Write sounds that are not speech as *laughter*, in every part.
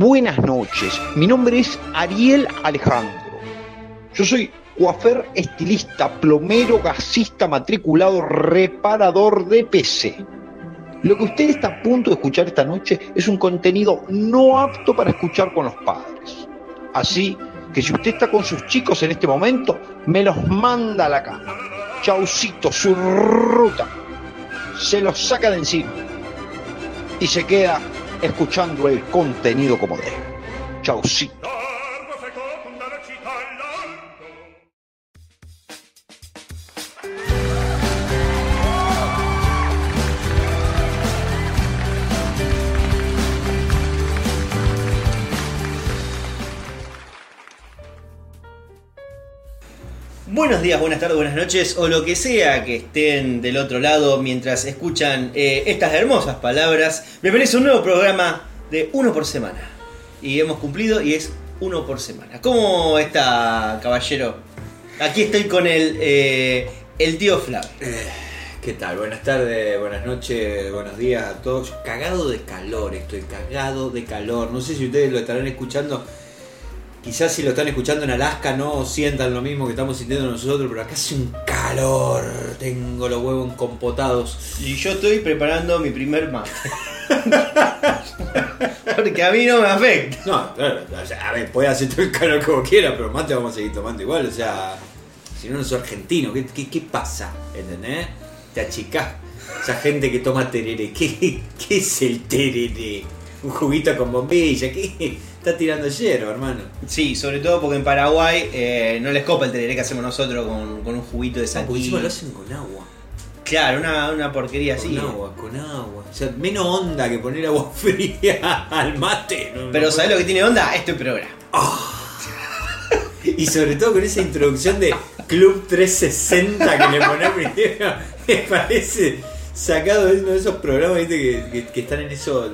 Buenas noches, mi nombre es Ariel Alejandro. Yo soy coafer, estilista, plomero, gasista, matriculado, reparador de PC. Lo que usted está a punto de escuchar esta noche es un contenido no apto para escuchar con los padres. Así que si usted está con sus chicos en este momento, me los manda a la cama. Chaucito, su ruta. Se los saca de encima. Y se queda escuchando el contenido como debe. Chaucito. Buenos días, buenas tardes, buenas noches o lo que sea que estén del otro lado mientras escuchan eh, estas hermosas palabras. Bienvenidos a un nuevo programa de uno por semana. Y hemos cumplido y es uno por semana. ¿Cómo está, caballero? Aquí estoy con el, eh, el tío Flavio. Eh, ¿Qué tal? Buenas tardes, buenas noches, buenos días a todos. Cagado de calor, estoy cagado de calor. No sé si ustedes lo estarán escuchando. Quizás si lo están escuchando en Alaska no sientan lo mismo que estamos sintiendo nosotros, pero acá hace un calor. Tengo los huevos encompotados. Y yo estoy preparando mi primer mate. *laughs* Porque a mí no me afecta. No, claro, o sea, a ver, puede hacer todo el calor como quiera, pero mate vamos a seguir tomando igual. O sea, si no, no soy argentino. ¿Qué, qué, qué pasa? ¿Entendés? Te achicás. Esa gente que toma tereré. ¿Qué, qué es el tereré? Un juguito con bombilla. ¿Qué? Está tirando hierro, hermano. Sí, sobre todo porque en Paraguay eh, no les copa el tereré que hacemos nosotros con, con un juguito de No, porque encima lo hacen con agua. Claro, una, una porquería así. Con agua, con agua. O sea, menos onda que poner agua *laughs* fría al mate. No, Pero no ¿sabes lo que tiene onda? Este programa. *laughs* Y sobre todo con esa introducción de Club 360 que le pone *laughs* primero, me parece sacado de uno de esos programas ¿viste? Que, que- que están en eso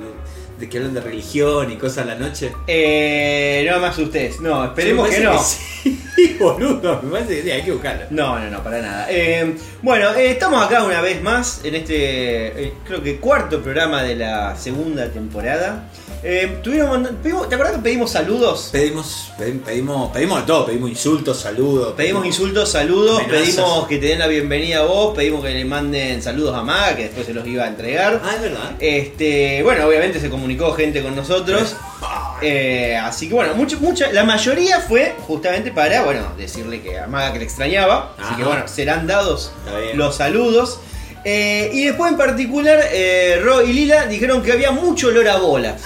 de, que hablan de religión y cosas a la noche. Eh, no me asustes. No, esperemos que no. *laughs* sí, boludo, me parece que sí, hay que buscarlo. No, no, no, para nada. Eh, bueno, eh, estamos acá una vez más en este, eh, creo que cuarto programa de la segunda temporada. Eh, tuvieron, mand- pedimos- ¿Te acuerdas que pedimos saludos? Pedimos, pedi- pedimos, pedimos de todo, pedimos insultos, saludos. Pedimos insultos, saludos, Amenazas. pedimos que te den la bienvenida a vos, pedimos que le manden saludos a Maga, que después se los iba a entregar. Ah, es verdad. Este, bueno, obviamente se comunicó gente con nosotros. Eh, así que bueno, mucho, mucha, la mayoría fue justamente para, bueno, decirle que a Maga que le extrañaba. Así Ajá. que bueno, serán dados los saludos. Eh, y después en particular, eh, Ro y Lila dijeron que había mucho olor a bolas.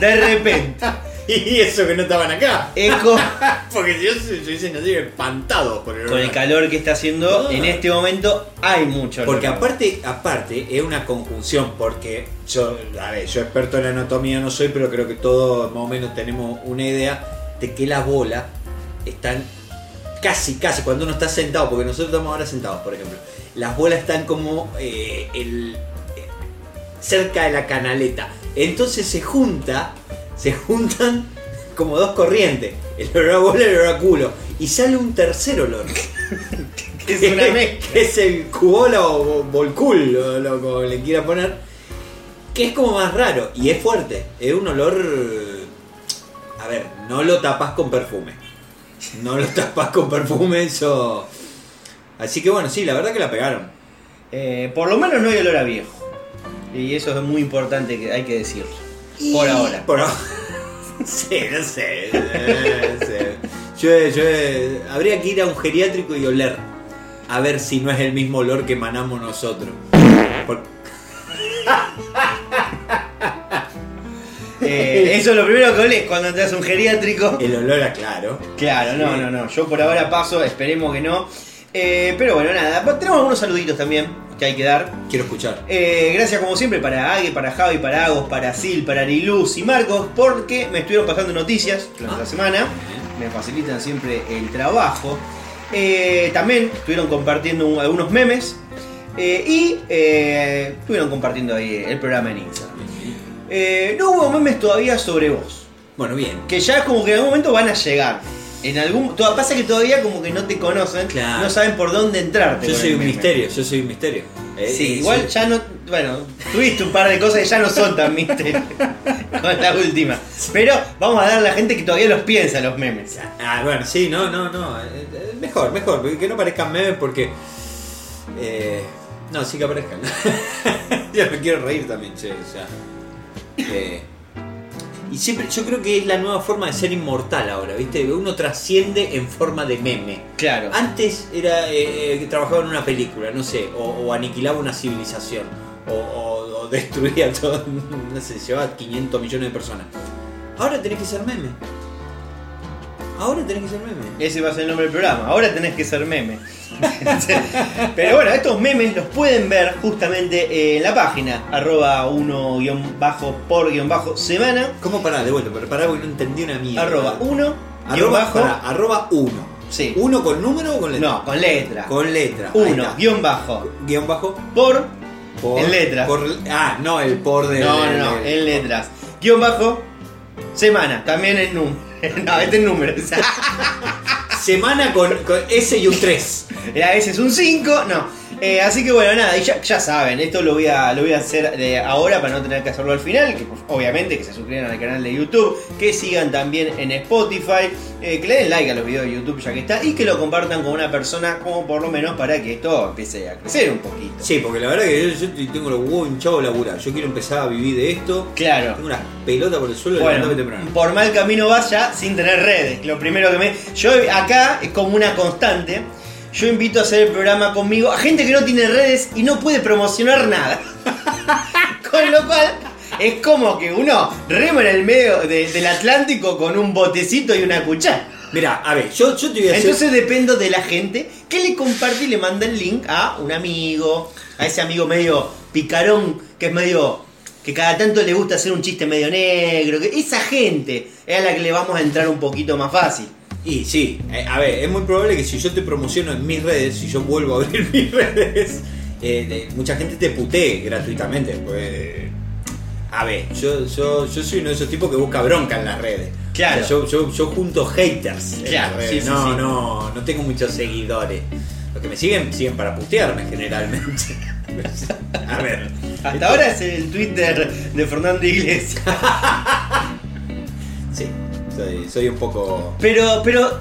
De repente. *laughs* *laughs* Y eso que no estaban acá. Eco *laughs* Porque si yo se hubiesen nacido espantados por el con el calor que está haciendo, Ah. en este momento hay mucho. Porque aparte, aparte, es una conjunción, porque yo, a ver, yo experto en anatomía no soy, pero creo que todos más o menos tenemos una idea de que las bolas están casi, casi, cuando uno está sentado, porque nosotros estamos ahora sentados, por ejemplo, las bolas están como eh, el, eh, cerca de la canaleta. Entonces se junta, se juntan como dos corrientes, el olor a bola y el olor a culo, y sale un tercer olor. *laughs* es una mezcla. que es el cubola o volcul, o lo como le quiera poner, que es como más raro y es fuerte. Es un olor. A ver, no lo tapas con perfume. No lo tapas con perfume, eso. Así que bueno, sí, la verdad que la pegaron. Eh, por lo menos no hay olor a viejo. Y eso es muy importante que hay que decirlo. Por ahora. *laughs* Por ahora. sí, no sé. no sé. Yo, yo- habría que ir a un geriátrico y oler. A ver si no es el mismo olor que emanamos nosotros. Por- *laughs* Eh, eso es lo primero que olés cuando te hace un geriátrico. el olor a claro. Claro, no, no, no. Yo por ahora paso, esperemos que no. Eh, pero bueno, nada. Tenemos algunos saluditos también que hay que dar. Quiero escuchar. Eh, gracias como siempre para Ague, para Javi, para Agos, para Sil, para Ariluz y Marcos, porque me estuvieron pasando noticias durante Ah. la semana. Me facilitan siempre el trabajo. Eh, también estuvieron compartiendo un- algunos memes. eh, y estuvieron compartiendo ahí el programa en Instagram. No hubo memes todavía sobre vos. Bueno, bien. Que ya es como que en algún momento van a llegar. En algún. Pasa que todavía como que no te conocen, Claro. no saben por dónde entrarte. Yo soy un misterio, yo soy un misterio. Eh, Sí, eh, igual soy- ya no. Bueno, tuviste un par de cosas que ya no son tan misterio *laughs* con la última. Pero vamos a dar a la gente que todavía los piensa los memes. Ah, bueno, sí, no, no, no. eh, eh, Mejor, mejor, que no parezcan memes porque. eh, no, sí que aparezcan. *laughs* Yo me quiero reír también, che, ya. Eh, y siempre, yo creo que es la nueva forma de ser inmortal ahora, ¿viste? Uno trasciende en forma de meme. Claro. Antes era eh, que trabajaba en una película, no sé, o, o aniquilaba una civilización, o, o- o destruía todo, *laughs* no sé, llevaba 500 millones de personas. Ahora tenés que ser meme. Ahora tenés que ser meme. Ese va a ser el nombre del programa. Ahora tenés que ser meme. *laughs* Pero bueno, estos memes los pueden ver justamente en la página arroba 1 bajo por guion bajo semana ¿Cómo pará? De vuelta, pero pará porque no entendí una mierda. arroba 1 guion Arroba, bajo pará, arroba 1. Sí. ¿Uno con número o con letra? no con letra Con letra. ahí 1 está. guion bajo Guión bajo. por Por, En letras. por- ah, no, el por de. no no no en letras guion bajo semana también en número *laughs* no este es número *laughs* Semana con, con S y un 3. a veces un 5 no Eh, así que bueno, nada, y ya, ya saben, esto lo voy a, lo voy a hacer de ahora para no tener que hacerlo al final, que pues, obviamente que se suscriban al canal de YouTube, que sigan también en Spotify, eh, que le den like a los videos de YouTube ya que está, y que lo compartan con una persona como por lo menos para que esto empiece a crecer un poquito. Sí, porque la verdad que yo, yo tengo los huevos hinchados de laburar. Yo quiero empezar a vivir de esto. Claro. Tengo una pelota por el suelo de Bueno, levantarme temprano. por mal camino vas ya sin tener redes. Lo primero que me. Yo acá es como una constante. Yo invito a hacer el programa conmigo a gente que no tiene redes y no puede promocionar nada. *laughs* con lo cual es como que uno rema en el medio de- del Atlántico con un botecito y una cuchara. Mira, a ver, yo, yo te voy a hacer. Entonces dependo de la gente que le comparte y le manda el link a un amigo, a ese amigo medio picarón, que es medio. que cada tanto le gusta hacer un chiste medio negro. Que esa gente es a la que le vamos a entrar un poquito más fácil. Y sí, eh, a ver, es muy probable que si yo te promociono en mis redes, si yo vuelvo a abrir *laughs* mis redes, eh, mucha gente te putee gratuitamente. Pues, a ver, yo, yo, yo soy uno de esos tipos que busca bronca en las redes. Claro. O sea, yo, yo, yo junto haters en Claro, las redes. sí, sí, no, sí. no, no tengo muchos seguidores. Los que me siguen, siguen para putearme generalmente. *laughs* a ver. Hasta ahora es el Twitter de Fernando Iglesias. *laughs* Sí, soy, soy un poco. Pero, pero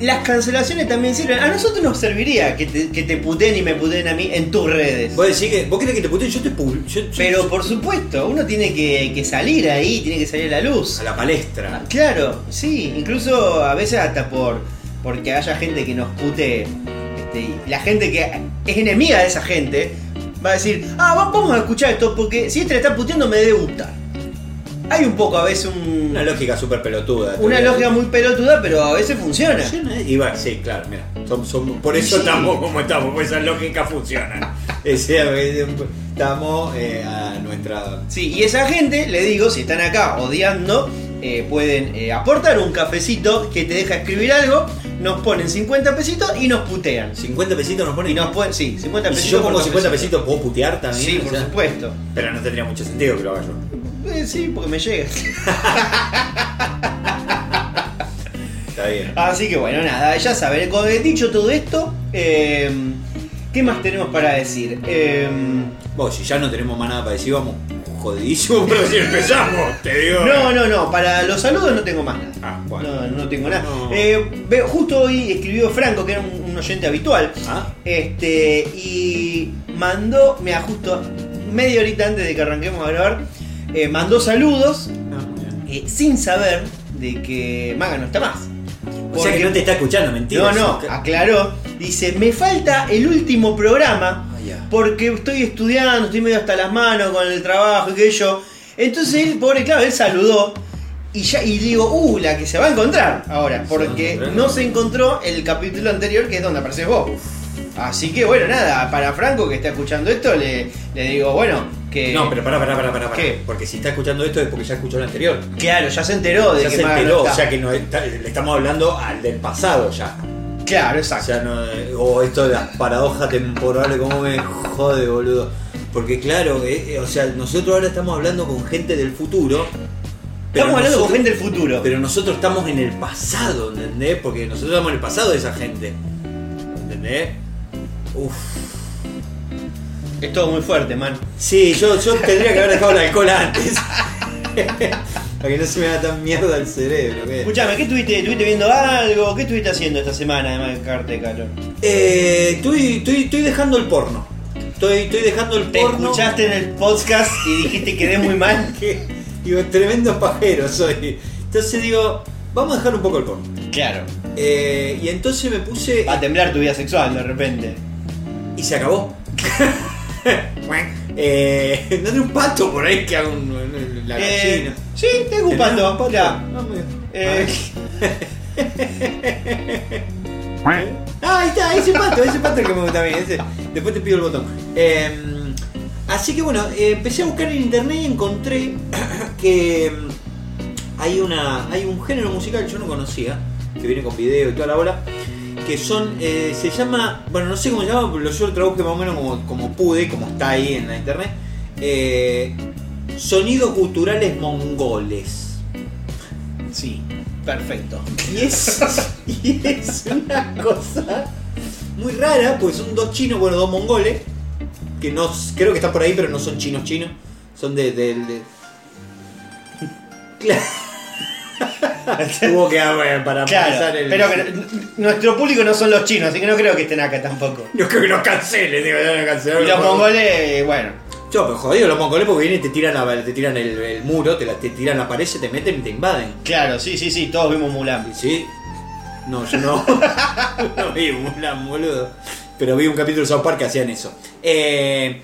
las cancelaciones también sirven. A nosotros nos serviría que te, que te puteen y me puteen a mí en tus redes. Vos decís que. ¿Vos querés que te puteen? Yo te pu- yo- yo- Pero por supuesto, uno tiene que, que salir ahí, tiene que salir a la luz. A la palestra. Claro, sí, incluso a veces hasta por porque haya gente que nos pute, este, y la gente que es enemiga de esa gente va a decir, ah, va- vamos a escuchar esto porque si este le está puteando me debe gustar. Hay un poco a veces un- Una lógica súper pelotuda. una lógica muy pelotuda, pero a veces funciona. Funciona, Y va, sí, claro, mira. som- som- por eso Sí. estamos como estamos, porque funcionan. Ese, eh, estamos eh, a nuestra. Sí, y esa gente, le digo, si están acá odiando, eh, pueden eh, aportar un cafecito que te deja escribir algo, nos ponen 50 pesitos y nos putean. 50 pesitos nos ponen. Y nos pueden, sí, 50 Y pesitos. si yo pongo por 50 cafecito. pesitos, ¿puedo putear también? Sí, O por sea, supuesto. Pero no tendría mucho sentido que lo haga yo. Eh, sí, porque me llega. Está bien. Así que bueno, nada, ya saben, con- dicho todo esto, eh, ¿qué más tenemos para decir? Eh, Vos, si ya no tenemos más nada para decir, vamos jodidísimo, pero si empezamos, te digo. no, no, no, para los saludos no tengo más nada. Ah, bueno. No, no tengo nada. No. Eh, justo hoy escribió Franco, que era un, un oyente habitual, Ah, este, y mandó, me justo media horita antes de que arranquemos a grabar, eh, mandó saludos ah, eh, sin saber de que Maga no está más. O sea que no te está escuchando, mentira. No, no, aclaró. Dice, me falta el último programa Ah, porque estoy estudiando, estoy medio hasta las manos con el trabajo y que yo. Entonces él, pobre, claro, él saludó y ya y digo, uh, la que se va a encontrar ahora, porque no se encontró el capítulo anterior que es donde apareces vos. Así que bueno, nada, para Franco que está escuchando esto, le, le digo, bueno, que. No, pero pará, pará, pará, pará. ¿Qué? Porque si está escuchando esto es porque ya escuchó el anterior. Claro, ya se enteró de Ya que se Maga no enteró, está. o sea que no está- le estamos hablando al del pasado ya. Claro, O exacto. sea, no, o esto de las paradojas temporales, cómo me jode, boludo. Porque claro, eh, eh, o sea, nosotros ahora estamos hablando con gente del futuro, Estamos hablando nosotros- con gente del futuro. Pero nosotros estamos en el pasado, ¿entendés? Porque nosotros estamos en el pasado de esa gente. ¿Entendés? Uf. Es todo muy fuerte, man. Sí, yo, yo tendría que haber dejado el alcohol antes. *laughs* Para que no se me haga tan mierda el cerebro. ¿qué? Escuchame, ¿qué estuviste, estuviste viendo algo? ¿Qué estuviste haciendo esta semana además de de calor? Eh, estoy, estoy, estoy dejando el porno. Estoy, estoy dejando el Te porno. escuchaste en el podcast y dijiste quedé muy mal. *laughs* Que, digo, tremendo pajero soy. Entonces digo, vamos a dejar un poco el porno. Claro. Eh, y entonces me puse. Va a temblar tu vida sexual de repente. Y se acabó. *laughs* *laughs* eh, no un pato por ahí que haga un, la Eh, gallina. sí, tengo un ¿Tenés pato. mirá. Ah, muy bien. Eh, *laughs* Ah, ahí está, ese pato, ese pato que me gusta mí. ese. Después te pido el botón. Eh, así que bueno, empecé a buscar en internet y encontré *clears throat* que mm, hay una hay un género musical que yo no conocía, que viene con video y toda la bola, que son, eh, se llama, bueno, no sé cómo se llama, pero yo lo traduje más o menos como, como pude, como está ahí en la internet. eh, sonidos culturales mongoles. sí, perfecto. Y es, *laughs* y es una cosa muy rara, pues son dos chinos, bueno, dos mongoles, que no creo que están por ahí, pero no son chinos chinos, son de... de, de- *laughs* Claro. *laughs* Hubo que bueno, para Claro, pasar el... pero nuestro público no son los chinos, así que no creo que estén acá tampoco. Yo creo que los cancelen, digo, ya no cancelaron. Y los mongoles, bueno, Yo, pero jodido, los mongoles porque vienen y te tiran, la- te tiran el, el muro, te, la- te tiran la pared, se te meten y te invaden. claro, sí, sí, sí, todos vimos Mulan. ¿Sí? No, yo no. *laughs* no vi Mulan, boludo. Pero vi un capítulo de South Park que hacían eso. Eh,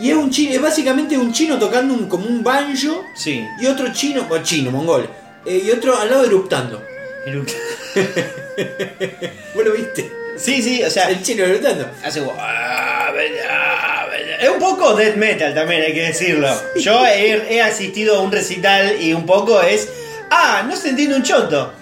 y es un chino, es básicamente un chino tocando un, como un banjo Sí. y otro chino, o chino, mongol. Eh, y otro al lado eruptando. *laughs* ¿Vos lo viste? Sí, sí, o sea, El chino eruptando. hace como... "Ah, bella, bella". Es un poco death metal también, hay que decirlo. Yo he, he asistido a un recital y un poco es... Ah, no se entiende un choto.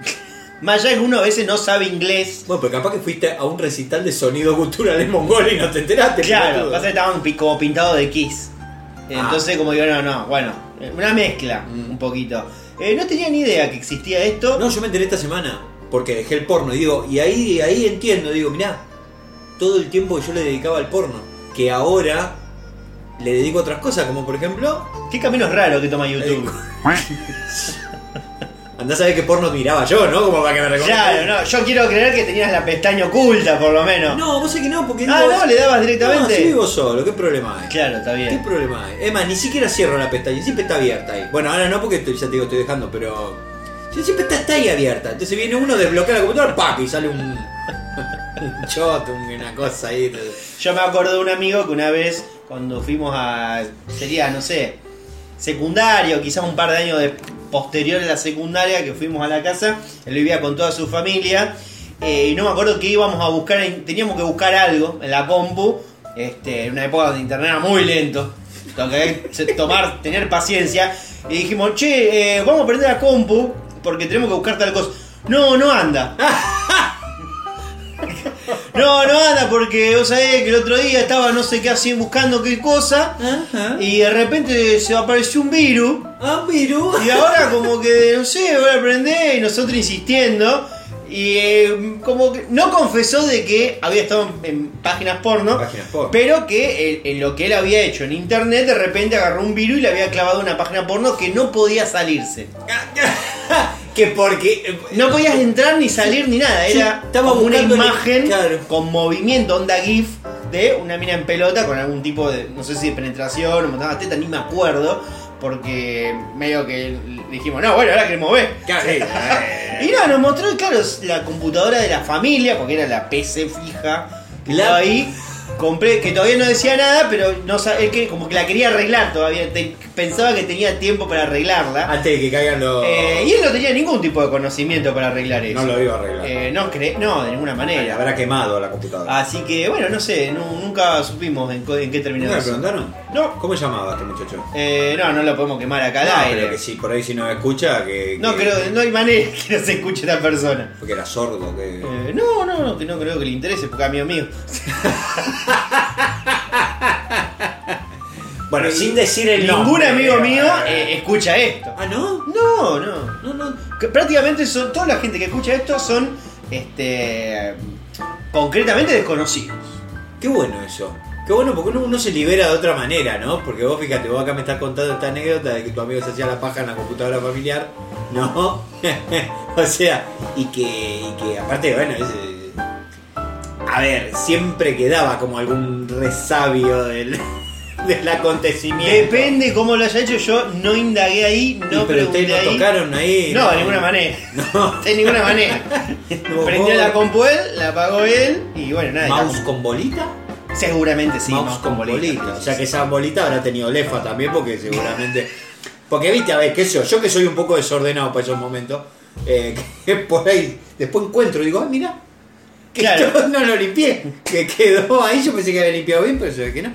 *laughs* Más allá uno a veces no sabe inglés. Bueno, pero capaz que fuiste a un recital de sonido cultural en mongol y no te enteraste. Claro, pasa que estaban como pintados de Kiss. Entonces como digo, no, no, bueno, una mezcla Mm. un poquito. Eh, no tenía ni idea que existía esto. No, yo me enteré esta semana porque dejé el porno y digo, y ahí, ahí entiendo, digo, mirá, todo el tiempo que yo le dedicaba al porno, que ahora le dedico a otras cosas, como por ejemplo, Qué caminos raros que toma YouTube. *laughs* andás a ver qué porno miraba yo, ¿no? Como para que me reconozca. Claro, no, yo quiero creer que tenías la pestaña oculta por lo menos. No, vos sé que no, porque Ah, digo, no, le dabas directamente. No, si vivo solo, ¿qué problema hay? Claro, está ¿Qué bien. problema hay? Es más, ni siquiera cierro la pestaña, siempre está abierta ahí. Bueno, ahora no porque estoy- ya te digo, estoy dejando, pero. sí, Siempre está, está ahí abierta. Entonces viene uno, desbloquea la computadora, ¡pac! y sale un. *laughs* un shot, un- una cosa ahí. Yo me acuerdo de un amigo que una vez, cuando fuimos a. sería, no sé, secundario, quizás un par de años de, posterior a la secundaria, que fuimos a la casa, él vivía con toda su familia. eh, y no me acuerdo que íbamos a buscar, en- teníamos que buscar algo en la compu, este, en una época donde internet era muy lento. Tomar, *laughs* tener paciencia. Y dijimos, che, eh, vamos a prender la compu porque tenemos que buscar tal cosa. No, no anda. *laughs* *laughs* No, no anda porque vos sabés que el otro día estaba no sé qué así buscando qué cosa Ajá. y de repente se apareció un virus Ah, virus. y ahora como que no sé, voy a aprender y nosotros insistiendo y eh, como que no confesó de que había estado en, en páginas porno, Páginas porno. pero que en lo que él había hecho en internet de repente agarró un virus y le había clavado una página porno que no podía salirse. Que porque. eh, No podías entrar ni salir ni nada, era estaba como una imagen claro. con movimiento, onda GIF, de una mina en pelota con algún tipo de, no sé si de penetración o montaba teta, ni me acuerdo, porque medio que dijimos, no, bueno, ahora que mover. Claro, sí. *laughs* Eh, Y no, nos mostró, claro, la computadora de la familia, porque era la PC fija que La- estaba ahí. Compré, que todavía no decía nada, pero no él que como que la quería arreglar todavía. te- pensaba que tenía tiempo para arreglarla. Antes de que caigan los. Eh, y él no tenía ningún tipo de conocimiento para arreglar eso. No lo iba a arreglar. Eh, no, cre no, de ninguna Le manera. habrá quemado la computadora. Así que, bueno, no sé, nu- nunca supimos en, qué terminó ¿Nunca eso. preguntaron? No. ¿Cómo llamaba este muchacho? Eh, no, no lo podemos quemar acá al No, aire. pero que si por ahí si no escucha, que. No que- creo, no hay manera *laughs* que no se escuche esta persona. Porque era sordo, que. Eh, no, no, no, que no creo que le interese, porque amigo mío. *laughs* *laughs* Bueno, sin decir el Ningún nombre. amigo mío eh, escucha esto. Ah, ¿no? No, no. No, no. Que prácticamente son, toda la gente que escucha esto son este concretamente desconocidos. Qué bueno eso. Qué bueno porque uno, uno se libera de otra manera, ¿no? Porque vos fíjate, vos acá me estás contando esta anécdota de que tu amigo se hacía la paja en la computadora familiar, ¿no? *laughs* o sea, y que, y que aparte, bueno, es, eh, a ver, siempre quedaba como algún resabio del, *laughs* del acontecimiento. Depende cómo lo haya hecho, yo no indagué ahí, Y, no pero ustedes no ahí. tocaron ahí. No, de ninguna manera. *laughs* No. De ninguna manera. *laughs* No, Prendió la compu él, la apagó él y bueno, nada. ¿Mouse con bolita? Seguramente sí, mouse con bolita. bolita. O sea que esa bolita habrá tenido lefa también porque seguramente... Porque viste, a ver, qué sé yo, yo que soy un poco desordenado para esos momentos, eh, que por ahí después encuentro y digo, ay, mira, que Claro. yo no lo limpié, que quedó ahí, yo pensé que había limpiado bien, pero se ve que no.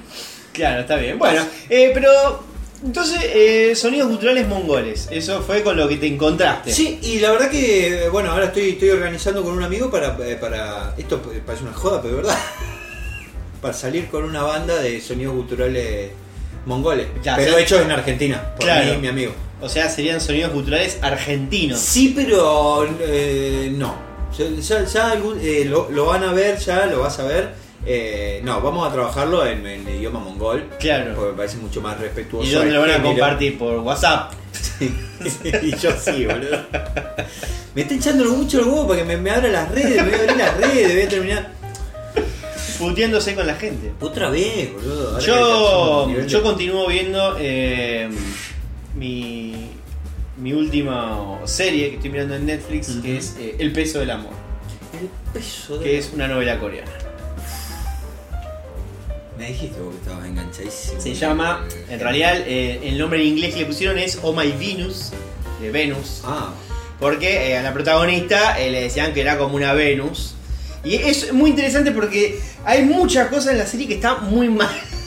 Claro, está bien. Bueno, eh, pero entonces, eh, sonidos culturales mongoles. Eso fue con lo que te encontraste. Sí, y la verdad que, bueno, ahora estoy, estoy organizando con un amigo para, eh, para. Esto parece una joda, pero es verdad. *laughs* Para salir con una banda de sonidos culturales mongoles. Ya, pero sí. hechos en Argentina, por Claro. mí mi amigo. O sea, serían sonidos culturales argentinos. Sí, pero eh, no. Ya, algún- eh, lo, lo van a ver, ya lo vas a ver. Eh, no, vamos a trabajarlo en, en idioma mongol. Claro. Porque me parece mucho más respetuoso. ¿Y dónde lo van a género. compartir? Por WhatsApp. *laughs* y yo sí, boludo. Me está echando mucho el huevo para que me, me abra las redes, me voy a abrir las redes, voy a terminar. Puteándose con la gente. Otra vez, boludo. Ahora Yo, de- yo continúo viendo eh, mi, mi última serie que estoy mirando en Netflix, que es eh, El peso del amor, El peso de- que es una novela coreana. *sighs* Me dijiste vos que estabas enganchadísimo. Se llama, en realidad, eh, el nombre en inglés que le pusieron es Oh My Venus, de Venus, Ah, porque eh, a la protagonista le decían que era como una Venus. Y es muy interesante porque hay muchas cosas en la serie que están muy mal. *laughs*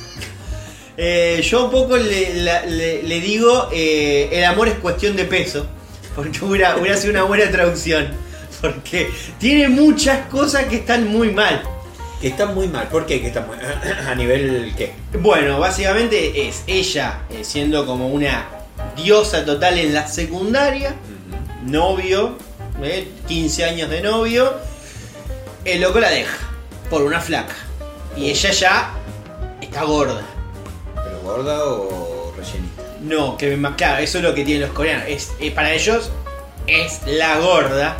Eh, yo un poco le, la- le- le digo, eh, el amor es cuestión de peso, porque hubiera, hubiera sido una buena traducción. Porque tiene muchas cosas que están muy mal. que está muy mal. ¿Por qué? Que está muy... *clears throat* a nivel qué? Bueno, básicamente es ella eh, siendo como una diosa total en la secundaria, novio, eh, 15 años de novio, el loco la deja por una flaca. Y ella ya está gorda. ¿Pero gorda o rellenita? No, que claro, eso es lo que tienen los coreanos. Es, eh, para ellos es la gorda.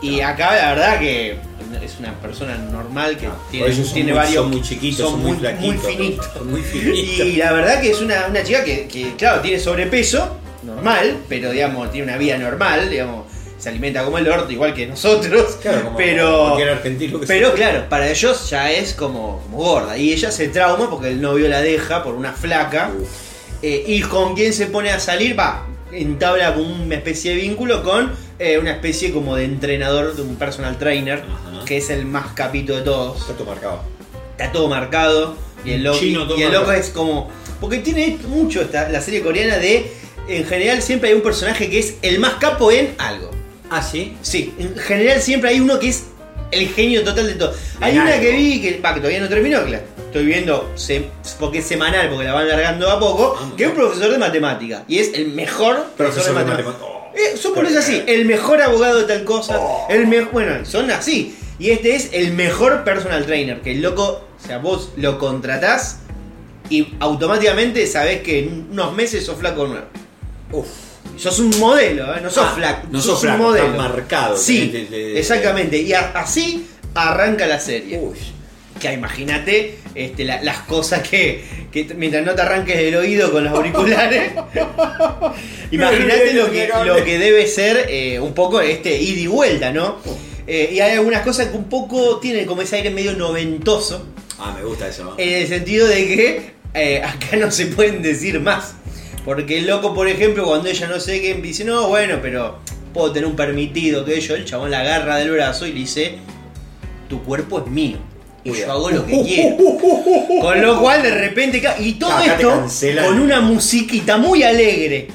Y acá la verdad que es una persona normal que Por tiene, tiene muy- varios. son muy chiquitos, son muy flaquitos. Muy finitos. Muy finitos. Y la verdad que es una, una chica que, que, claro, tiene sobrepeso, normal, pero digamos, tiene una vida normal, digamos, se alimenta como el orto, igual que nosotros. Claro, como pero, cualquier argentino que pero sea. claro, para ellos ya es como, como gorda. Y ella se trauma porque el novio la deja por una flaca. Eh, y con quien se pone a salir, va, entabla como una especie de vínculo con eh, una especie como de entrenador, de un personal trainer, Ajá. que es el más capito de todos. Está todo marcado. Está todo marcado. Y el loco, chino y el loco es como. Porque tiene mucho esta, la serie coreana de. En general siempre hay un personaje que es el más capo en algo. Ah, sí. Sí, en general siempre hay uno que es el genio total de todo. Hay una que vi que, va, que todavía no terminó, que la estoy viendo se- porque es semanal, porque la van largando a poco, Ah, que es un profesor de matemática. Y es el mejor Profesor de matemática. Oh. Eh, son por eso así, el mejor abogado de tal cosa, el mejor, bueno, son así. Y este es el mejor personal trainer, que el loco, o sea, vos lo contratás y automáticamente sabés que en unos meses sos flaco nuevo. Uf. Sos un modelo, ¿eh? no sos Ah, flaco, no sos un flaco, modelo. marcado, Sí, tenés de- de- exactamente. Y a- así arranca la serie. Uy. Que imagínate este, la- las cosas que, que mientras no te arranques el oído con los auriculares, *laughs* imagínate lo que, lo que debe ser eh, un poco este ida y vuelta, ¿no? Eh, y hay algunas cosas que un poco tienen como ese aire medio noventoso, Ah, me gusta eso. en el sentido de que eh, acá no se pueden decir más. Porque el loco, por ejemplo, cuando ella no sé qué, dice, no, bueno, pero puedo tener un permitido que yo, el chabón la agarra del brazo y le dice, tu cuerpo es mío. Y yo hago lo que *laughs* quiero. Con lo cual de repente... Y todo Acá te esto con una musiquita muy alegre.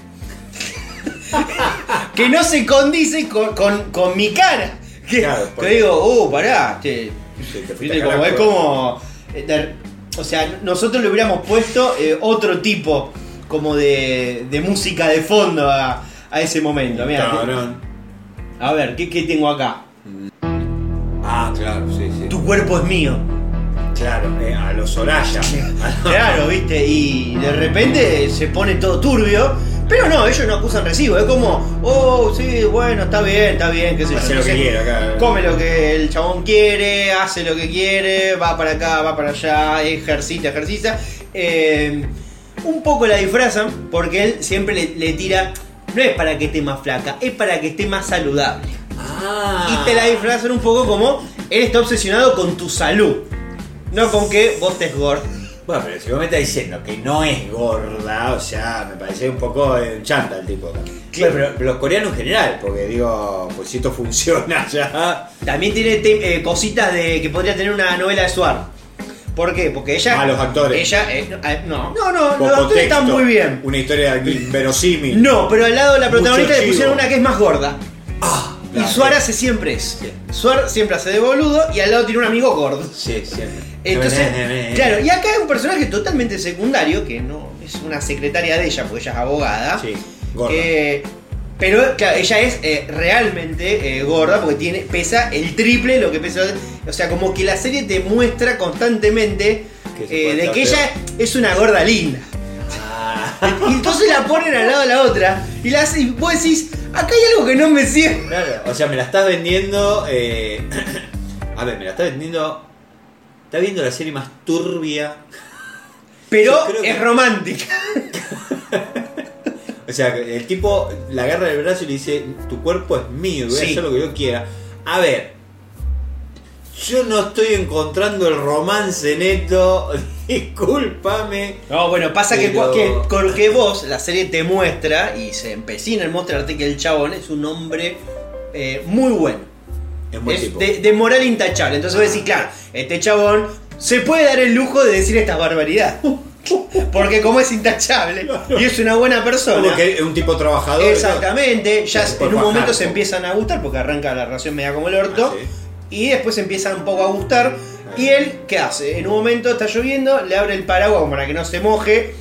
*laughs* que no se condice con, con- con mi cara. Que, Claro, porque- digo, uh, pará. te- Sí, te viste, como- es como... eh, o sea, nosotros le hubiéramos puesto eh, otro tipo como de, de música de fondo a, a ese momento. Mira, Cabrón. a ver, ¿qué, qué tengo acá? Ah, claro, sí, sí. Tu cuerpo es mío. Claro, eh, a los Soraya. *laughs* Claro, viste, y de repente se pone todo turbio. Pero no, ellos no acusan recibo, es como, oh, sí, bueno, está bien, está bien, qué sé yo. Hace lo que quiera acá. Come lo que el chabón quiere, hace lo que quiere, va para acá, va para allá, ejercita, ejercita. Eh, un poco la disfrazan porque él siempre le, le tira, no es para que esté más flaca, es para que esté más saludable. Ah. Y te la disfrazan un poco como, él está obsesionado con tu salud, no con que vos estés gordo. Bueno, pero si vos me estás diciendo que no es gorda, o sea, me parece un poco eh, chanta el tipo. Claro. Pero, pero los coreanos en general, porque digo, pues si esto *laughs* funciona ya. También tiene eh, cositas de que podría tener una novela de Suar. ¿Por qué? Porque ella. Ah, los actores. Ella. no, eh, no, no, no, Con los actores están muy bien. Una historia inverosímil. No, pero al lado de la protagonista le pusieron una que es más gorda. Ah, Y Suar hace siempre eso. Sí. Suar siempre hace de boludo y al lado tiene un amigo gordo. Sí, siempre. Entonces, *laughs* claro, y acá hay un personaje totalmente secundario, que no es una secretaria de ella, porque ella es abogada. Sí, gorda. Eh, pero claro, ella es eh, realmente eh, gorda porque tiene, pesa el triple lo que pesa. O sea, como que la serie te muestra constantemente Que eh, de que ella es una gorda linda. Ah, Y entonces la ponen al lado de la otra. Y, la, y vos decís, acá hay algo que no me claro, o sea, me la estás vendiendo. *clears throat* a ver, me la estás vendiendo. Estás viendo la serie más turbia. Pero que- es romántica. *laughs* O sea, el tipo la agarra del brazo y le dice: Tu cuerpo es mío, voy Sí. a hacer lo que yo quiera. A ver, yo no estoy encontrando el romance neto. *laughs* Discúlpame. No, bueno, pasa que, Pero- que, con que vos, la serie te muestra y se empecina en mostrarte que el chabón es un hombre eh, muy bueno. Es buen Es de, de moral intachable. Entonces vos decís, claro, este chabón se puede dar el lujo de decir estas barbaridades. *laughs* Porque como es intachable y es una buena persona. Como que es un tipo trabajador. Exactamente, ya en un momento se empiezan a gustar porque arranca la relación media como el orto Ah, sí. y después empiezan un poco a gustar y él, ¿qué hace? En un momento está lloviendo, le abre el paraguas como para que no se moje,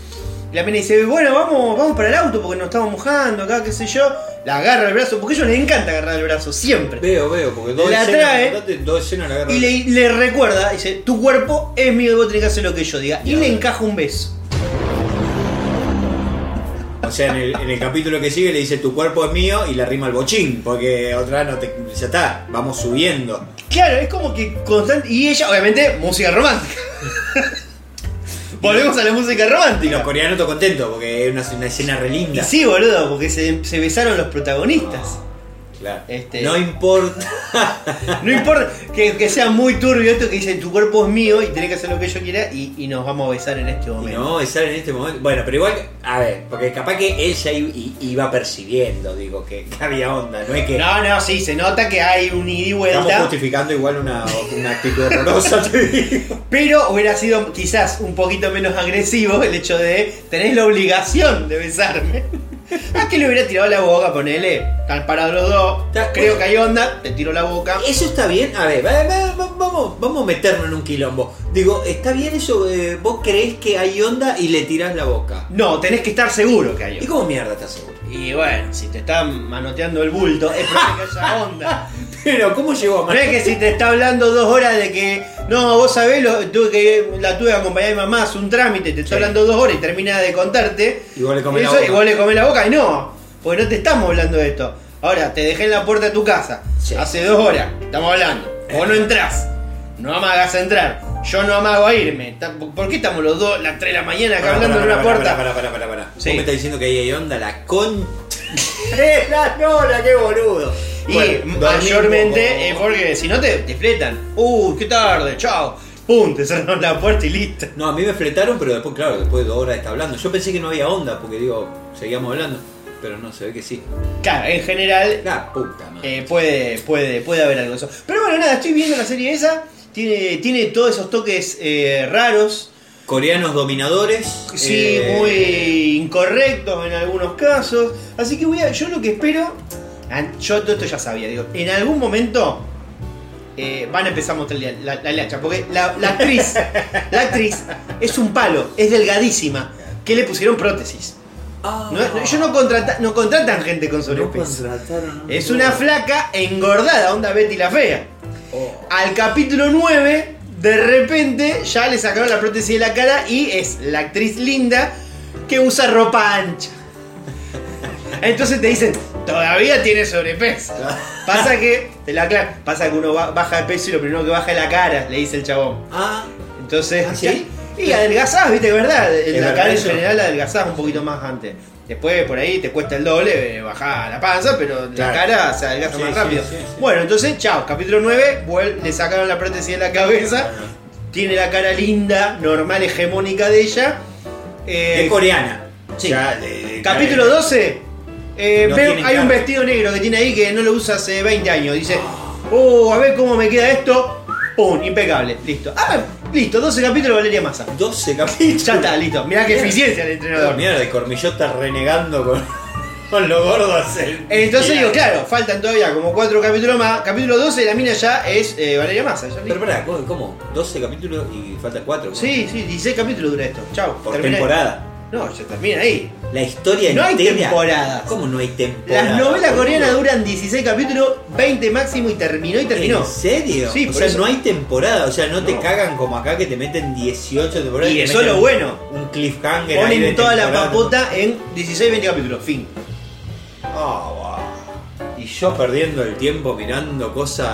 la mina dice, bueno, vamos, vamos para el auto porque nos estamos mojando acá, qué sé yo, la agarra el brazo, porque a ellos les encanta agarrar el brazo, siempre. Veo, veo, porque dos La escenas, trae. Y le, le recuerda, dice, tu cuerpo es mío y vos tenés que hacer lo que yo diga. Y le encaja un beso. O sea, en el, en el capítulo que sigue le dice tu cuerpo es mío y le rima el bochín, porque otra vez no te. Ya está, vamos subiendo. Claro, es como que constante. Y ella, obviamente, música romántica. *laughs* Volvemos a la música Y romántica. los coreanos todo contentos porque es una, una escena re Y linda. sí, boludo, porque se, se besaron los protagonistas. Claro. Este- No importa. *laughs* No importa que, que sea muy turbio esto que dice tu cuerpo es mío y tenés que hacer lo que yo quiera y, y nos vamos a besar en este momento. no besar en este momento. Bueno, pero igual, a ver, porque capaz que ella iba percibiendo, digo, que, había onda, no es que. No, no, sí, se nota que hay un ida y Estamos vuelta. justificando igual una, una actitud horrorosa, te digo. *laughs* Pero hubiera sido quizás un poquito menos agresivo el hecho de tenés la obligación de besarme. ¿A *laughs* que le hubiera tirado la boca? Ponele, están parados los dos, creo que hay onda, te tiro la boca. Eso está bien. A ver, va- va- va- vamos, vamos a meternos en un quilombo. Digo, ¿está bien eso? eh, ¿Vos creés que hay onda y le tirás la boca? No, tenés que estar seguro que hay ¿Y onda. cómo mierda estás seguro? Y bueno, si te están manoteando el bulto, es probable que haya *laughs* onda. Pero, ¿cómo llegó a No es que si te está hablando dos horas de que, no, vos sabés, lo, tuve que, la tuve que acompañar a mi mamá, hace un trámite, te está Sí. hablando dos horas y termina de contarte. Y vos le comés la boca. y vos le comés la boca y no, porque no te estamos hablando de esto. Ahora, te dejé en la puerta de tu casa, Sí. hace dos horas, estamos hablando. Vos no entrás, no amagas a entrar, yo no amago a irme. ¿Por qué estamos los dos las 3 de la mañana acá Pará, hablando pará, en una pará, puerta? Pará, pará, pará, pará. Sí. Vos me estás diciendo que ahí hay onda, la con. ¡La Nora, qué boludo! Y Bueno, mayormente es porque si no te, te fletan. Uh, qué tarde, chao. Pum, te cerraron la puerta y listo. No, a mí me fletaron, pero después, claro, después de dos horas de estar hablando. Yo pensé que no había onda, porque digo, seguíamos hablando. Pero no, se ve que sí. Claro, en general La puta madre. eh, puede, puede, puede haber algo de eso. Pero bueno, nada, estoy viendo la serie esa. Tiene, tiene todos esos toques eh, raros. Coreanos dominadores. Sí, eh, muy incorrectos en algunos casos. Así que voy a, yo lo que espero. ah, Yo todo esto ya sabía, digo. En algún momento eh, van a empezar a mostrar la, la, la lacha, Porque la, la actriz, la actriz es un palo, es delgadísima. Que le pusieron prótesis. Ah. No- no- ellos no, contrata- no contratan gente con No sobrepeso. contrataron. Es una flaca engordada, onda Betty la fea. Oh. Al capítulo 9, de repente ya le sacaron la prótesis de la cara y es la actriz linda que usa ropa ancha. Entonces te dicen, todavía tiene sobrepeso. *laughs* Pasa que, te la aclaro, pasa que uno ba- baja de peso y lo primero que baja es la cara, le dice el chabón. Ah, Entonces, ¿Ah, sí? y adelgazás, viste, verdad. En ¿Es la cara en general adelgazás un poquito más antes. Después por ahí te cuesta el doble, eh, bajá la panza, pero la cara se adelgaza Sí, más rápido. sí, sí. Bueno, entonces, chao, capítulo 9, vuel- le sacaron la prótesis de la cabeza, tiene la cara linda, normal, hegemónica de ella. Eh, es coreana. sí. Ya, de- de- capítulo 12, eh, No hay un vestido negro que tiene ahí que no lo usa hace 20 años. Dice, *gasps* oh, a ver cómo me queda esto. ¡Pum! Impecable, listo. Ah, listo, 12 capítulos Valeria Massa. 12 capítulos. Ya está, listo. Mirá qué eficiencia el entrenador. Mira, de Cormillot está renegando con, *laughs* con lo gordo el- Entonces digo, claro, faltan todavía como 4 capítulos más. Capítulo 12, la mina ya es eh, Valeria Massa. ya Pero listo. pará, ¿cómo? cómo? 12 capítulos y faltan 4. Sí, sí, 16 capítulos dura esto. Chao. Por temporada. No, ya termina ahí. La historia No hay entera. temporadas. ¿Cómo no hay temporada? Las novelas coreanas duran 16 capítulos, 20 máximo y terminó y terminó. ¿En serio? Sí, o por sea, eso. no hay temporada, o sea, no, te No. cagan como acá que te meten 18 temporadas. Y te eso meten es lo bueno. Un cliffhanger ahí de Ponen toda la temporada. papota en 16, 20 capítulos. Fin. Ah, va. Y yo perdiendo el tiempo mirando cosas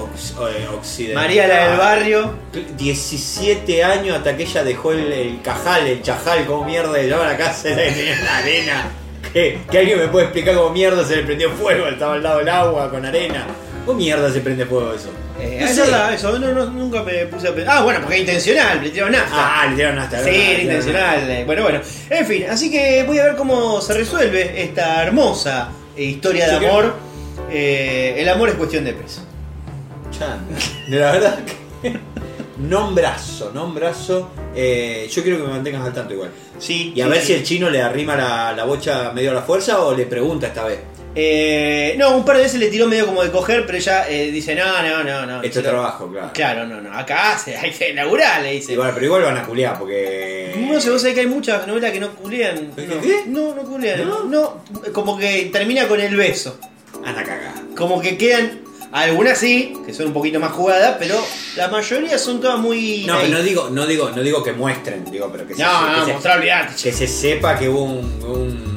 ox- eh, occidentales. María la del barrio. 17 años hasta que ella dejó el, el cajal, el chajal, como mierda le llama a la casa en la arena. Que, que alguien me puede explicar cómo mierda se le prendió fuego, estaba al lado del agua con arena. ¿Cómo mierda se prende fuego eso? Eh, No es sé. verdad, eso no, no, nunca me puse a pensar. Ah, bueno, porque es intencional, le tiraron nafta. Ah, le dieron hasta Sí, era intencional. eh, Bueno, bueno. En fin, así que voy a ver cómo se resuelve esta hermosa eh, historia de amor. Eh, el amor es cuestión de peso. Chanda. *laughs* De la verdad que. Nombrazo, nombrazo. Eh, yo quiero que me mantengas al tanto igual. Sí. Y a sí, ver sí. si el chino le arrima la, la bocha medio a la fuerza o le pregunta esta vez. Eh, no, un par de veces le tiró medio como de coger, pero ella eh, dice: No, no, no, no. Esto es trabajo, claro. Claro, no, no. Acá se, *laughs* hay que laburar, le dice. Bueno, pero igual van a culiar porque. No sé, vos sabés que hay muchas novelas que no culean. ¿Qué, No, qué? no, no culean. ¿No? No, como que termina con el beso. Anda cagada. Como que quedan. Algunas sí, que son un poquito más jugadas, pero la mayoría son todas muy. No, pero no digo, no digo, no digo que muestren, digo, pero que se, No, que no, se- mostrar, que se sepa que hubo un. un-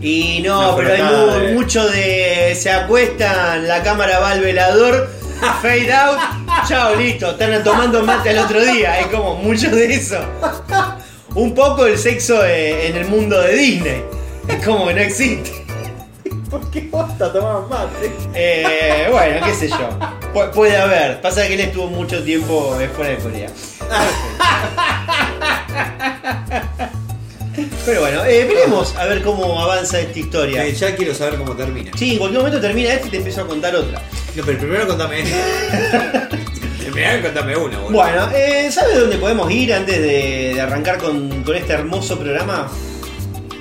Y no, pero hay de- mucho de. Se acuestan, la cámara va al velador, *laughs* fade out, chao, listo, están tomando mate al otro día. Es como mucho de eso. Un poco el sexo eh, en el mundo de Disney. Es como que no existe. ¿Por qué basta tomar mate? Eh, bueno, qué sé yo. Pu- puede haber. Pasa que él estuvo mucho tiempo eh, fuera de Corea. *laughs* Pero bueno, eh, veremos a ver cómo avanza esta historia. Eh, ya quiero saber cómo termina. Sí, en cualquier momento termina este y te empiezo a contar otra. No, pero primero contame. *laughs* primero contame una, boludo. Bueno, eh, ¿sabes dónde podemos ir antes de, de arrancar con, con este hermoso programa?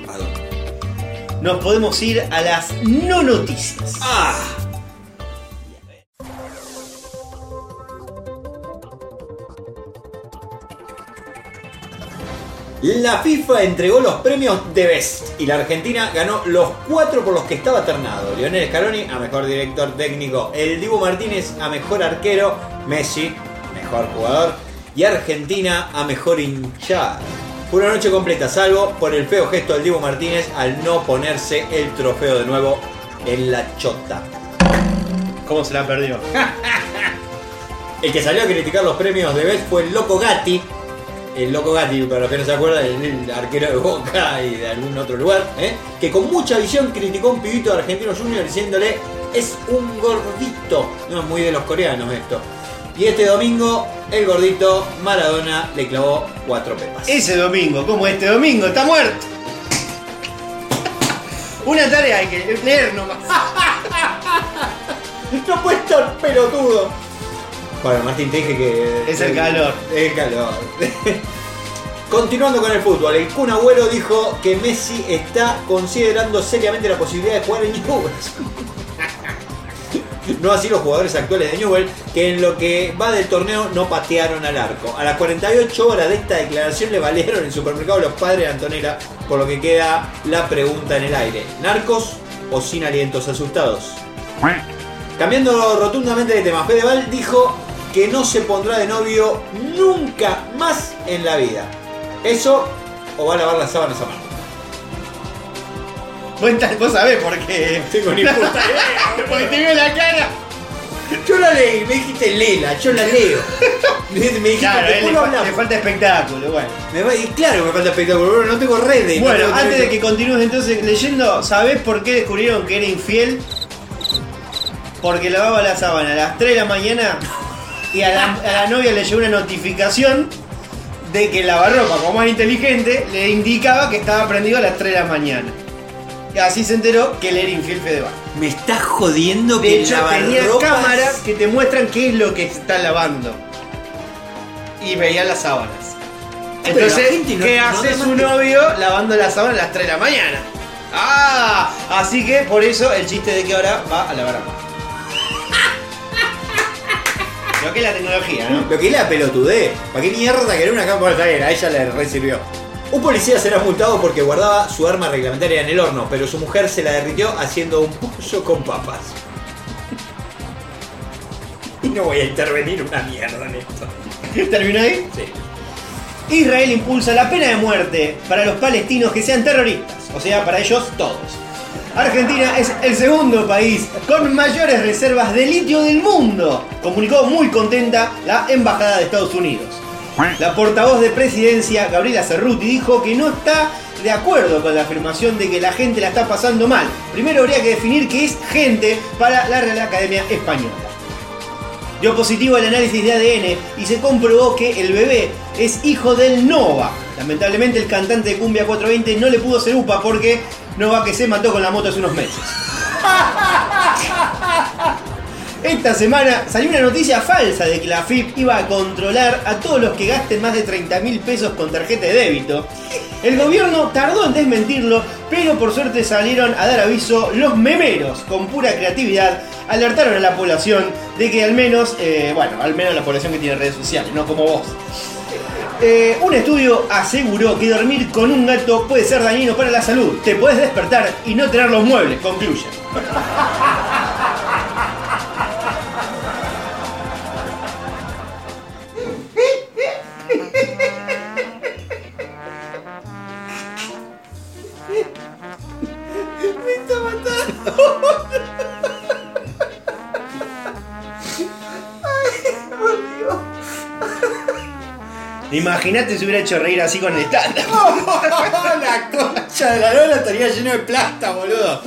¿A dónde? Nos podemos ir a las no noticias. ¡Ah! La FIFA entregó los premios de Best y la Argentina ganó los cuatro por los que estaba ternado. Lionel Scaloni a mejor director técnico, el Dibu Martínez a mejor arquero, Messi mejor jugador y Argentina a mejor hinchada. Fue una noche completa, salvo por el feo gesto del Dibu Martínez al no ponerse el trofeo de nuevo en la chota. ¿Cómo se la perdió? *laughs* El que salió a criticar los premios de Best fue el Loco Gatti. El Loco Gatti, para los que no se acuerdan, el, arquero de Boca y de algún otro lugar, ¿eh? que con mucha visión criticó a un pibito de Argentino Junior diciéndole es un gordito. No es muy de los coreanos esto. Y este domingo, el gordito Maradona le clavó cuatro pepas. Ese domingo, como este domingo, está muerto. Una tarea hay que leer nomás. *laughs* No puede estar pelotudo. Bueno, Martín, te dije que. Es el calor. Es el calor. *laughs* Continuando con el fútbol, el Kun Agüero dijo que Messi está considerando seriamente la posibilidad de jugar en Newell's. *laughs* No así los jugadores actuales de Newell, que en lo que va del torneo no patearon al arco. A las 48 horas de esta declaración le valieron el supermercado los padres de Antonella, por lo que queda la pregunta en el aire. ¿Narcos o sin alientos asustados? *laughs* Cambiando rotundamente de tema, Fedeval dijo que no se pondrá de novio nunca más en la vida. Eso o va a lavar las sábanas a mano. Vos, sabés por qué. Tengo ni puta idea. *laughs* Porque te veo la cara. Yo la leí, me dijiste lela, yo la leo. *laughs* Me dijiste, Claro, él después le, fa- le falta espectáculo, bueno. Me va- y claro, me falta espectáculo, pero no tengo redes. no Bueno, antes de que continúes entonces leyendo, ¿sabés por qué descubrieron que era infiel? Porque lavaba la sábana a las 3 de la mañana y a la, a la novia le llegó una notificación de que el lavarropa, como es inteligente, le indicaba que estaba prendido a las 3 de la mañana. Y así se enteró que él era infiel Fedeval. Me estás jodiendo De que hecho, tenía lavarropas- cámaras que te muestran qué es lo que está lavando. Y veía las sábanas. pero la Entonces, gente no- ¿qué no hace su novio lavando las sábanas a las 3 de la mañana? ¡Ah! Así que por eso el chiste de que ahora va a lavar a. Lo que es la tecnología, ¿no? Lo que es la pelotudez. ¿Para qué mierda querer una cámara bien, A ella le recibió. Un policía será multado porque guardaba su arma reglamentaria en el horno, pero su mujer se la derritió haciendo un pollo con papas. *laughs* Y no voy a intervenir una mierda en esto. ¿Terminó ahí? Sí. Israel impulsa la pena de muerte para los palestinos que sean terroristas, o sea, para ellos todos. Argentina es el segundo país con mayores reservas de litio del mundo, comunicó muy contenta la Embajada de Estados Unidos. La portavoz de presidencia, Gabriela Cerruti, dijo que no está de acuerdo con la afirmación de que la gente la está pasando mal. Primero habría que definir qué es gente para la Real Academia Española. Dio positivo el análisis de ADN y se comprobó que el bebé es hijo del Nova. Lamentablemente el cantante de Cumbia 420 no le pudo ser UPA porque Nova que se mató con la moto hace unos meses. Esta semana salió una noticia falsa de que la FIP iba a controlar a todos los que gasten más de 30 mil pesos con tarjeta de débito. El gobierno tardó en desmentirlo, pero por suerte salieron a dar aviso los memeros con pura creatividad. Alertaron a la población de que al menos, eh, bueno, al menos la población que tiene redes sociales, no como vos. Eh, un estudio aseguró que dormir con un gato puede ser dañino para la salud. Te puedes despertar y no tener los muebles, concluye. *laughs* Imagínate si hubiera hecho reír así con el stand. *laughs* la concha de la lona estaría lleno de plata, boludo.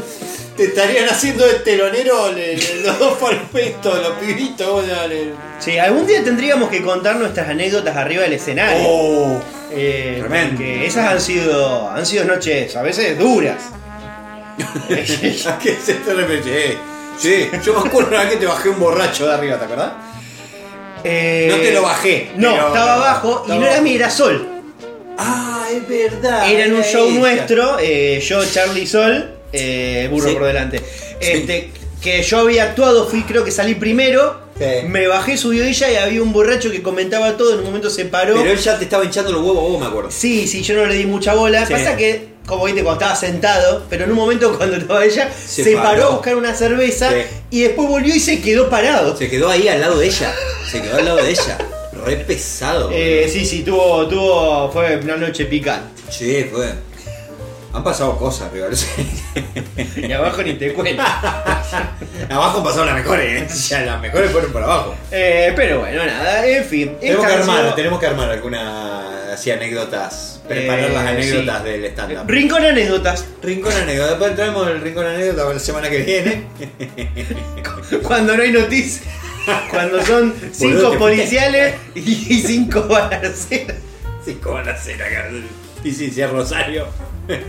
Te estarían haciendo de telonero le- le- los dos polpetos, los pibitos, boludo. le- Sí, algún día tendríamos que contar nuestras anécdotas arriba del escenario. Oh, Eh, tremendo. porque esas han sido, han sido noches a veces duras. *laughs* ¿A qué se te refiere? Sí, yo me acuerdo una vez que te bajé un borracho de arriba, ¿te acordás? Eh, No te lo bajé, No, pero- estaba abajo y no era abajo. Mirasol. Ah, es verdad. Era en un show nuestro, eh, yo, Charlie Sol, eh, burro Sí. por delante. Este, que yo había actuado, fui, creo que salí primero. Sí. Me bajé, subió ella y había un borracho que comentaba todo. En un momento se paró. Pero él ya te estaba hinchando los huevos a vos, me acuerdo. Sí, sí, yo no le di mucha bola. Sí. Pasa que, como viste, cuando estaba sentado, pero en un momento *laughs* cuando estaba ella, se, Se paró. paró. a buscar una cerveza Sí. y después volvió y se quedó parado. Se quedó ahí al lado de ella. Se quedó al lado de ella. Re pesado. Eh, sí, sí, tuvo, tuvo, fue una noche picante. Sí, fue. Han pasado cosas, arriba. Y *laughs* abajo ni te cuento. *laughs* abajo pasaron las mejores, ¿eh? Ya las mejores fueron por abajo. Eh, pero bueno, nada, en fin. Tenemos que armar, sido tenemos que armar algunas así anécdotas. Preparar Eh, las anécdotas sí. del stand-up. Rincón anécdotas. Rincón anécdota. Después traemos el rincón anécdota para la semana que viene. *laughs* Cuando no hay noticias. Cuando son cinco policiales y cinco balaceras. Sí, ¿cómo van Y si si es Rosario.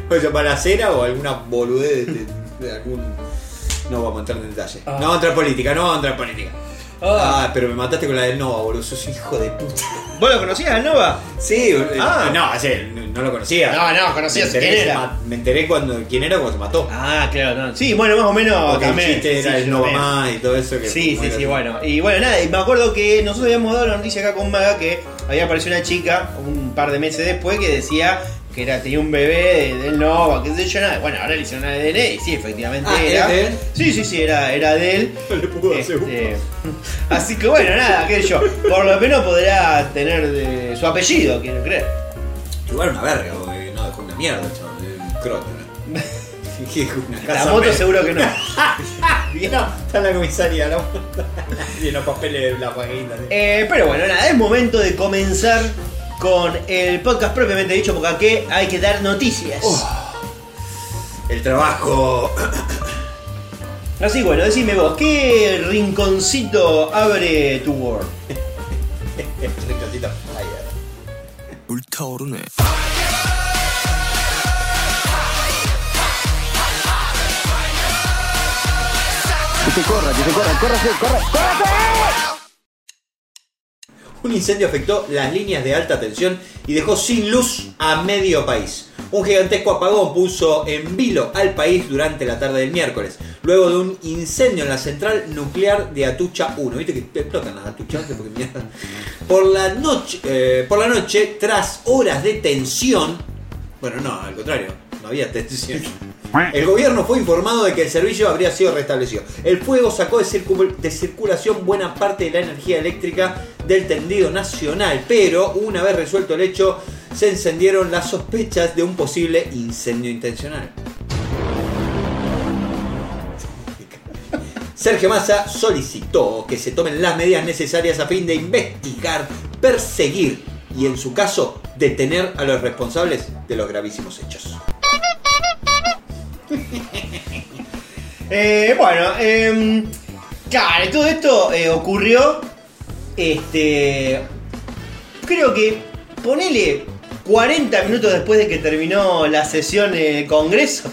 O sea, balacera o alguna boludez de, de- de algún. No vamos a entrar en detalle. Ah. No vamos a entrar en política, no vamos a entrar en política. Ah, pero me mataste con la del Nova, boludo. Sos un hijo de puta. ¿Vos lo conocías al Nova? Sí, Ah. no, o sea, no, no lo conocía. No, no, conocías Me enteré, quién era. ma- Me enteré cuando, quién era cuando se mató. Ah, claro, no. Sí, bueno, más o menos Porque el también. chiste era Sí, el yo Nova también. más y todo eso. Que Sí, sí, sí, bueno. Y bueno, nada, y me acuerdo que nosotros habíamos dado la noticia acá con Maga que había aparecido una chica un par de meses después que decía que era, tenía un bebé de- del Nova, qué sé yo, nada. Bueno, ahora le hicieron una ADN y sí, efectivamente Ah, era. ¿es de él? Sí, sí, sí, era, era de él. *laughs* No le pudo hacer Este, *laughs* así que bueno, nada, qué sé yo. Por lo menos podrá tener de- su apellido, quiero creer. Igual una verga, porque no dejó una mierda, chaval. Un croto, ¿no? *laughs* una La casa moto me- seguro que no. No, está en la comisaría, la moto. Lleno papeles de la paguita. Eh, pero bueno, nada, es momento de comenzar con el podcast propiamente dicho, porque aquí hay que dar noticias. Oh. El trabajo. *coughs* Así bueno, decime vos, ¿qué rinconcito abre tu Word? *laughs* rinconcito fire. Que se corra, que se corra, corra, corra, corra. Un incendio afectó las líneas de alta tensión y dejó sin luz a medio país. Un gigantesco apagón puso en vilo al país durante la tarde del miércoles, luego de un incendio en la central nuclear de Atucha 1. ¿Viste que explotan las Atuchas? No sé por qué mierda. Por la noche, eh, por la noche, tras horas de tensión, bueno, no, al contrario, no había tensión. El gobierno fue informado de que el servicio habría sido restablecido. El fuego sacó de, circu- de circulación buena parte de la energía eléctrica del tendido nacional, pero una vez resuelto el hecho, se encendieron las sospechas de un posible incendio intencional. Sergio Massa solicitó que se tomen las medidas necesarias a fin de investigar, perseguir y, en su caso, detener a los responsables de los gravísimos hechos. *laughs* Eh, bueno, eh, claro, todo esto eh, ocurrió, este, creo que ponele 40 minutos después de que terminó la sesión del Congreso.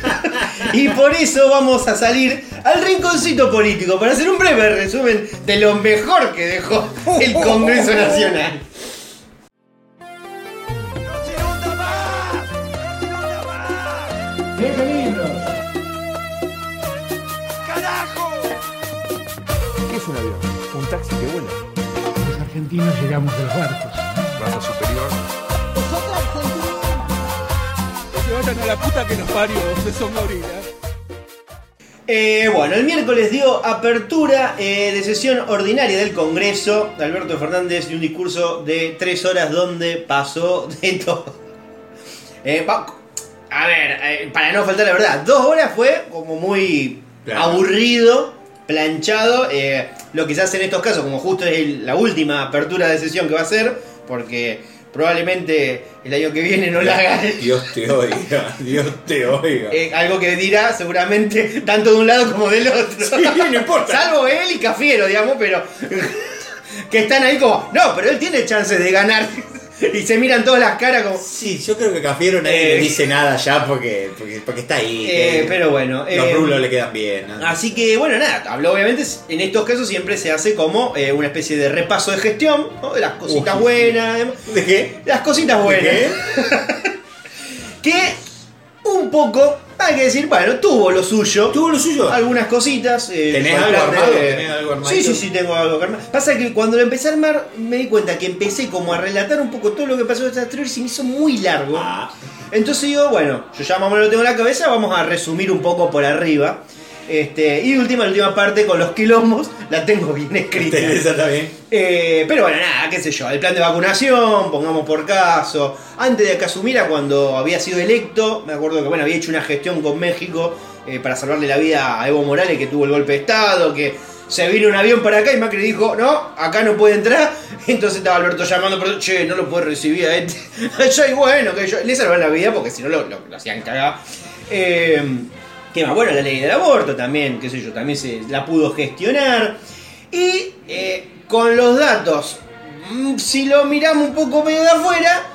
*laughs* y por eso vamos a salir al rinconcito político para hacer un breve resumen de lo mejor que dejó el Congreso Nacional. Un avión? Un taxi que vuela. Los argentinos llegamos de los barcos. Raza superior. Que se vayan a la puta que nos parió, se son gorilas. Eh, bueno, el miércoles dio apertura eh, de sesión ordinaria del Congreso. Alberto Fernández dio un discurso de tres horas donde pasó de todo. Eh, va- a ver, eh, para no faltar la verdad, dos horas fue como muy Claro. aburrido, planchado. eh, lo que se hace en estos casos, como justo es el- la última apertura de sesión que va a ser, porque probablemente el año que viene no la haga. Dios te oiga, Dios te oiga. Eh, algo que dirá seguramente *laughs* tanto de un lado como del otro. Sí, no importa. Salvo él y Cafiero, digamos, pero. *laughs* que están ahí como. No, pero él tiene chances de ganar. *laughs* y se miran todas las caras como. Sí, yo creo que Cafiero nadie Eh. le dice nada ya porque, porque, porque está ahí. Eh, pero bueno. Los eh, rulos le quedan bien. ¿no? Así que bueno, nada, habló obviamente, en estos casos siempre se hace como eh, una especie de repaso de gestión, ¿no? de las cositas buenas, ¿De qué? las cositas buenas. qué? *laughs* que un poco, hay que decir, bueno, tuvo lo suyo. ¿Tuvo lo suyo? algunas cositas. eh, ¿Tenés algo de- armado? ¿Tenés algo armadito? Sí, sí, sí, tengo algo armado. Pasa que cuando lo empecé a armar, me di cuenta que empecé como a relatar un poco todo lo que pasó en esta anterior y se me hizo muy largo. Ah, Entonces digo, bueno, yo ya más o menos lo tengo en la cabeza, vamos a resumir un poco por arriba. Este, y última, la última parte con los quilombos, la tengo bien escrita. esa está bien. Eh, pero bueno, nada, qué sé yo, el plan de vacunación, pongamos por caso. Antes de que asumiera, cuando había sido electo, me acuerdo que bueno, había hecho una gestión con México eh, para salvarle la vida a Evo Morales, que tuvo el golpe de Estado, que se vino un avión para acá y Macri dijo, no, acá no puede entrar. *laughs* Entonces estaba Alberto llamando, pero che, no lo puede recibir a este. *laughs* yo, y bueno, que yo, le salvaron la vida porque si no lo, lo- lo hacían cagar. Eh, ¿Qué más? Bueno, la ley del aborto también, qué sé yo, también se la pudo gestionar. Y eh, con los datos, mm, si lo miramos un poco medio de afuera,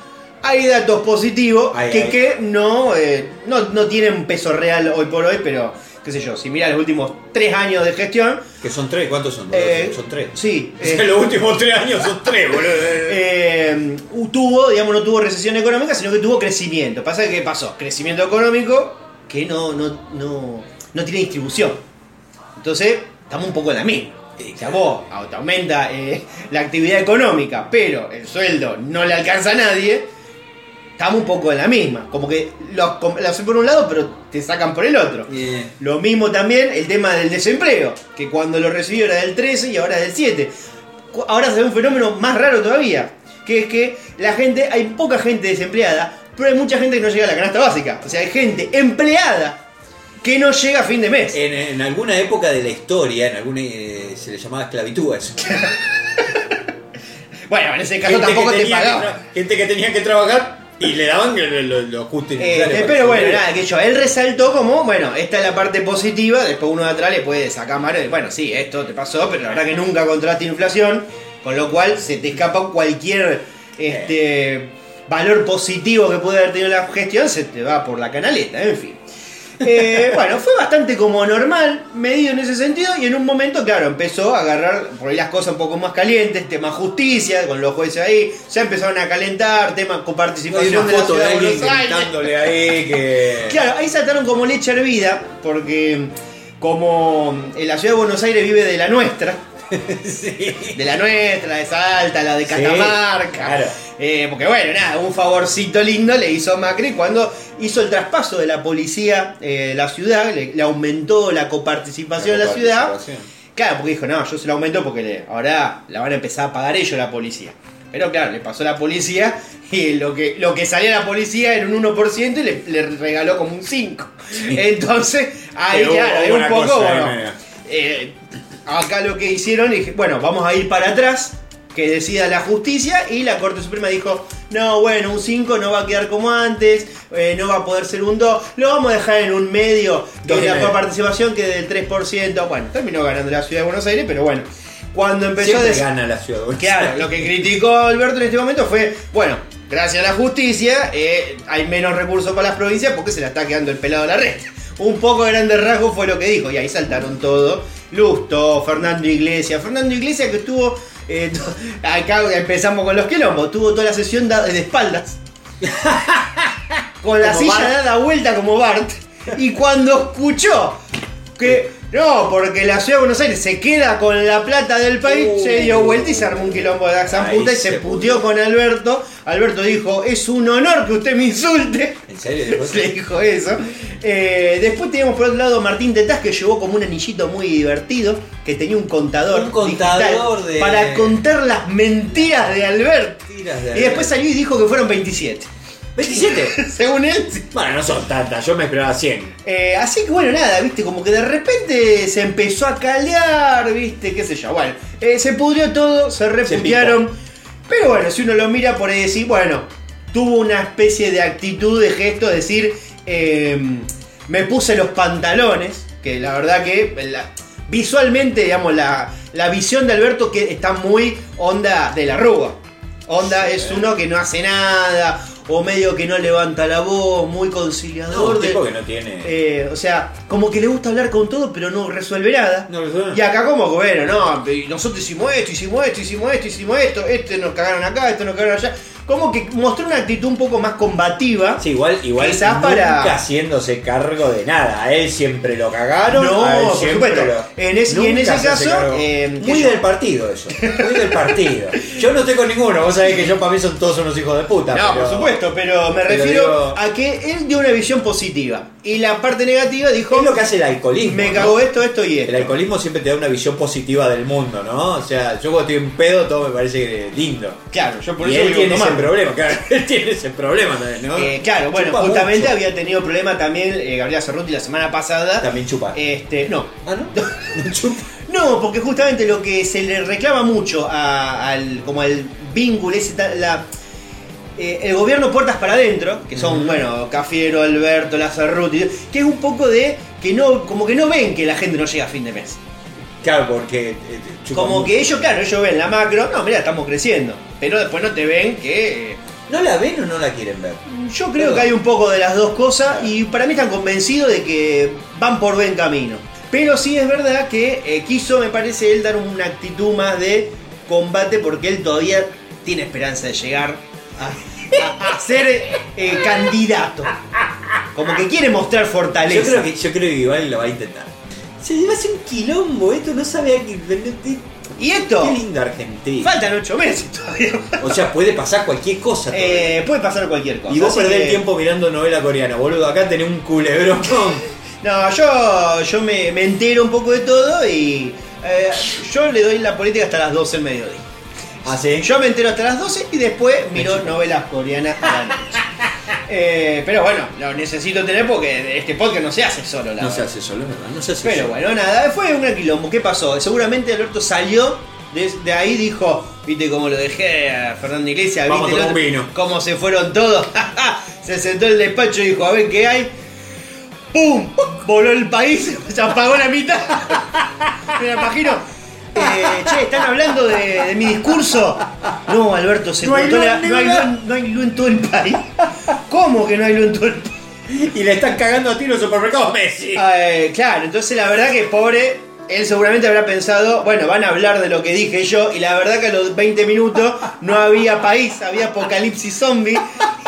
hay datos positivos Ay, que, ay. que no, eh, no, no tienen peso real hoy por hoy, pero qué sé yo, si mira los últimos tres años de gestión, Que son tres, ¿cuántos son? eh, son tres. Sí. Eh, que los últimos tres años son tres, boludo. eh, tuvo, digamos, no tuvo recesión económica, sino que tuvo crecimiento. Pasa que pasó, crecimiento económico que no, no, no, no tiene distribución. Entonces, estamos un poco en la misma. O sea, vos te aumenta eh, *laughs* la actividad económica, pero el sueldo no le alcanza a nadie, estamos un poco en la misma. Como que lo, lo hacen por un lado, pero te sacan por el otro. Eh, Lo mismo también el tema del desempleo, que cuando lo recibió era del 13 y ahora es del 7. Cu- Ahora se ve un fenómeno más raro todavía, que es que la gente, hay poca gente desempleada, pero hay mucha gente que no llega a la canasta básica. O sea, hay gente empleada que no llega a fin de mes. en, en alguna época de la historia, en alguna eh, se le llamaba esclavitud a eso. *laughs* Bueno, en ese caso Gente tampoco te gente que tenía que trabajar y le daban lo, lo, justo y Eh, pero bueno, nada, que yo, él resaltó como, bueno, esta es la parte positiva, después uno de atrás le puede sacar mano y, bueno, sí, esto te pasó, pero la verdad que nunca contraste inflación, con lo cual se te escapa cualquier este, valor positivo que puede haber tenido la gestión, se te va por la canaleta, en fin. Eh, *laughs* bueno, fue bastante como normal, medido en ese sentido, y en un momento, claro, empezó a agarrar por ahí las cosas un poco más calientes, tema justicia, con los jueces ahí, ya empezaron a calentar, tema Hay coparticipación una de foto de ciudad de Buenos Aires. ahí que. *laughs* Claro, ahí saltaron como leche hervida, porque como en la ciudad de Buenos Aires vive de la nuestra, Sí. de la nuestra, de Salta, la de Sí, Catamarca. claro. Eh, porque bueno, nada, un favorcito lindo le hizo Macri cuando hizo el traspaso de la policía eh, la ciudad, le, le aumentó la coparticipación de la ciudad. Claro, porque dijo, no, yo se lo aumento porque le- ahora la van a empezar a pagar ellos la policía. Pero claro, le pasó la policía y lo que, lo que salía la policía era un 1% y le, le regaló como un 5%. Entonces, ahí Pero claro, hubo un poco, bueno, eh, acá lo que hicieron, dije, bueno, vamos a ir para atrás, que decida la justicia, y la Corte Suprema dijo, no, bueno, un 5 no va a quedar como antes, eh, no va a poder ser un 2, lo vamos a dejar en un medio, que y la medio. participación que del 3%, bueno, terminó ganando la Ciudad de Buenos Aires, pero bueno, cuando empezó Siempre a decir... gana la ciudad de Buenos Claro, Aires. lo que criticó Alberto en este momento fue, bueno, gracias a la justicia eh, hay menos recursos para las provincias porque se la está quedando el pelado a la red. Un poco de grandes rasgos fue lo que dijo y ahí saltaron todo. Lusto, Fernando Iglesias. Fernando Iglesias que estuvo, eh, *laughs* acá empezamos con los quilombos, tuvo toda la sesión de espaldas. *laughs* con la Como silla Bart. dada vuelta como Bart. Y cuando escuchó que no, porque la ciudad de Buenos Aires se queda con la plata del país, Uh. se dio vuelta y se armó un quilombo de Ahí puta y se, se puteó con Alberto. Alberto dijo, es un honor que usted me insulte. ¿En serio? *laughs* Le dijo eso. Eh, después teníamos por otro lado Martín Tetaz que llevó como un anillito muy divertido, que tenía un contador. Un contador de- Para contar las mentiras de Alberto. De Y después Alberto. salió y dijo que fueron 27. 27. *laughs* Según él. sí. Bueno, no son tantas, yo me esperaba 100. Eh, así que bueno, nada, viste, como que de repente se empezó a caldear, viste, qué sé yo. Bueno, eh, se pudrió todo, se repudiaron. Pero bueno, si uno lo mira por ahí decir, bueno, tuvo una especie de actitud, de gesto, de decir, eh, me puse los pantalones, que la verdad que la- visualmente, digamos, la, la visión de Alberto que está muy onda de la rúa. Onda es uno que no hace nada, o medio que no levanta la voz, muy No, conciliador. de- tipo que no tiene. eh, o sea, como que le gusta hablar con todo, pero no resuelve nada. No resuelve. Y acá como bueno, no, nosotros hicimos esto, hicimos esto, hicimos esto, hicimos esto, este nos cagaron acá, este nos cagaron allá. Como que mostró una actitud un poco más combativa. Sí, igual, igual Quizás nunca para- haciéndose cargo de nada. A él siempre lo cagaron. No, a él por siempre lo- En y en ese caso, eh, muy yo- del partido eso. Muy del partido. *laughs* Yo no estoy con ninguno. Vos sabés que yo para mí son todos unos hijos de puta. No, pero- por supuesto, pero me pero refiero digo- a que él dio una visión positiva. Y la parte negativa dijo, Es lo que hace el alcoholismo. me ¿no? cagó esto, esto y esto. El alcoholismo siempre te da una visión positiva del mundo, ¿no? O sea, yo cuando estoy en pedo todo me parece lindo. Claro, yo por y eso él vivo tiene ese tomando. problema, claro. *laughs* Tiene ese problema también, ¿no? Eh, claro, bueno, Chupa justamente mucho. había tenido problema también eh, Gabriela Cerruti la semana pasada. También chupa. Este, no. Ah, ¿no? *laughs* No chupa. No, porque justamente lo que se le reclama mucho a- al como al vínculo ese ta- la eh, el gobierno puertas para adentro, que son, bueno, Cafiero, Alberto, Lazarruti, que es un poco de que no, como que no ven que la gente no llega a fin de mes. Claro, porque. eh, Como mucho. que ellos, claro, ellos ven la macro, no, mira, estamos creciendo. Pero después no te ven que, eh, ¿No la ven o no la quieren ver? Yo creo que hay un poco de las dos cosas y para mí están convencidos de que van por buen camino. Pero sí es verdad que eh, quiso, me parece, él dar una actitud más de combate porque él todavía tiene esperanza de llegar a, a- a ser eh, candidato. Como que quiere mostrar Yo fortaleza. creo, que, yo creo que igual lo va a intentar. Se va a hacer un quilombo, esto no sabe a qué. Y esto, Qué linda Argentina. faltan ocho meses todavía. O sea, puede pasar cualquier cosa. Eh, puede pasar cualquier cosa. y vos perdés que- el tiempo mirando novela coreana, boludo. Acá tenés un culebrón. *laughs* No, yo, yo me, me entero un poco de todo y eh, yo le doy la política hasta las 12 del mediodía. ¿Ah, sí? Yo me entero hasta las 12 y después miro novelas coreanas a la noche. Eh, pero bueno, lo necesito tener porque este podcast no se hace solo, la No se hace solo, verdad. No se hace Pero solo. bueno, nada, fue un quilombo. ¿Qué pasó? Seguramente Alberto salió de, de ahí, dijo, viste cómo lo dejé a Fernando Iglesias, Vamos a viste tomar un vino. cómo se fueron todos. *laughs* se sentó en el despacho y dijo, a ver qué hay. ¡Pum! Voló el país, *laughs* se apagó la mitad. *laughs* Me la imagino. Eh, che, ¿están hablando de, de mi discurso? No, Alberto, se No hay luz la- no, hay luz, no hay luz en todo el país. ¿Cómo que no hay luz en todo el país? Y le están cagando a tiro en supermercados Messi. Eh, claro, entonces la verdad que pobre, él seguramente habrá pensado, bueno, van a hablar de lo que dije yo, y la verdad que a los 20 minutos no había país, había apocalipsis zombie,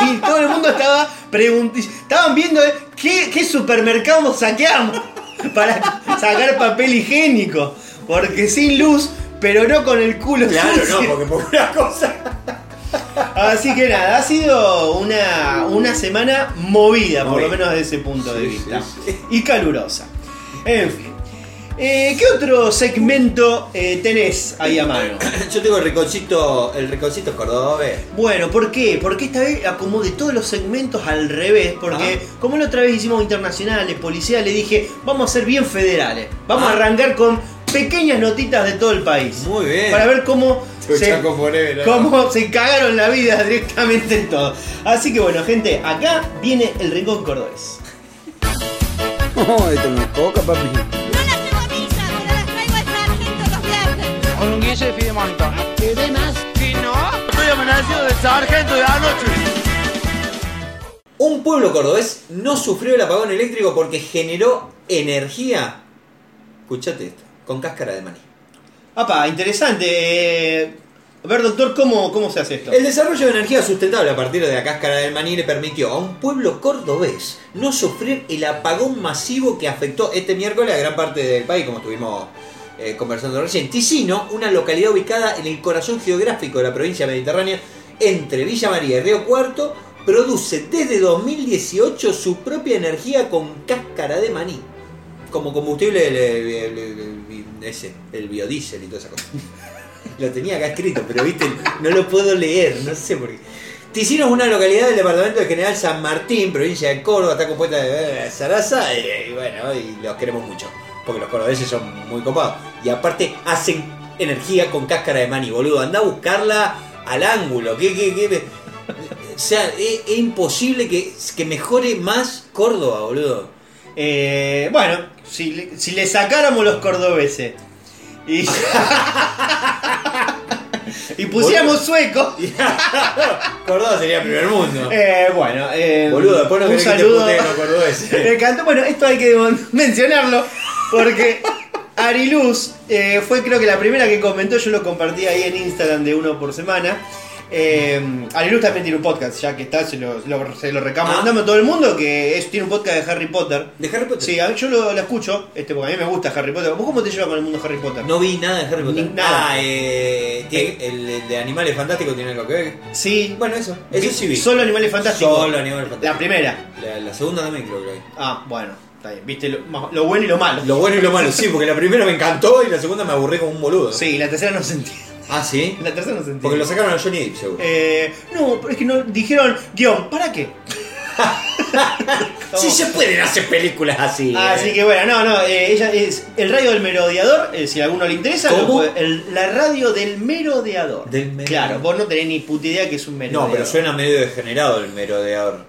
y todo el mundo estaba preguntando, estaban viendo eh, qué, qué supermercado saqueamos para sacar papel higiénico, porque sin luz, pero no con el culo Claro, sucio. no, porque por una cosa. Así que nada, ha sido una, una semana movida, por lo menos desde ese punto de Sí, vista. sí, sí. Y calurosa. En fin. Eh, ¿Qué otro segmento eh, tenés ahí a mano? *coughs* Yo tengo el riconcito, el riconcito cordobés. Bueno, ¿por qué? Porque esta vez acomodé todos los segmentos al revés. Porque, Ah. como la otra vez hicimos internacionales, policiales, dije, vamos a ser bien federales. Vamos a Ah. arrancar con pequeñas notitas de todo el país. Muy bien. Para ver cómo se, Forever, ¿no? cómo se cagaron la vida *laughs* directamente en todo. Así que bueno, gente, acá viene el rincón cordobés. No, esto no es coca, papi. No las llevo a misa, pero las traigo al sargento los viernes. Con un guise de fidemonto. ¿Querés más? Si no, estoy amenazado del sargento de anoche. Un pueblo cordobés no sufrió el apagón eléctrico porque generó energía. Escuchate esto, con cáscara de maní. Apa, interesante. eh, A ver, doctor, ¿cómo, cómo se hace esto? El desarrollo de energía sustentable a partir de la cáscara del maní le permitió a un pueblo cordobés no sufrir el apagón masivo que afectó este miércoles a gran parte del país, como estuvimos eh, conversando recién. Ticino, una localidad ubicada en el corazón geográfico de la provincia mediterránea, entre Villa María y Río Cuarto, produce desde 2018 su propia energía con cáscara de maní. Como combustible el, el- el- el- ese, el biodiesel y toda esa cosa. *laughs* Lo tenía acá escrito, pero viste, no lo puedo leer, no sé por qué. Ticino es una localidad del departamento de General San Martín, provincia de Córdoba, está compuesta de eh, Sarasa y, y bueno, y los queremos mucho, porque los cordobeses son muy copados. Y aparte hacen energía con cáscara de maní, boludo, anda a buscarla al ángulo, que, que, que- o sea, es, es imposible que, que mejore más Córdoba, boludo. Eh, bueno, si, le- si le sacáramos los cordobeses y, *laughs* y pusiéramos sueco, *laughs* Córdoba sería primer mundo. eh, bueno, eh, Boludo, después no un querés que te saludo. puteen los cordobeses. *laughs* Me encantó. Bueno, esto hay que mencionarlo porque Ariluz eh, fue creo que la primera que comentó, yo lo compartí ahí en Instagram de uno por semana. Eh, Ariluz también tiene un podcast, ya que está, se lo, lo- se lo recomendamos a todo el mundo, que es, tiene un podcast de Harry Potter. ¿De Harry Potter? Sí, a mí- yo lo, lo escucho, este, porque a mí me gusta Harry Potter. ¿Vos cómo te llevas con el mundo Harry Potter? No vi nada de Harry Potter. Ni nada. Ah, eh, tiene- el, el de Animales Fantásticos tiene algo que ver. Sí. Bueno, eso. Eso sí vi. Solo Animales Fantásticos. Solo Animales Fantásticos. La primera. La, la segunda también creo que vi. Ah, bueno, está bien. Viste lo, lo bueno y lo malo. Lo bueno y lo malo, sí, porque la primera me encantó y la segunda me aburrí como un boludo. Sí, la tercera no se entiende. Ah, sí. La tercera no se entiende. Porque lo sacaron a Johnny Depp, seguro. Eh, no, pero es que no dijeron guion, ¿para qué? *laughs* *laughs* Sí se pueden hacer películas así. Así eh. que bueno, no, no, eh, ella es el radio del merodeador, eh, si a alguno le interesa, lo ¿Cómo? puede- el- la radio del merodeador. Del merodeador. Claro, vos no tenés ni puta idea que es un merodeador. No, pero suena medio degenerado el merodeador.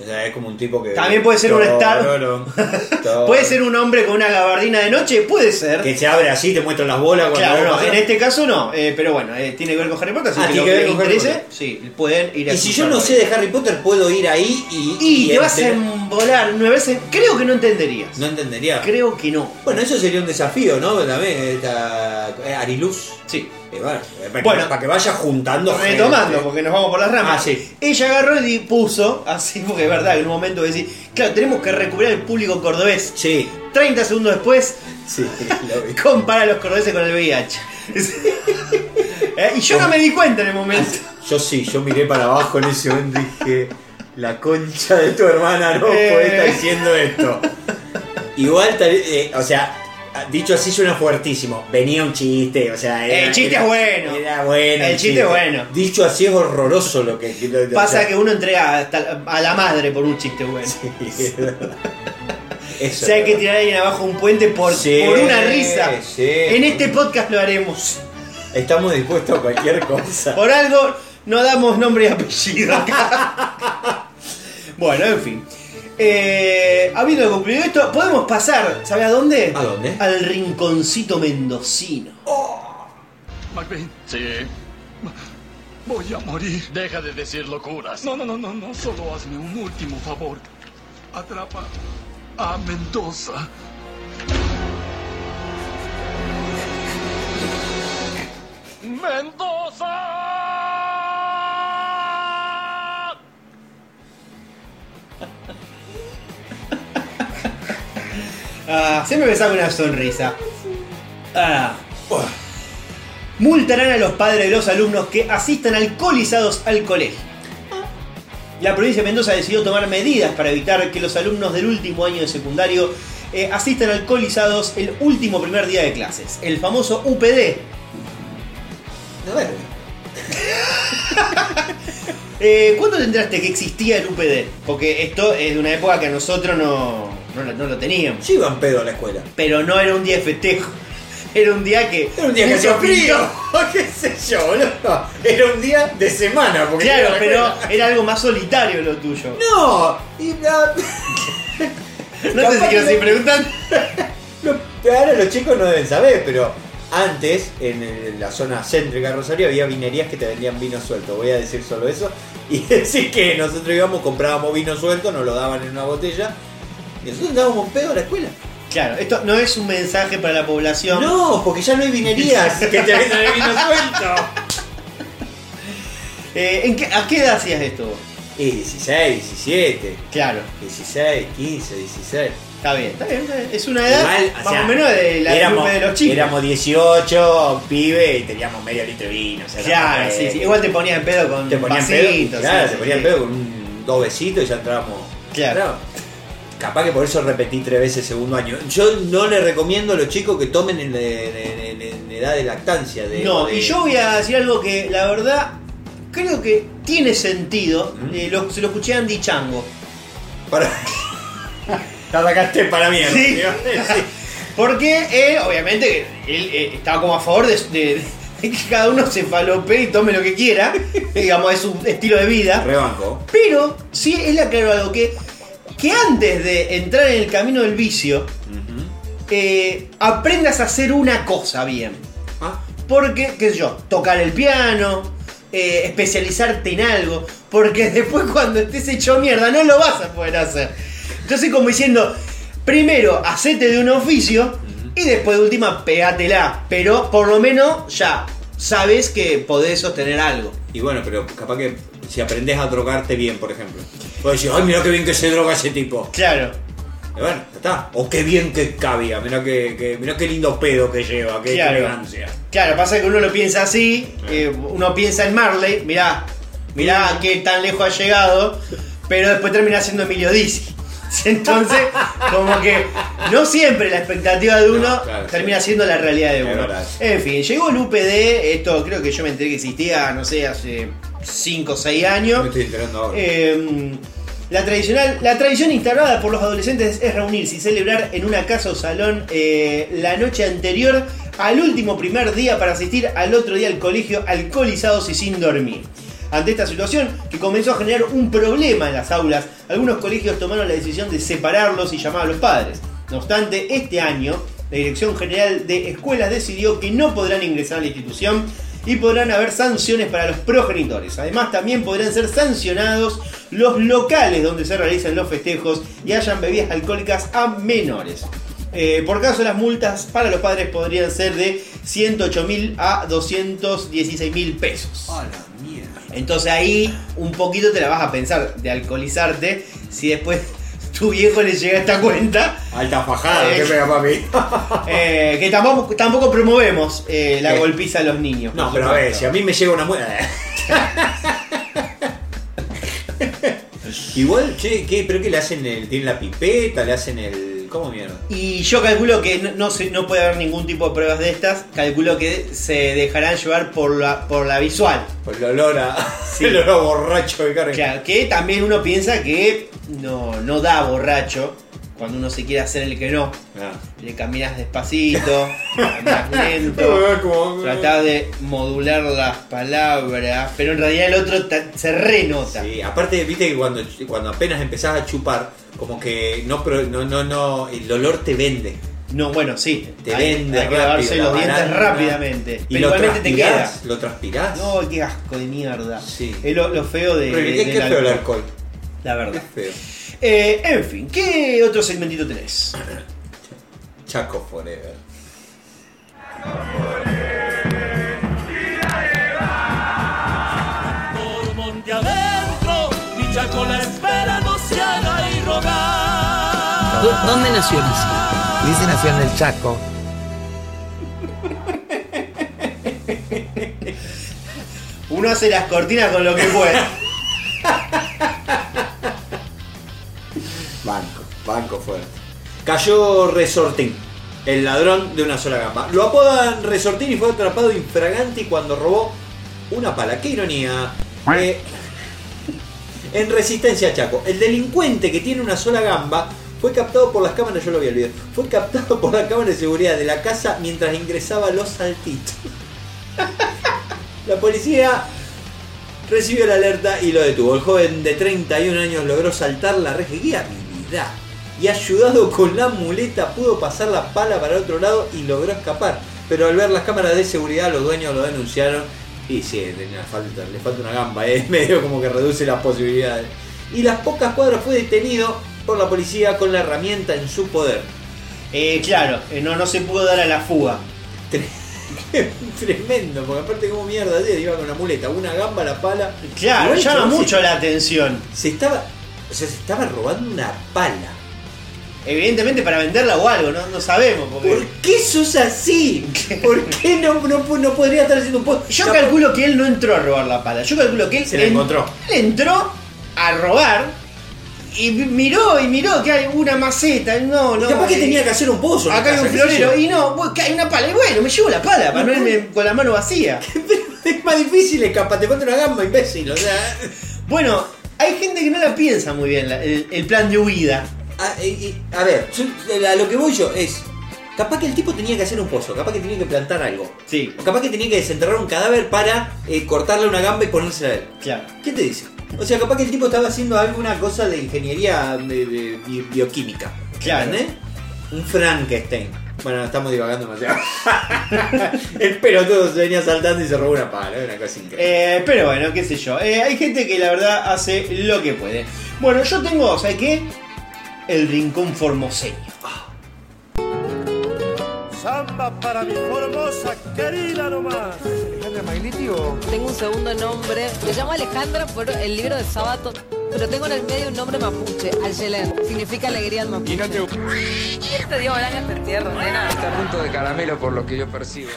Es como un tipo que. También puede ser un tororo. *laughs* ¿Puede ser un hombre con una gabardina de noche? Puede ser. Que se abre así, te muestran las bolas Claro, no, en este caso no, eh, pero bueno, eh, tiene que ver con Harry Potter, así Ah, que tiene ver con interese, sí, pueden ir a Y si yo no sé de Harry Potter, puedo ir ahí y. Y te vas a embolar nueve veces, creo que no entenderías. No entendería. Creo que no. Bueno, eso sería un desafío, ¿no? También, esta. eh, Ariluz. Sí. Bueno, para, Bueno. que, para que vaya juntando. Retomando, gente. porque nos vamos por las ramas. Ah, sí. Ella agarró y puso, así porque es verdad en un momento decir, claro, tenemos que recuperar el público cordobés. Sí, 30 segundos después, sí, *laughs* compara a los cordobeses con el VIH. *laughs* Eh, y yo no me di cuenta en el momento. *laughs* Yo sí, yo miré para abajo en ese momento y dije, la concha de tu hermana no Eh. puede estar diciendo esto. Igual, eh, o sea, dicho así suena fuertísimo. Venía un chiste, o sea... El chiste es bueno. Era bueno. El chiste es bueno. Dicho así es horroroso lo que... lo- o Pasa sea, que uno entrega hasta a la madre por un chiste bueno. *laughs* *laughs* Eso Si hay es que tirar a alguien abajo un puente por, Sí, por una risa. sí. En este podcast lo haremos. Estamos dispuestos a cualquier cosa. Por algo no damos nombre y apellido acá. *laughs* bueno, en fin. Eh, habiendo concluido esto, podemos pasar, ¿sabe a dónde? ¿A dónde? Al rinconcito mendocino. McBain. Sí. Voy a morir. Deja de decir locuras. No, no, no, no, no. Solo hazme un último favor. Atrapa a Mendoza. ¡Mendoza! Ah, siempre me saca una sonrisa. Ah. Multarán a los padres de los alumnos que asistan alcoholizados al colegio. La provincia de Mendoza decidió tomar medidas para evitar que los alumnos del último año de secundario eh, asistan alcoholizados el último primer día de clases. El famoso UPD. A ver, Eh, ¿Cuándo te enteraste que existía el UPD? Porque esto es de una época que nosotros no, no, lo- no lo teníamos. yo iba en pedo a la escuela. Pero no era un día de festejo. Era un día que. Era un día que hacía frío. *laughs* ¿Qué sé yo, boludo? Era un día de semana. Porque Claro, la pero era algo más solitario lo tuyo. No, y la- *laughs* No sé si quiero seguir preguntando. *laughs* ahora los chicos no deben saber, pero antes en la zona céntrica de Rosario había vinerías que te vendían vino suelto. Voy a decir solo eso. Y decir que nosotros íbamos, comprábamos vino suelto, nos lo daban en una botella. Y nosotros andábamos en pedo a la escuela. Claro, esto no es un mensaje para la población. No, porque ya no hay vinerías *laughs* que te vendan el vino suelto. Eh, ¿en qué- ¿A qué edad hacías esto vos? Y 16, 17, Claro, 16, 15, 16. está bien, está bien. está bien. Es una edad Igual, o más sea, o menos de la éramos, de los chicos. Éramos 18, pibe, y teníamos medio litro de vino. o sea, Claro, sí, sí. Igual te ponían pedo con te ponían vasitos, pedo. Claro, sí, te ponían sí. pedo con un, dos besitos y ya entrábamos. Claro. entrábamos. Capaz que por eso repetí tres veces segundo año. Yo no le recomiendo a los chicos que tomen en, en- en- en edad de lactancia. De, No, de- y yo voy a decir algo que la verdad creo que tiene sentido. ¿Mm? Eh, lo- se lo escuché a Andy Chango. Para... *laughs* La sacaste para mí. Sí. Sí. Porque él, obviamente, él eh, estaba como a favor de, de- que cada uno se falope y tome lo que quiera. *laughs* digamos, es su estilo de vida. Rebanco. Pero sí él aclaró algo que, que antes de entrar en el camino del vicio, eh, aprendas a hacer una cosa bien. Ah, Porque, qué sé yo, tocar el piano, eh, especializarte en algo. Porque *laughs* después cuando estés hecho mierda no lo vas a poder hacer. Entonces como diciendo, primero hacete de un oficio y después de última pegátela. Pero por lo menos ya sabes que podés sostener algo. Y bueno, pero capaz que si aprendes a drogarte bien, por ejemplo. Puedes decir, ay, mira qué bien que se droga ese tipo. Claro. Y bueno, ya está. O qué bien que cabía, mira qué, qué- mira qué lindo pedo que lleva, qué, qué Claro. elegancia. Claro, pasa que uno lo piensa así, eh, uno piensa en Marley, mirá, mirá qué tan lejos ha llegado, pero después termina siendo Emilio Dizzy. *laughs* Entonces, como que no siempre la expectativa de uno No, claro, termina siendo la realidad de Es uno. verdad. En fin, llegó el UPD, esto creo que yo me enteré que existía, no sé, hace 5 o 6 Me años. estoy enterando ahora. Eh, la, tradicional, la tradición instaurada por los adolescentes es reunirse y celebrar en una casa o salón eh, la noche anterior al último primer día para asistir al otro día al colegio alcoholizados y sin dormir. Ante esta situación, que comenzó a generar un problema en las aulas, algunos colegios tomaron la decisión de separarlos y llamar a los padres. No obstante, este año, la Dirección General de Escuelas decidió que no podrán ingresar a la institución y podrán haber sanciones para los progenitores. Además, también podrán ser sancionados los locales donde se realizan los festejos y hayan bebidas alcohólicas a menores. Eh, por caso, las multas para los padres podrían ser de 108 mil a 216 mil pesos. A la mierda. Entonces ahí un poquito te la vas a pensar de alcoholizarte si después tu viejo le llega esta cuenta. Alta fajada, Eh, qué pega papi. *laughs* eh, que tampoco, tampoco promovemos eh, la golpiza a los niños. No, pero a ver, si a mí me llega una muela. *laughs* Igual, che, ¿qué? ¿Pero qué le hacen el. ¿Tienen la pipeta? ¿Le hacen el. ¿Cómo mierda? Y yo calculo que no, no, se- no puede haber ningún tipo de pruebas de estas. Calculo que se dejarán llevar por la, por la visual. Por el olor a. *laughs* El olor a borracho de carne. Claro, que también uno piensa que no, no da borracho cuando uno se quiere hacer el que no. Ah. Le caminas despacito, *laughs* caminas lento, tratás de modular las palabras, pero en realidad el otro se renota. Sí, aparte, viste que cuando, cuando apenas empezás a chupar, como que no, no, no, no, el olor te vende. No, bueno, sí, Te hay, vende hay que lavarse la los dientes banana. rápidamente. Y Pero lo igualmente te queda. lo transpirás. No, qué asco de mierda. Sí. Es lo, lo feo de, Pero de- qué feo el alcohol. La Qué verdad. feo. Eh, en fin, ¿qué otro segmentito tenés? Chaco Forever. Por monte adentro, dicha con la espera no se haga y rogar. ¿Dó- ¿Dónde nació Lizzie? Lizzie nació en el Chaco. Uno hace las cortinas con lo que puede. *laughs* Banco, banco fuerte. Cayó Resortín, el ladrón de una sola gamba. Lo apodan Resortín y fue atrapado infraganti cuando robó una pala. ¡Qué ironía! Eh, en Resistencia Chaco, el delincuente que tiene una sola gamba fue captado por las cámaras, yo lo había olvidado, fue captado por la cámara de seguridad de la casa mientras ingresaba los saltitos. *laughs* La policía recibió la alerta y lo detuvo. El joven de 31 años logró saltar la reja. ¡Qué Y ayudado con la muleta pudo pasar la pala para el otro lado y logró escapar. Pero al ver las cámaras de seguridad los dueños lo denunciaron. Y sí, tenía falta, le falta una gamba, es *laughs* medio como que reduce las posibilidades. Y las pocas cuadras fue detenido por la policía con la herramienta en su poder. Eh, claro, eh, no, no se pudo dar a la fuga. *laughs* Tremendo, porque aparte como mierda ayer iba con la muleta, una gamba, la pala. Claro, llama se- mucho la atención. Se estaba. O sea, se estaba robando una pala. Evidentemente para venderla o algo, no, no sabemos. Porque... ¿Por qué sos así? ¿Por qué no, no, no podría estar haciendo un post? Yo calculo que él no entró a robar la pala. Yo calculo que él Se la en- encontró. Él entró a robar y miró y miró que hay una maceta. No, no. Capaz que eh, tenía que hacer un pozo. Acá hay un florero y no, que hay una pala. Y bueno, me llevo la pala para no irme con la mano vacía. *laughs* Es más difícil escapar, te falta una gamba, imbécil. O sea. Bueno, hay gente que no la piensa muy bien, la- el, el plan de huida. A, y- y- a ver, yo- a lo que voy yo es. Capaz que el tipo tenía que hacer un pozo, capaz que tenía que plantar algo. Sí, O capaz que tenía que desenterrar un cadáver para eh, cortarle una gamba y ponérsela a él. claro. ¿Quién te dice? O sea, capaz que el tipo estaba haciendo alguna cosa de ingeniería de, de bi- bioquímica. Claro. ¿Entendés? Un Frankenstein. Bueno, estamos divagando demasiado. *laughs* el pelotudo se venía saltando y se robó una pala, una cosa increíble. Eh, pero bueno, qué sé yo. Eh, hay gente que la verdad hace lo que puede. Bueno, yo tengo, ¿sabes qué? El rincón formoseño. Samba para mi formosa querida nomás. Tengo un segundo nombre. Me llamo Alejandra por el libro de Sabato, pero tengo en el medio un nombre mapuche, Ayelen. Significa alegría en mapuche. ¿Quién te bragas de tierra, nena? Está a punto de caramelo por lo que yo percibo.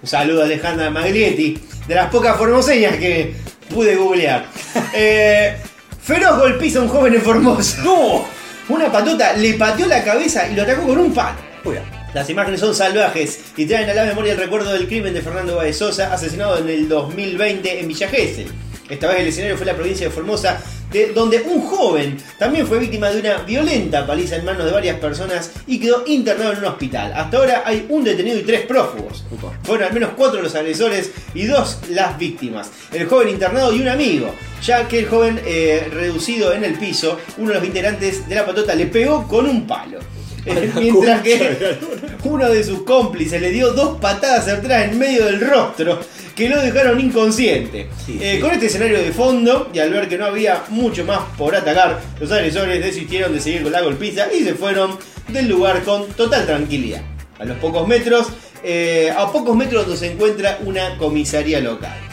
Un saludo a Alejandra Maglietti, de las pocas formoseñas que pude googlear. *laughs* Eh, feroz golpiza a un joven en Formosa. ¡No! Una patota le pateó la cabeza y lo atacó con un. Uy, Las imágenes son salvajes y traen a la memoria el recuerdo del crimen de Fernando Báez Sosa, asesinado en el 2020 en Villa Gesell. Esta vez el escenario fue la provincia de Formosa, de- donde un joven también fue víctima de una violenta paliza en manos de varias personas y quedó internado en un hospital. Hasta ahora hay un detenido y tres prófugos. Fueron al menos cuatro los agresores y dos las víctimas. El joven internado y un amigo, ya que el joven eh, reducido en el piso, uno de los integrantes de la patota le pegó con un palo. *laughs* Mientras que *laughs* uno de sus cómplices le dio dos patadas atrás en medio del rostro que lo dejaron inconsciente. Eh, Con este escenario de fondo y al ver que no había mucho más por atacar, los agresores desistieron de seguir con la golpiza y se fueron del lugar con total tranquilidad. A los pocos metros, eh, a pocos metros donde se encuentra una comisaría local.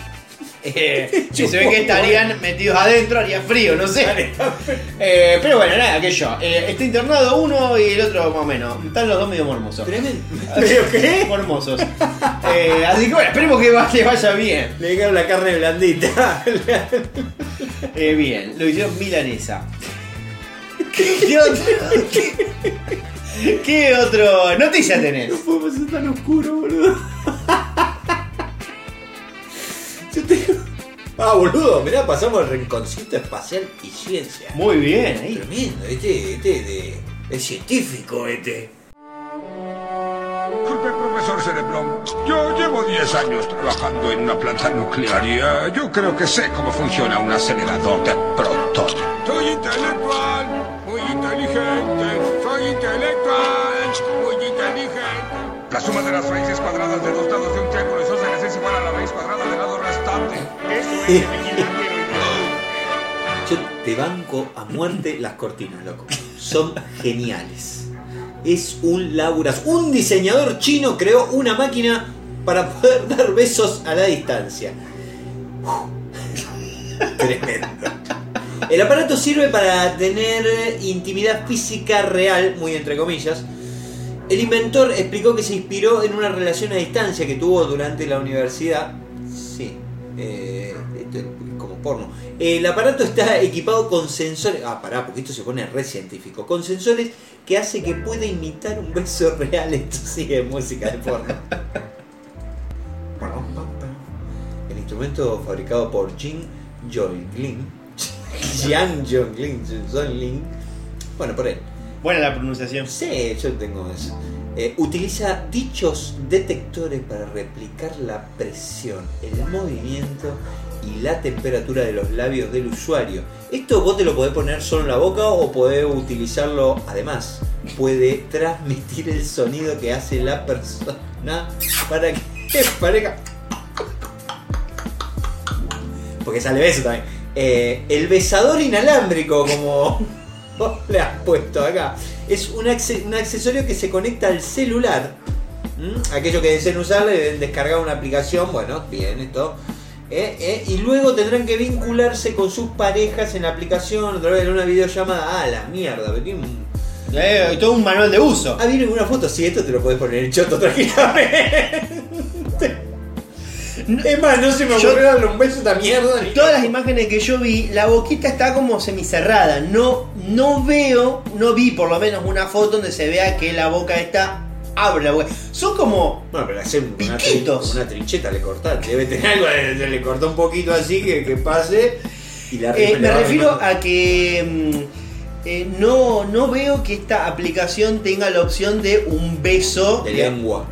Eh, si se ve que estarían metidos adentro, haría frío, no sé. Eh, pero bueno, nada, que yo. Eh, está internado uno y el otro más o menos. Están los dos medio mormosos. Tremendo. *laughs* ¿Medio qué? Mormosos. Eh, así que bueno, esperemos que va- que vaya bien. Le dejaron la carne blandita. *laughs* Eh, bien, lo hicieron milanesa. ¿Qué otro? ¿Qué, qué otro noticia tenés? No podemos ser tan oscuro, boludo. *laughs* Yo tengo- Ah, boludo, mirá, pasamos al rinconcito espacial y ciencia. Muy bien, ahí. Tremendo, este, este de, es científico, este. Disculpe, profesor Cereblón. Yo llevo 10 años trabajando en una planta nuclear y eh, yo creo que sé cómo funciona un acelerador de protón. Soy intelectual, muy inteligente. Soy intelectual, muy inteligente. La suma de las raíces cuadradas de dos lados de un triángulo isósceles es igual a la raíz cuadrada Yo te banco a muerte las cortinas, loco. Son geniales. Es un laburas. Un diseñador chino creó una máquina para poder dar besos a la distancia. Tremendo. El aparato sirve para tener intimidad física real, muy entre comillas. El inventor explicó que se inspiró en una relación a distancia que tuvo durante la universidad. Eh, esto es como porno. El aparato está equipado con sensores. Ah, pará, porque esto se pone re científico. Con sensores que hace que pueda imitar un beso *laughs* real. Esto sí es música de porno. El instrumento fabricado por Jin Jonglin. *laughs* Jian Jonglin. Jonglin. Bueno, por él. Buena la pronunciación. Sí, yo tengo eso. Eh, utiliza dichos detectores para replicar la presión, el movimiento y la temperatura de los labios del usuario. Esto vos te lo podés poner solo en la boca o podés utilizarlo además. Puede transmitir el sonido que hace la persona para que *laughs* parezca. Porque sale beso también. Eh, el besador inalámbrico, como *laughs* le has puesto acá, es un, acce- un accesorio que se conecta al celular. ¿Mm? Aquellos que deseen usarlo y deben descargar una aplicación, bueno, bien, esto. Eh, eh, y luego tendrán que vincularse con sus parejas en la aplicación a través de una videollamada. Ah, la mierda, pero Eh, todo un manual de uso. Ah, viene una foto, sí, esto te lo podés poner en choto tranquilamente. Es más, no se me ocurrió darle un beso a esta mierda. ni- Todas las imágenes que yo vi, la boquita está como semicerrada. No, no veo, no vi por lo menos una foto donde se vea que la boca está abre la boca. Son como Bueno, pero hacer una, Piquitos. una trincheta le cortaste. Debe tener algo, se le cortó un poquito así que, que pase y la Eh, le me refiero a que mm, eh, no, no veo que esta aplicación tenga la opción de un beso. de lengua.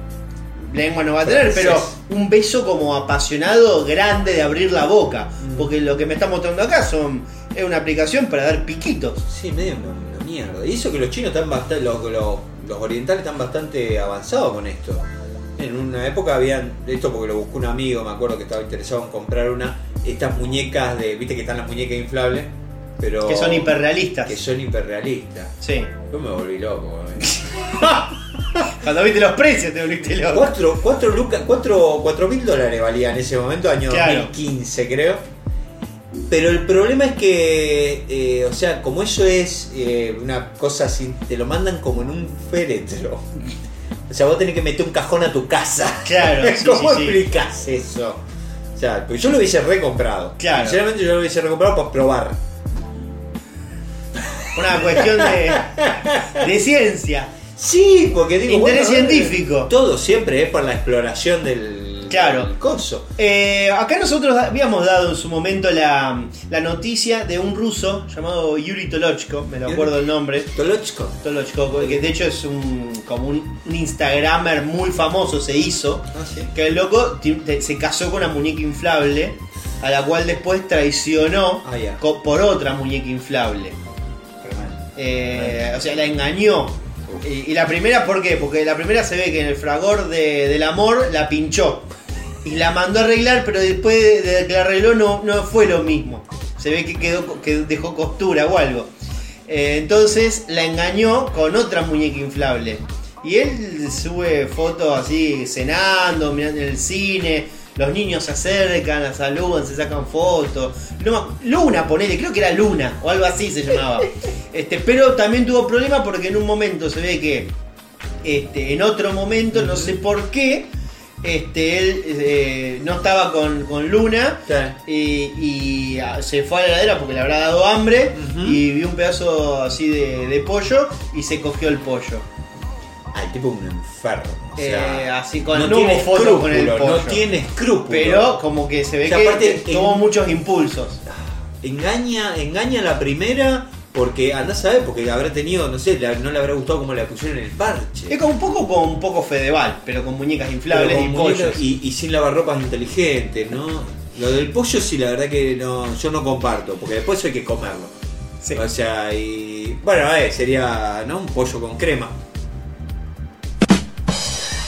Lengua no va a tener, pero un beso como apasionado, grande de abrir la boca. Mm. Porque lo que me está mostrando acá son es una aplicación para dar piquitos. Sí, medio una, una mierda. Y eso que los chinos están bastante, los, los, los orientales están bastante avanzados con esto. En una época habían, esto porque lo buscó un amigo, me acuerdo que estaba interesado en comprar una, estas muñecas de, viste que están las muñecas inflables, pero... Que son hiperrealistas. Que son hiperrealistas. Sí. Yo me volví loco. eh. *laughs* Cuando viste los precios te volviste loco. 4, 4 lucas, 4, 4 mil dólares valía en ese momento, año Claro. 2015 creo. Pero el problema es que, eh, o sea, como eso es eh, una cosa así, te lo mandan como en un féretro. O sea, vos tenés que meter un cajón a tu casa. Claro, *laughs* sí, ¿Cómo sí, sí. explicás eso? O sea, porque yo lo hubiese recomprado. Claro. Sinceramente yo lo hubiese recomprado para probar. Una cuestión de, de ciencia. Sí, porque digo, Interés bueno, científico. Todo siempre es por la exploración del, Claro. coso. Eh, acá nosotros habíamos dado en su momento la, la noticia de un ruso llamado Yuri Tolochko, me lo acuerdo el nombre. Tolochko. Tolochko, que de hecho es un como un, un Instagramer muy famoso, se hizo. Ah, sí. Que el loco se casó con una muñeca inflable, a la cual después traicionó Ah, por otra muñeca inflable. Eh, o sea, la engañó. Y, y la primera, ¿por qué? Porque la primera se ve que en el fragor de- del amor la pinchó. Y la mandó a arreglar, pero después de, que la arregló no, no fue lo mismo. Se ve que, quedó, que dejó costura o algo. Eh, entonces la engañó con otra muñeca inflable. Y él sube fotos así, cenando, mirando en el cine. Los niños se acercan, la saludan, se sacan fotos. No, Luna, ponele, creo que era Luna o algo así se llamaba. *laughs* Este, pero también tuvo problemas porque en un momento se ve que este, en otro momento, no sé por qué, este, él eh, no estaba con, con Luna y, y, ah, se fue a la heladera porque le habrá dado hambre y vio un pedazo así de, de pollo y se cogió el pollo. Ah, el tipo un enfermo. O Eh, sea, así con no no tiene hubo foto con el pollo. no tiene escrúpulo. Pero como que se ve O sea, que aparte, tuvo en- muchos impulsos. engaña, engaña a la primera porque andás a ver, porque habrá tenido, no sé, no le habrá gustado como la pusieron en el parche. Es como un poco con un poco Fedeval, pero con muñecas inflables con y pollos. y, y sin lavarropas inteligente, ¿no? Lo del pollo sí, la verdad que no, yo no comparto, porque después hay que comerlo. O sea, y. Bueno, eh, sería, ¿no? Un pollo con crema.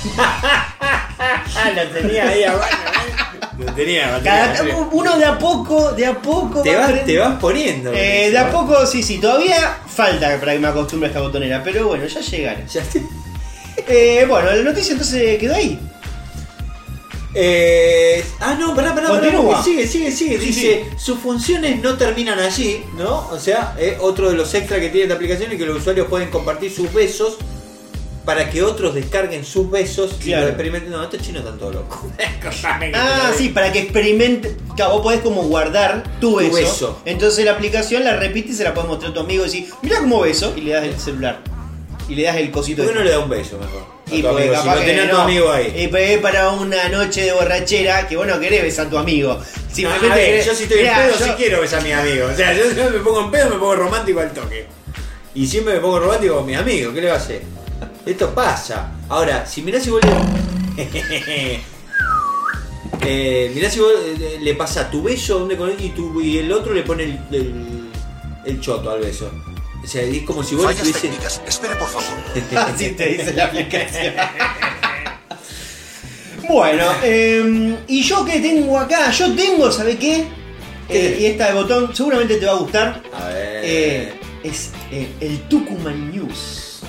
*laughs* lo tenía ahí abajo, ¿eh? Lo tenía, Cada- uno de a poco, de a poco. Te va vas, te vas poniendo. Eh, de a ¿eh? poco, sí, sí, todavía falta para que me acostumbre a esta botonera, pero bueno, ya llegaré. *laughs* Eh, bueno, la noticia entonces quedó ahí. Eh, ah, no, pará, pará, pará, sigue, sigue, sigue. Sí, Dice, sus funciones no terminan allí, ¿no? O sea, eh, otro de los extras que tiene esta aplicación es que los usuarios pueden compartir sus besos para que otros descarguen sus besos y lo experimenten. No, estos chinos están todos locos. *laughs* Ah, sí, para que experimente. Claro, vos podés como guardar tu beso. beso. Entonces la aplicación la repite y se la puedes mostrar a tu amigo y decir, mira cómo beso, y le das el celular. Y le das el cosito ¿Por qué no le da un beso mejor? Y tu porque amigo, si capaz lo que tenés a tu no. amigo ahí. Y pues es para una noche de borrachera que vos no querés besar a tu amigo. No, Simplemente a ver, querés- yo si estoy en pedo, yo- sí quiero besar a mis amigos. O sea, yo si me pongo en pedo, me pongo romántico al toque. Y siempre me pongo romántico con mis amigos. ¿Qué le va a hacer? Esto pasa. Ahora, si mirás si vos le... *laughs* eh, mirá si vos eh, le pasa tu beso donde con él y, tu, y el otro le pone el, el, el choto al beso. O sea, es como si vos Fallas técnicas. Espere, por favor. *laughs* Así te dice la aplicación. *laughs* bueno, eh, y yo que tengo acá, yo tengo, ¿sabe qué? Eh, y esta de botón seguramente te va a gustar. A ver. Eh, es eh, el Tucumán News.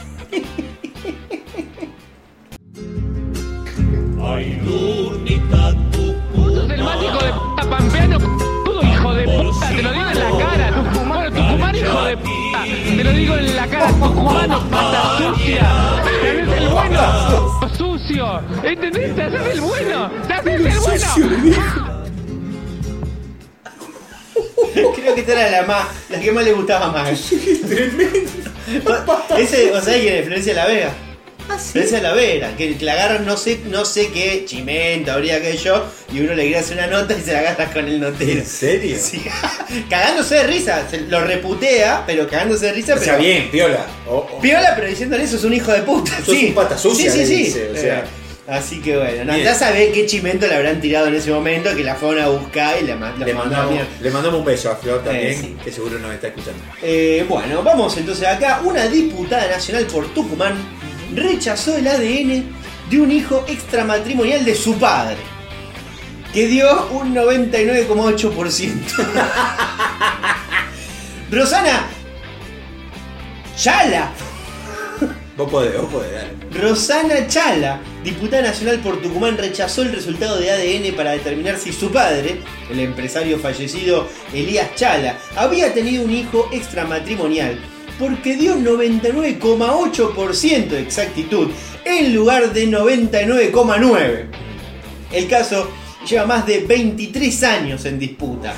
Ay, Lurnita, Sos el más hijo de puta pampeano, hijo de puta, te lo digo en la cara, Tucumano, Tucumán hijo de puta, te lo digo en la cara, Tucumano, pata sucia, te haces el bueno, sucio, ¿entendés? Te haces el bueno, te haces el bueno. Creo que esta era la más, la que más le gustaba más. Ese, o sea, quién es Florencia La Vega. Florencia La Vega, que la agarran no sé, no sé qué chimento habría que yo, y uno le quiere hacer una nota y se la agarra con el notero. ¿En serio? *laughs* Sí. cagándose de risa, se lo reputea, pero cagándose de risa, O sea, bien, piola. O- o- Piola, pero diciéndole eso es un hijo de puta. Sos sí. un pata sucia, Sí, sí, sí. dice, o sea. Eh, así que bueno, no, ya sabés qué chimento le habrán tirado en ese momento, que la fueron a buscar y la, la Le mandamos, le mandamos un beso a Flor también, Eh, sí. que seguro nos está escuchando. Eh, bueno, vamos entonces acá. Una diputada nacional por Tucumán rechazó el ADN de un hijo extramatrimonial de su padre, que dio un 99,8%. *laughs* Rosana Chala, Vos podés, vos podés, dale. Rosana Chala, diputada nacional por Tucumán, rechazó el resultado de ADN para determinar si su padre, el empresario fallecido Elías Chala, había tenido un hijo extramatrimonial, porque dio 99,8% de exactitud en lugar de 99,9%. El caso lleva más de 23 años en disputa.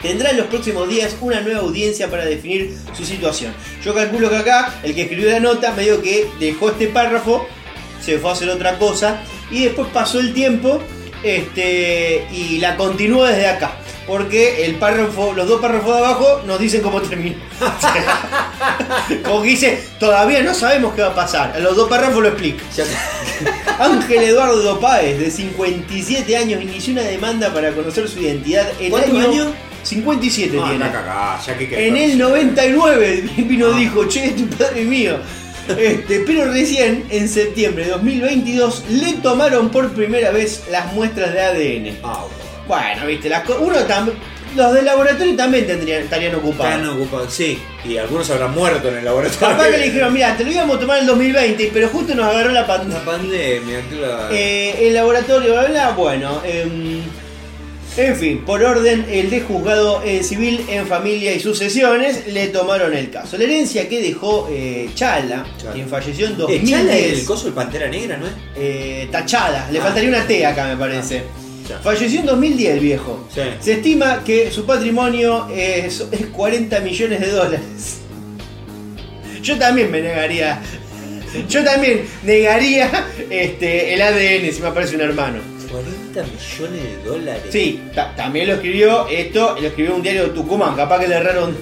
Tendrá en los próximos días una nueva audiencia para definir su situación. Yo calculo que acá el que escribió la nota medio que dejó este párrafo, se fue a hacer otra cosa y después pasó el tiempo este, y la continuó desde acá. Porque el párrafo, los dos párrafos de abajo nos dicen cómo terminó. *laughs* Como que dice, todavía no sabemos qué va a pasar. Los dos párrafos lo explican. *laughs* Ángel Eduardo Páez, de 57 años, inició una demanda para conocer su identidad. El ¿Cuántos año años? 57 Ah, tiene. ya que En el 99 vino y dijo, che, tu padre mío. *laughs* Este, pero recién, en septiembre de 2022, le tomaron por primera vez las muestras de ADN. Ah, Bueno, viste, las co- uno también. Los del laboratorio también tendrían, estarían ocupados. Están ocupados, sí. Y algunos habrán muerto en el laboratorio. Capaz que le dijeron, mira, te lo íbamos a tomar en el 2020, pero justo nos agarró la pandemia. La pandemia, claro. Eh, el laboratorio, bla, bla, bueno. em, en fin, por orden, el de juzgado eh, civil en familia y sucesiones le tomaron el caso. La herencia que dejó eh, Chala, quien falleció en Eh, 2010. Chala es el coso del Pantera Negra, ¿no es? eh, Tachada, le Ah. faltaría una T acá, me parece. Ya. Falleció en 2010 el viejo. Sí. Se estima que su patrimonio es, es 40 millones de dólares. Yo también me negaría. Yo también negaría este, el ADN si me aparece un hermano. 40 millones de dólares. Sí, ta- también lo escribió esto, lo escribió un diario de Tucumán, capaz que le erraron.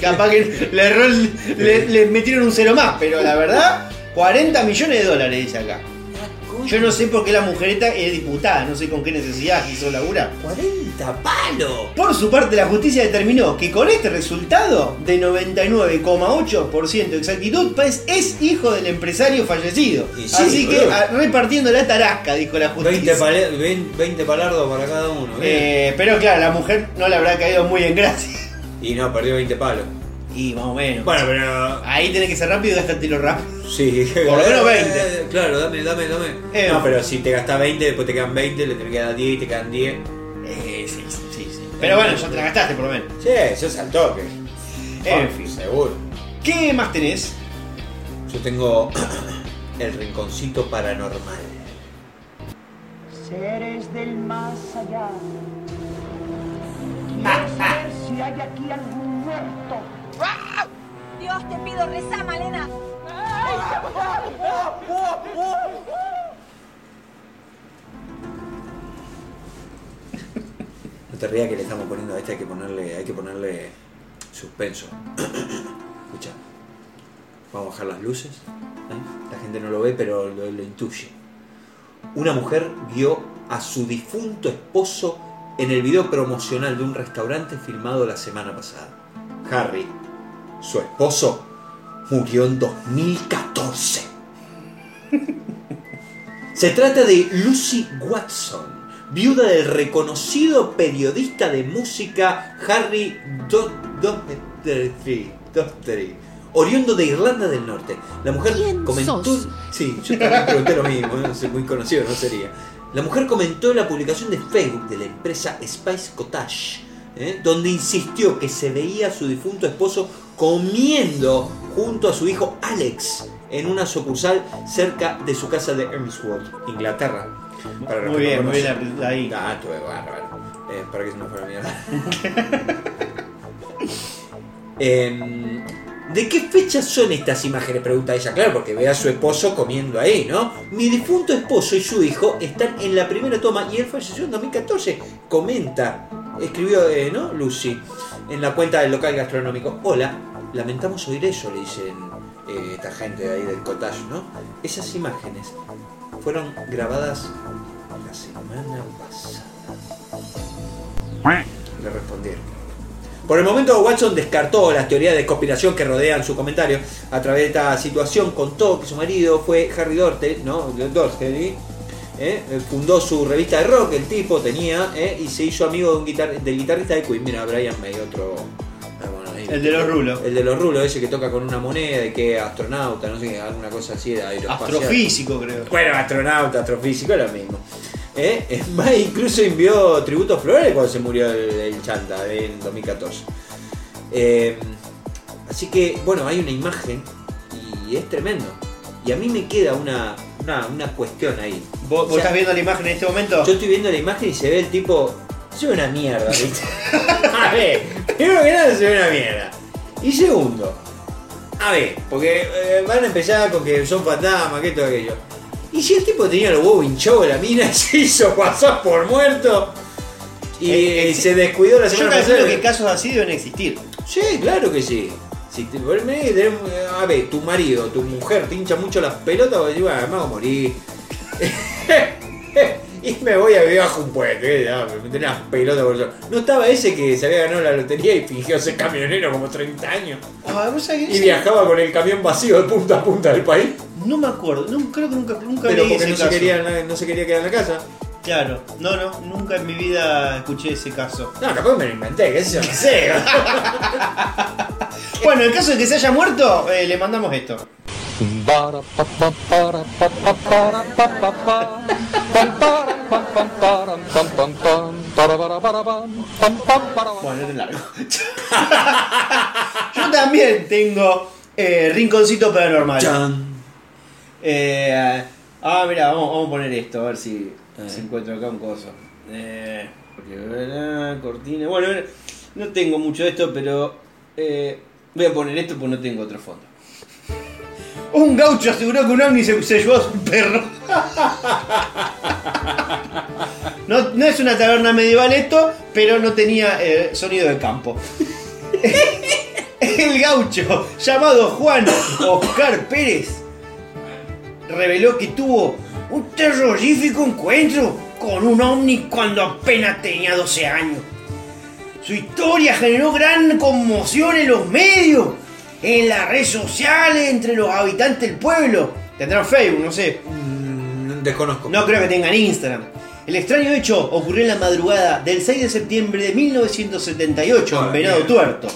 Capaz que le, erró el- le, le metieron un cero más, pero la verdad, 40 millones de dólares dice acá. Yo no sé por qué la mujerita es diputada, no sé con qué necesidad quiso laburar. 40 palos. Por su parte, la justicia determinó que con este resultado de 99,8% de exactitud, pues es hijo del empresario fallecido. Sí, Así que boludo. a- repartiendo la tarasca, dijo la 20, justicia. pale- 20, 20 palardos para cada uno. bien. Eh, pero claro, la mujer no le habrá caído muy en gracia. Y no, perdió 20 palos. Y más o menos. Bueno, pero. Ahí tenés que ser rápido y gastártelo rápido. Sí, Por lo menos 20. Eh, Claro, dame, dame, dame. Eh, no, pero si te gastás 20, después te quedan 20, le tenés que dar 10 y te quedan 10. Eh, sí, sí, sí, sí. Pero bueno, ya te la gastaste por lo menos. Sí, eso es al toque. En fin. Seguro. ¿Qué más tenés? Yo tengo *clears throat* el rinconcito paranormal. Seres del más allá. Quiero saber si hay aquí algún muerto. Dios, te pido, reza, Malena. No te rías que le estamos poniendo a este, hay que ponerle, hay que ponerle suspenso. Escucha. Vamos a bajar las luces. ¿eh? La gente no lo ve, pero lo, lo intuye. Una mujer vio a su difunto esposo en el video promocional de un restaurante filmado la semana pasada. Harry, su esposo, murió en 2014. Se trata de Lucy Watson, viuda del reconocido periodista de música Harry Do- Doherty, oriundo de Irlanda del Norte. La mujer comentó. Sí, yo también pregunté lo mismo, no sé, muy conocido no sería. La mujer comentó en la publicación de Facebook de la empresa Spice Cottage, ¿eh? donde insistió que se veía a su difunto esposo comiendo junto a su hijo Alex en una sucursal cerca de su casa de Elmsworth, Inglaterra. Para Muy bien, muy bien ahí. Ah, bárbaro. Eh, para que se me fuera mierda. *laughs* Em, ¿De qué fecha son estas imágenes? Pregunta ella. Claro, porque ve a su esposo comiendo ahí, ¿no? Mi difunto esposo y su hijo están en la primera toma y él falleció en 2014. Comenta, escribió, eh, ¿no? Lucy, en la cuenta del local gastronómico. Hola, lamentamos oír eso, le dicen eh, esta gente de ahí del cottage, ¿no? Esas imágenes fueron grabadas la semana pasada. Le respondieron. Por el momento, Watson descartó las teorías de conspiración que rodean su comentario. A través de esta situación, contó que su marido fue Harry Dorte, ¿no? Doherty, ¿eh? Fundó su revista de rock, el tipo tenía, ¿eh? y se hizo amigo de un guitar- del guitarrista de Queen. Mira, Brian May, otro. ah, bueno, ahí- El de los rulos. El de los rulos, ese que toca con una moneda y que es astronauta, no sé, alguna cosa así de aeroespacial. Astrofísico, creo. Bueno, astronauta, astrofísico, es lo mismo. ¿Eh? Es más, incluso envió tributo a Flores cuando se murió el, el Chanta en 2014. Eh, así que, bueno, hay una imagen y es tremendo. Y a mí me queda una, una, una cuestión ahí. ¿Vos, vos O sea, estás viendo la imagen en este momento? Yo estoy viendo la imagen y se ve el tipo. Se ve una mierda, ¿viste? *laughs* a ver, primero que nada se ve una mierda. Y segundo, a ver, porque eh, van a empezar con que son fantasmas, que esto, aquello. Y si el tipo tenía los huevos hinchados de la mina, *laughs* se hizo pasar por muerto. Y Eh, eh, se descuidó la Yo semana calculo pasada. que casos así deben existir. Sí, claro que sí. Si te, a ver, tu marido, tu mujer te hincha mucho las pelotas, vos decís, bueno, me hago morir. *laughs* y me voy a vivir bajo un puente, eh, me metí las pelotas por eso. No estaba ese que se había ganado la lotería y fingió ser camionero como 30 años. Ah, ¿vos sabés que Y viajaba con el camión vacío de punta a punta del país. No me acuerdo, no, creo que nunca, nunca Pero porque ese no se, caso. quería, no se quería quedar en la casa. Claro, no, no, nunca en mi vida escuché ese caso. No, capaz me lo inventé, qué sé yo, no sé. *laughs* Bueno, en caso de que se haya muerto, eh, le mandamos esto. Bueno, es largo. *laughs* Yo también tengo eh, Rinconcito Paranormal. Eh, ah, mira, vamos, vamos a poner esto, a ver si, si encuentro acá un coso. Eh, porque, eh, cortina. Bueno, no tengo mucho de esto, pero eh, voy a poner esto porque no tengo otro fondo. Un gaucho aseguró que un ovni se, se llevó a su perro. *laughs* No, no es una taberna medieval esto, pero no tenía eh, sonido de campo. *laughs* El gaucho, llamado Juan Oscar Pérez, reveló que tuvo un terrorífico encuentro con un ovni cuando apenas tenía 12 años. Su historia generó gran conmoción en los medios, en las redes sociales, entre los habitantes del pueblo. Tendrán Facebook, no sé. Desconozco. No creo que tengan Instagram. El extraño hecho ocurrió en la madrugada del 6 de septiembre de 1978 en Ah, Venado bien. Tuerto.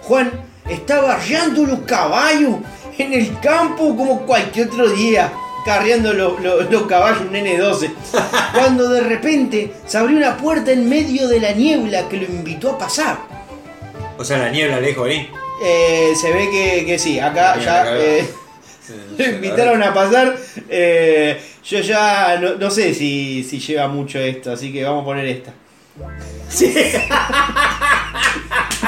Juan estaba arriando los caballos en el campo como cualquier otro día, carreando lo- lo- los caballos un N12. *laughs* Cuando de repente se abrió una puerta en medio de la niebla que lo invitó a pasar. O sea, la niebla le dijo ahí. Eh, se ve que, que sí, acá ya eh, *laughs* lo *laughs* invitaron a pasar. eh, yo ya no, no sé si, si lleva mucho esto, así que vamos a poner esta.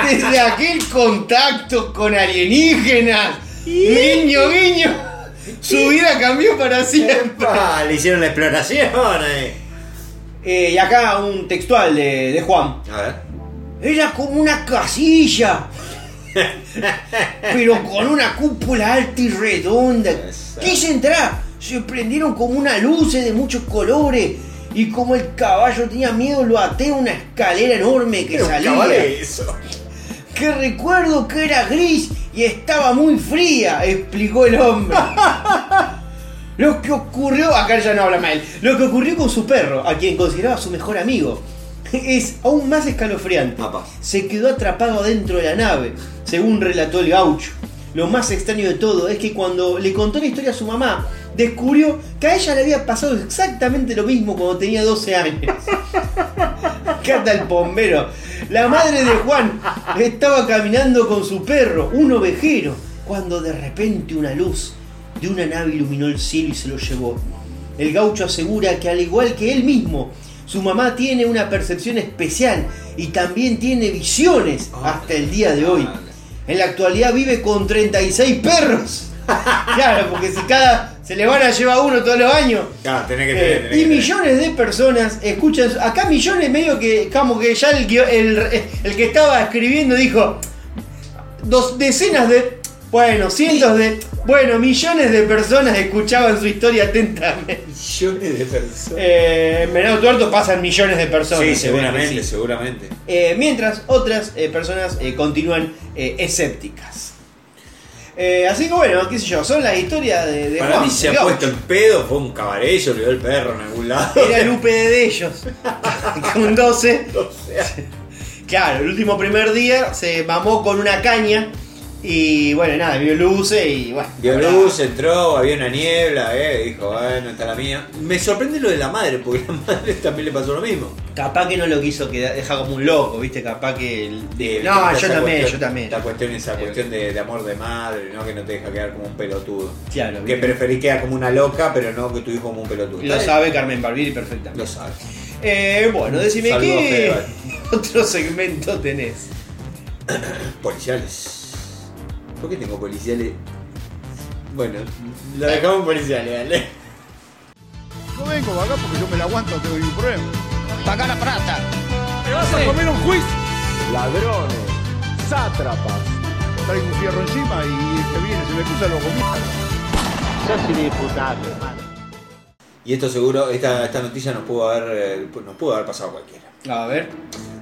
Desde aquel contacto con alienígenas, guiño, guiño, su vida cambió para siempre. Le hicieron la exploración. eh. Eh, y acá un textual de, de Juan. A ver. Era como una casilla. pero con una cúpula alta y redonda. Quise entrar. Se prendieron como unas luces de muchos colores. Y como el caballo tenía miedo, lo até a una escalera enorme que salía. eso. Que recuerdo que era gris y estaba muy fría, explicó el hombre. *laughs* Lo que ocurrió, acá ya no habla mal, lo que ocurrió con su perro, a quien consideraba su mejor amigo, es aún más escalofriante. Se quedó atrapado dentro de la nave, según relató el gaucho. Lo más extraño de todo es que cuando le contó la historia a su mamá, descubrió que a ella le había pasado exactamente lo mismo cuando tenía 12 años. *laughs* Cata el bombero. La madre de Juan estaba caminando con su perro, un ovejero, cuando de repente una luz de una nave iluminó el cielo y se lo llevó. El gaucho asegura que al igual que él mismo, su mamá tiene una percepción especial y también tiene visiones hasta el día de hoy. En la actualidad vive con 36 perros. *laughs* Claro, porque si cada se le van a llevar uno todos los años. Claro, tenés que Eh, tener. tenés y que tener. millones de personas escuchan. Acá millones medio que. Como que ya el, el, el que estaba escribiendo dijo. Dos decenas de. Bueno, cientos de. Bueno, millones de personas escuchaban su historia atentamente. Millones de personas. Eh, en Venado Tuerto pasan millones de personas. Sí, seguramente, sí. seguramente. Eh, mientras otras eh, personas eh, continúan escépticas. Así que bueno, qué sé yo, son las historias de, de Para Juan, mí se ha puesto el pedo, fue un cabaret, olvidó el perro en algún lado. Era el UPD de ellos. *laughs* con 12. Claro, el último primer día se mamó con una caña. Y bueno, nada, vio luces y bueno. Vio luz, entró, había una niebla, eh, dijo, bueno, está la mía. Me sorprende lo de la madre, porque la *laughs* madre también le pasó lo mismo. Capaz que no lo quiso quedar, dejar como un loco, ¿viste? Capaz que. el- De- no, yo también, cuestión- yo también. Esta cuestión, esa cuestión de, de amor de madre, ¿no? Que no te deja quedar como un pelotudo. Claro, Que preferís quedar como una loca, pero no que tu hijo como un pelotudo. Lo sabe Carmen Barbieri perfectamente. Lo sabe. Eh, bueno, decime Saludos, qué *laughs* otro segmento tenés. *coughs* Policiales. ¿Por qué tengo policiales? Bueno, lo dejamos policiales, dale. No vengo acá porque yo me la aguanto, tengo ningún problema. Paga la plata. ¡Te vas a comer un juicio! Ladrones, sátrapas. Traigo un fierro encima y el que viene se me cruza lo comita. Sos inimputable, hermano. Y esto seguro, esta, esta noticia nos pudo haber, eh, nos pudo haber pasado a cualquiera. A ver.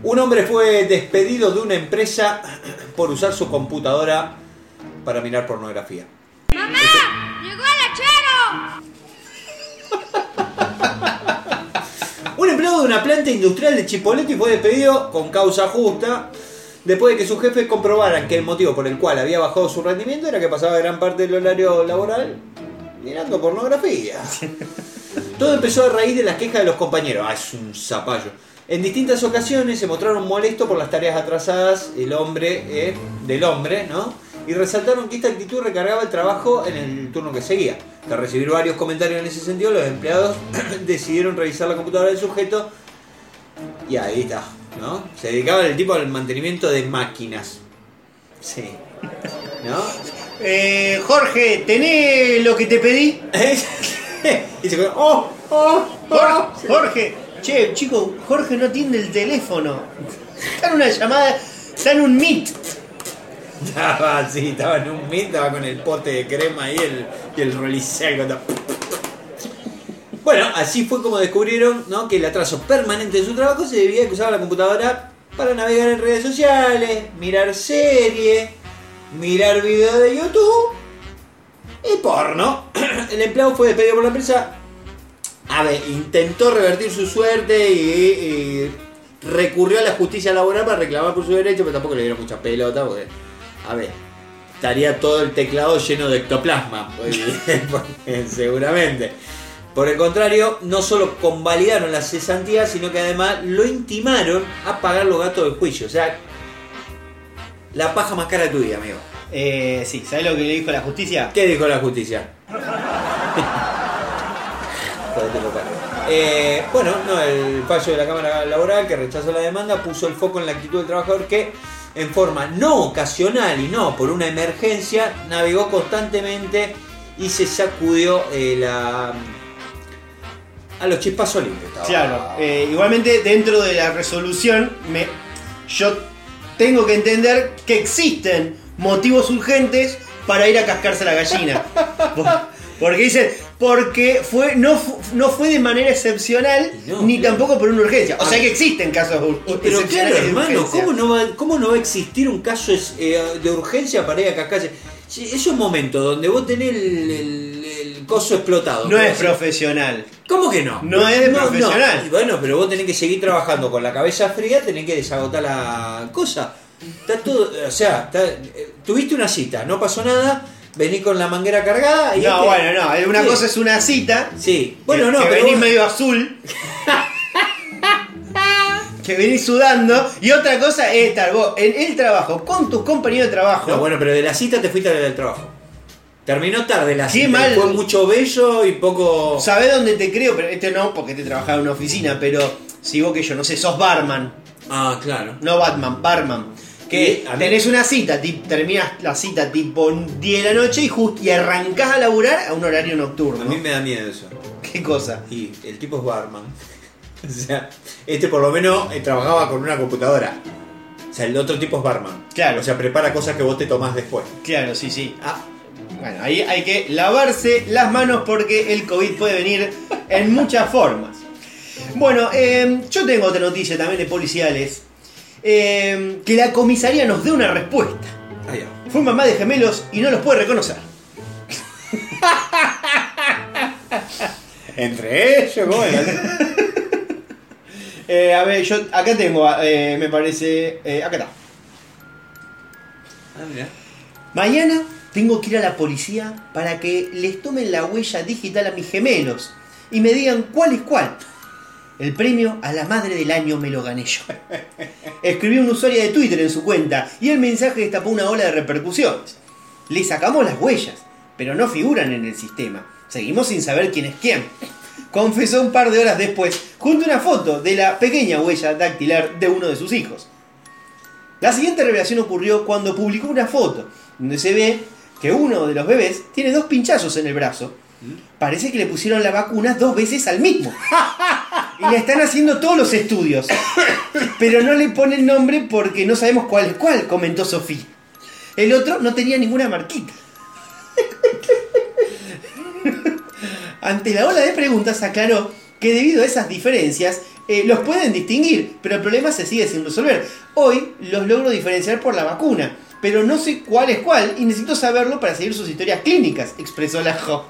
Un hombre fue despedido de una empresa *clears throat* por usar su computadora para mirar pornografía. ¡Mamá! ¡Llegó el lechero! Un empleado de una planta industrial de Chipoleti fue despedido con causa justa después de que sus jefes comprobaran que el motivo por el cual había bajado su rendimiento era que pasaba gran parte del horario laboral mirando pornografía. Todo empezó a raíz de las quejas de los compañeros. Ah, es un zapallo. En distintas ocasiones se mostraron molestos por las tareas atrasadas el hombre, eh, del hombre, ¿no? Y resaltaron que esta actitud recargaba el trabajo en el turno que seguía. Tras recibir varios comentarios en ese sentido, los empleados *clears throat* decidieron revisar la computadora del sujeto y ahí está, ¿no? Se dedicaba el tipo al mantenimiento de máquinas. Sí. ¿No? Eh, Jorge, ¿tenés lo que te pedí? *laughs* y se quedó, ¡oh! ¡oh! Jorge, Jorge, che, chico, Jorge no atiende el teléfono. Está en una llamada, está en un meet. Estaba así, estaba en un meet, estaba con el pote de crema y el, y el rolicel. cuando- Bueno, así fue como descubrieron ¿no? que el atraso permanente de su trabajo se debía a que usaba la computadora para navegar en redes sociales, mirar series, mirar videos de YouTube y porno. *clears throat* El empleado fue despedido por la empresa. A ver, intentó revertir su suerte y, y recurrió a la justicia laboral para reclamar por su derecho, pero tampoco le dieron mucha pelota porque, a ver, estaría todo el teclado lleno de ectoplasma, *laughs* porque seguramente. Por el contrario, no solo convalidaron la cesantía, sino que además lo intimaron a pagar los gastos del juicio. O sea, la paja más cara de tu vida, amigo. Eh, sí, ¿sabes lo que le dijo la justicia? ¿Qué dijo la justicia? Eh, bueno, no, el fallo de la Cámara Laboral que rechazó la demanda puso el foco en la actitud del trabajador que en forma no ocasional y no por una emergencia navegó constantemente y se sacudió eh, la a los chispazos estaba. Claro, eh, igualmente dentro de la resolución me, yo tengo que entender que existen motivos urgentes para ir a cascarse la gallina. *laughs* Por- Porque dicen, porque fue, no, no fue de manera excepcional ni tampoco por una urgencia. O sea que existen casos ur- Pero claro, excepcionales de hermano, urgencia. ¿cómo no, va, ¿cómo no va a existir un caso es- eh, de urgencia para ir a cascarse? Sí, esos momentos donde vos tenés el, el- el coso explotado. No ¿qué es profesional. ¿Cómo que no? No es profesional. Y bueno, pero vos tenés que seguir trabajando con la cabeza fría, tenés que desagotar la cosa. Está todo, o sea, está- eh, tuviste una cita, no pasó nada, vení con la manguera cargada y No, este- bueno, no. Una Sí. cosa es una cita. Sí. Bueno, que, no, que pero venís vos- medio azul. *laughs* que venís sudando. Y otra cosa es estar vos en el trabajo con tus compañeros de trabajo. No, bueno, pero de la cita te fuiste al trabajo. Terminó tarde la Qué cita. mal. Fue mucho bello y poco. ¿Sabés dónde te creo? Pero este no, porque te trabajaba en una oficina. Pero si vos que yo, no sé, sos barman. Ah, claro. No Batman, barman. Que tenés una cita, terminas la cita tipo 10 de la noche y, just, y arrancás a laburar a un horario nocturno. A mí me da miedo eso. ¿Qué cosa? Y el tipo es barman. *laughs* O sea, este por lo menos eh, trabajaba con una computadora. O sea, el otro tipo es barman. Claro. O sea, prepara cosas que vos te tomás después. Claro, sí, sí. Ah, bueno, ahí hay que lavarse las manos porque el COVID puede venir en muchas formas. Bueno, eh, yo tengo otra noticia también de policiales. Eh, que la comisaría nos dé una respuesta. Ah, ya. Fue mamá de gemelos y no los puede reconocer. *laughs* Entre ellos, ¿cómo era? *laughs* Eh, a ver, yo acá tengo, eh, me parece. eh, acá está. Ah, mira. Mañana tengo que ir a la policía para que les tomen la huella digital a mis gemelos y me digan cuál es cuál. El premio a la madre del año me lo gané yo. Escribió una usuaria de Twitter en su cuenta y el mensaje destapó una ola de repercusiones. Le sacamos las huellas, pero no figuran en el sistema. Seguimos sin saber quién es quién. Confesó un par de horas después, junto a una foto de la pequeña huella dactilar de uno de sus hijos. La siguiente revelación ocurrió cuando publicó una foto donde se ve que uno de los bebés tiene dos pinchazos en el brazo Parece que le pusieron la vacuna dos veces al mismo. *laughs* Y le están haciendo todos los estudios. Pero no le ponen nombre porque no sabemos cuál es cuál, comentó Sofía. El otro no tenía ninguna marquita. Ante la ola de preguntas aclaró que debido a esas diferencias eh, los pueden distinguir, pero el problema se sigue sin resolver. Hoy los logro diferenciar por la vacuna, pero no sé cuál es cuál y necesito saberlo para seguir sus historias clínicas, expresó la Jo.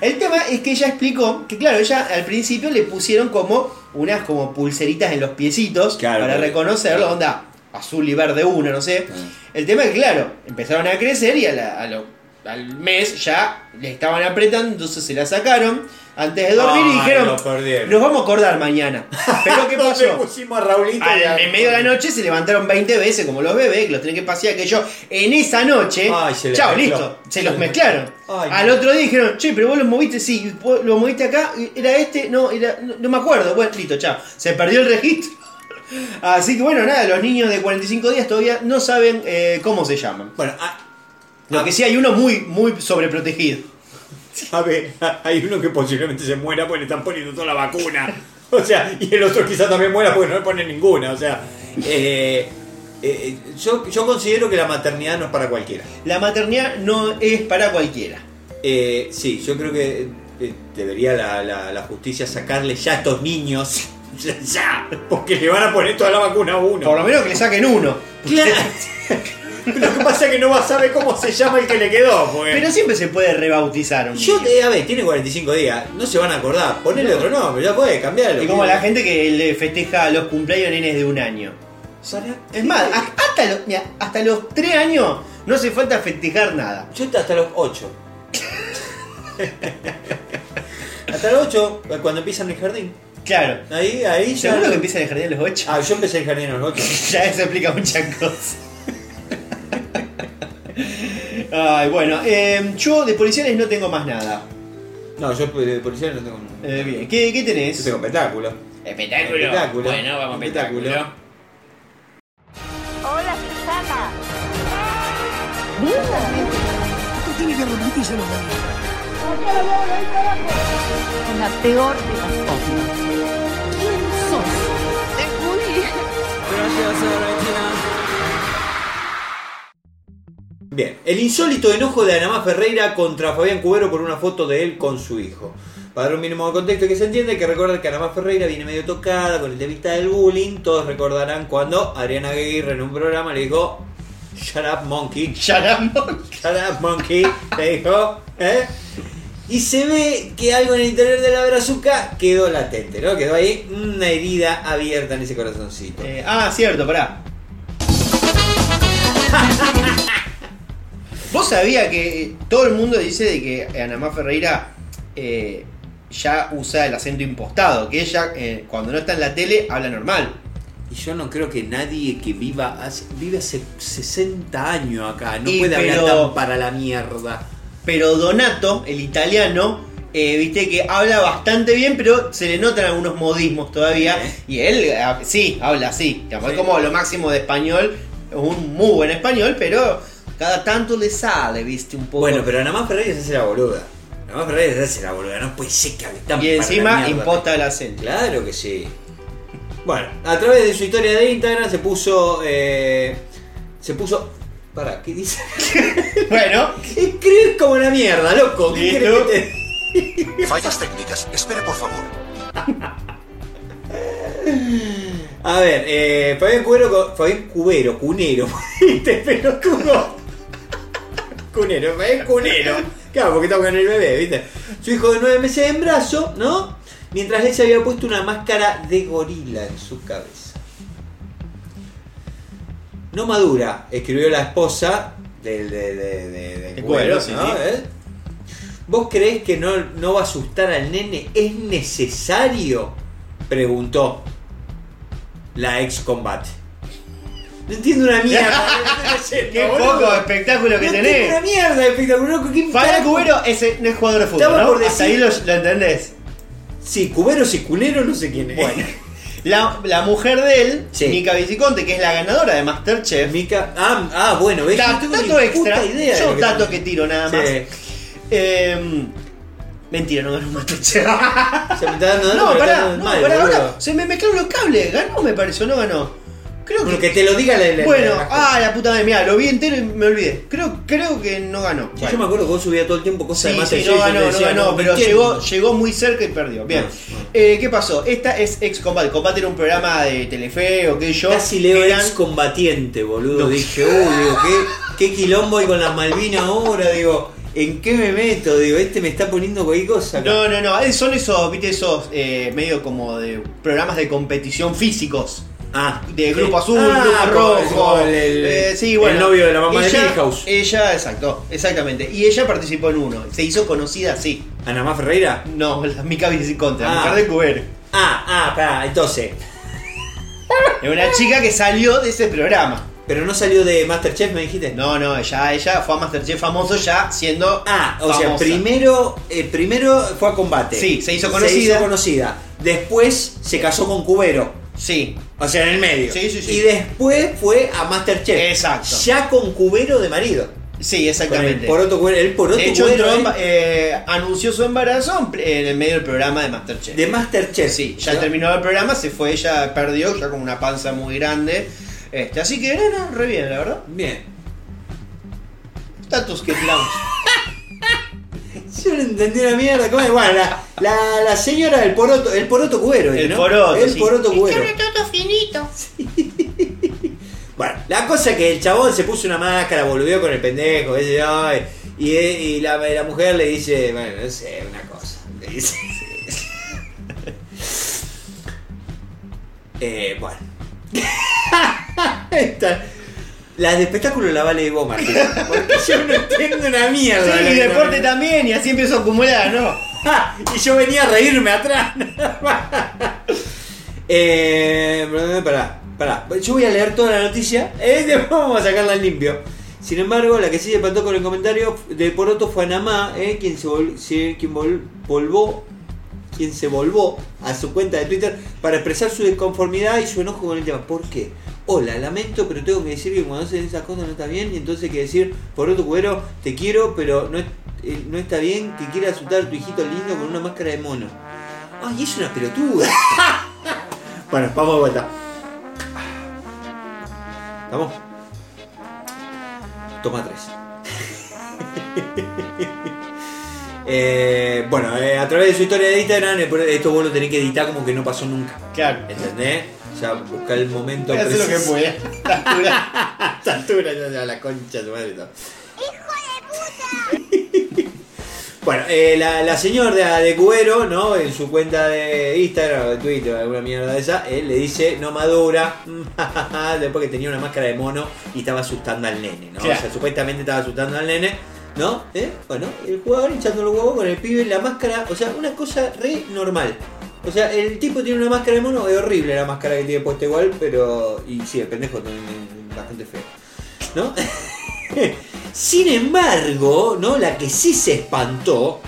El tema es que ella explicó que, claro, ella al principio le pusieron como unas como pulseritas en los piecitos Claro, para claro. reconocerlo, onda azul y verde uno, no sé. El tema es que, claro, empezaron a crecer y a la- a lo- al mes ya le estaban apretando, entonces se la sacaron antes de dormir y dijeron, nos vamos a acordar mañana. *laughs* Pero ¿qué pasó? pusimos a Raulito a- en medio de la noche se levantaron 20 veces como los bebés, que los tienen que pasear, que yo en esa noche, Ay, chao, mezcló. listo, se Se los mezclaron. Ay, Al otro día dijeron, che, pero vos los moviste, sí, vos lo moviste acá, era este, no, era, no, no me acuerdo, bueno, listo, chao. Se perdió el registro. *laughs* Así que bueno, nada, los niños de 45 días todavía no saben eh, cómo se llaman. Bueno, ah, Lo que sí hay uno muy, muy sobreprotegido. *laughs* ver, hay uno que posiblemente se muera porque le están poniendo toda la vacuna. O sea, y el otro quizás también muera porque no le ponen ninguna. O sea, eh, eh, yo, yo considero que la maternidad no es para cualquiera. La maternidad no es para cualquiera. Eh, sí, yo creo que eh, debería la, la- la justicia sacarle ya a estos niños. Ya, *laughs* ya, porque le van a poner toda la vacuna a uno. Por lo menos que le saquen uno. Claro. *laughs* Lo que pasa es que no va a saber cómo se llama el que le quedó. porque- Pero siempre se puede rebautizar un Yo, niño. eh, a ver, tiene 45 días, no se van a acordar. Ponele otro nombre, ya puede cambiarlo. Y como la gente que le festeja los cumpleaños nenes de un año. Es más, hasta los, mira, hasta los 3 años no hace falta festejar nada. Yo hasta los 8. hasta los 8, cuando empiezan el jardín. Claro. Ahí, ahí ya. ¿Seguro que empieza el jardín a los 8? Ah, yo empecé el jardín a los 8. *laughs* ya eso explica muchas cosas. Ay, bueno, eh, yo de policiales no tengo más nada. No, yo de policía no tengo. Eh, bien, ¿qué, qué tenés? Yo tengo espectáculo. Espectáculo. Espectáculo. Bueno, vamos a espectáculo. Hola, Susana. Esto tiene que repetirse los Con la peor de las formas. ¿Quién sos? Te juro. Bien, el insólito enojo de Anamá Ferreira contra Fabián Cubero por una foto de él con su hijo. Para dar un mínimo de contexto que se entiende, hay que recordar que Anamá Ferreira viene medio tocada con el temita del bullying. Todos recordarán cuando Adriana Aguirre en un programa le dijo: Shut up, monkey. Shut up, monkey. Shut up, monkey. Le dijo, ¿eh? Y se ve que algo en el interior de la brazuca quedó latente, ¿no? Quedó ahí una herida abierta en ese corazoncito. Eh, ah, cierto, pará. *laughs* ¿Vos sabías que todo el mundo dice de que Anamá Ferreira eh, ya usa el acento impostado? Que ella, eh, cuando no está en la tele, habla normal. Y yo no creo que nadie que viva hace, vive hace 60 años acá, no Y puede hablar pero- tan para la mierda. Pero Donato, el italiano, eh, viste que habla bastante bien, pero se le notan algunos modismos todavía. Y él, eh, sí, habla así. Es como lo máximo de español, un muy buen español, pero cada tanto le sale, viste, un poco. Bueno, pero Anamá Ferreira se hace la boluda. Anamá Ferreira se hace la boluda, no puede ser que hable tan y encima imposta el acento. Claro que sí. Bueno, a través de su historia de Instagram se puso. eh, se puso. Para, ¿qué dice? *laughs* bueno, escribir como una mierda, loco. ¿Qué que te- Fallas técnicas. Espere, por favor. A ver, eh, Fabián Cubero, con- Fabián Cubero, Cunero. *laughs* Pero Cuno. Cunero, Fabián Cunero. Claro, porque estamos con el bebé, ¿viste? Su hijo de nueve meses en brazo, ¿no? Mientras él se había puesto una máscara de gorila en su cabeza. No madura, escribió la esposa del de, de, de- sí, ¿no? sí. ¿Eh? ¿Vos creés que no, no va a asustar al nene? ¿Es necesario? Preguntó la ex combate. No entiendo una mierda. *laughs* Qué poco espectáculo que no tenés. entiendo una mierda de espectáculo. ¿qué Fabián? Cubero ese no es jugador de fútbol, Estaba ¿no? por Hasta decir- ahí lo, lo entendés. Sí, Cubero y Culero no sé quién es. Bueno. La, la mujer de él, Sí. Mica Viciconte, que es la ganadora de Masterchef. Mica. Ah, ah, bueno, ves. Ta- no tengo extra. idea yo dato que tiro nada más. Sí. Eh, mentira, no ganó Masterchef. *laughs* Se me está dando no, pará, no, mal, pará, ahora se me mezclaron los cables. ¿Ganó me pareció no ganó? Creo que te lo diga la, la- Bueno, la- ah, la puta madre, mira, lo vi entero y me olvidé. Creo, creo que no ganó. Bueno. Yo me acuerdo que vos subías todo el tiempo cosas Sí, de sí, no ganó, no ganó, me pero llegó, llegó muy cerca y perdió. Bien. Eh, ¿Qué pasó? Esta es ex Combate. Combate era un programa de Telefe o qué yo. Casi leo eran- ex combatiente, boludo. No. Dije, uy, digo, ¿qué, qué quilombo hay con las Malvinas ahora, digo, ¿en qué me meto? Digo, este me está poniendo cualquier cosa. acá. No, no, no. eh, Son esos, viste, esos eh, medio como de programas de competición físicos. Ah, De grupo azul, Ah, grupo rojo. el- el- eh, sí, el bueno. novio de la mamá de ella, Milhouse. Ella, exacto, exactamente. Y ella participó en uno. Se hizo conocida así. ¿Ana Más Ferreira? No, *laughs* la Mica Viciconte, la Ah. mujer de Cubero. Ah, ah, pará, entonces. *laughs* Es una chica que salió de ese programa. Pero no salió de Masterchef, me dijiste. No, no, ella, ella fue a Masterchef famoso ya siendo. Ah, o sea, primero, eh, primero fue a combate. Sí, se hizo Se conocida. hizo conocida. Después se casó con Cubero. Sí. O sea, en el medio. Sí, sí, sí. Y después fue a Masterchef. Exacto. Ya con Cubero de marido. Sí, exactamente. El poroto Cubero. El poroto de hecho, Cubero entró eh, anunció su embarazo en el medio del programa de Masterchef. de Masterchef. Sí, ya ¿No? terminó el programa, se fue, ella perdió, ya con una panza muy grande. Este, así que, no, no, re bien, la verdad. Bien. Status que tiramos. *laughs* Yo no entendí una mierda. ¿Cómo es? Bueno, la, la, la señora del poroto, el poroto cubero, El ¿no? poroto, El sí. poroto cubero. todo finito. *laughs* Bueno, la cosa es que el chabón se puso una máscara, boludeó con el pendejo, qué sé yo, y, y la, la mujer le dice, bueno, no sé, una cosa. Le dice. *laughs* eh, bueno. *laughs* Esta- la de espectáculo la vale vos, Martín. Porque yo no entiendo una mierda. Sí, y deporte también, y así empezó a acumular, ¿no? y yo venía a reírme atrás. *laughs* eh, pará, pará. Yo voy a leer toda la noticia. Eh, *laughs* después vamos a sacarla en limpio. Sin embargo, la que sí se espantó con el comentario de Poroto fue Anamá, eh, quien se vol- se- quien vol- volvó quien se volvó a su cuenta de Twitter para expresar su desconformidad y su enojo con el tema. ¿Por qué? Hola, lamento, pero tengo que decir que cuando hacen esas cosas no está bien y entonces hay que decir, por otro cubero, te quiero, pero no, eh, no está bien que quieras asustar a tu hijito lindo con una máscara de mono. ¡Ay, es una pelotuda! *laughs* bueno, vamos de vuelta. ¿Estamos? Toma tres. *laughs* Eh, bueno, eh, a través de su historia de Instagram, eh, esto vos lo tenés que editar como que no pasó nunca. Claro. ¿Entendés? O sea, buscar el momento. Voy a hacer lo que pueda. *laughs* A esta altura. A esta altura ya, ya la concha de tu madre y todo. *laughs* Bueno, eh, la, la señora de, de Cubero, ¿no? En su cuenta de Instagram o de Twitter alguna mierda de esa, él le dice no madura, *laughs* después que tenía una máscara de mono y estaba asustando al nene, ¿no? Claro. O sea, supuestamente estaba asustando al nene, ¿no? ¿Eh? Bueno, el jugador hinchando los huevos con el pibe, la máscara, o sea, una cosa re normal. O sea, el tipo tiene una máscara de mono, es horrible la máscara que tiene puesta igual, pero. Y sí, el pendejo también es bastante feo. ¿No? *laughs* Sin embargo, ¿no? La que sí se espantó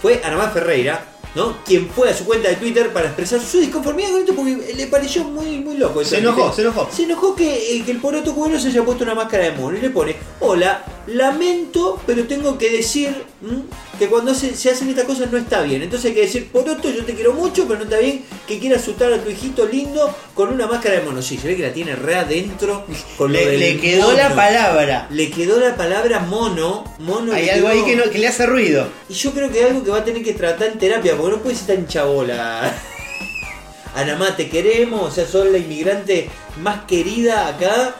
fue Anamá Ferreira, ¿no? Quien fue a su cuenta de Twitter para expresar su disconformidad con esto porque le pareció muy, muy loco. Se enojó, se enojó. Se enojó que, eh, que el poroto cubano se haya puesto una máscara de mono y le pone, hola, lamento, pero tengo que decir ¿m? que cuando se, se hacen estas cosas no está bien. Entonces hay que decir, poroto, yo te quiero mucho, pero no está bien que quieras asustar a tu hijito lindo con una máscara de mono. Sí, se ve que la tiene re adentro con lo Le, del le quedó mono. la palabra. Le quedó la palabra mono, mono. Hay algo quedó- ahí que, no- que le hace ruido. Y yo creo que es algo que va a tener que tratar en terapia, porque no puede ser tan chabola. *laughs* Anamá, te queremos, o sea, sos la inmigrante más querida acá.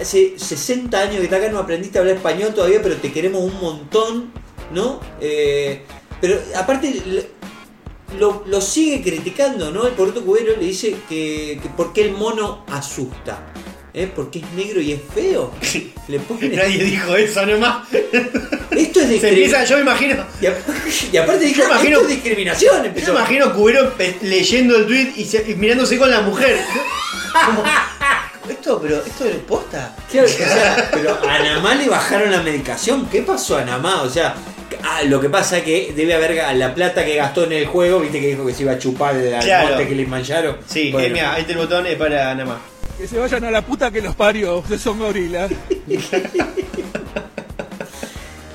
Hace 60 años que está acá, no aprendiste a hablar español todavía, pero te queremos un montón, ¿no? Eh, pero aparte, lo, sigue criticando, ¿no? El Porto Cubero le dice que, que por qué el mono asusta. ¿Eh? Porque es negro y es feo. *laughs* Le pone- Nadie dijo eso nomás. Esto es discriminación. yo me imagino. Y, a- y aparte dijo, Yo imagino- esto es discriminación. Yo Empezó. me imagino Cubero leyendo el tweet y, se- y mirándose con la mujer. Como, *laughs* esto, pero esto es posta. *laughs* Claro, o sea, pero a Namá le bajaron la medicación. ¿Qué pasó a Namá? O sea, ah, lo que pasa es que debe haber la plata que gastó en el juego, viste que dijo que se iba a chupar el Claro. monte que le mancharon. Sí, Bueno. eh, mira, ahí está el botón es para nada más. Que se vayan a la puta que los parió, ustedes son gorilas.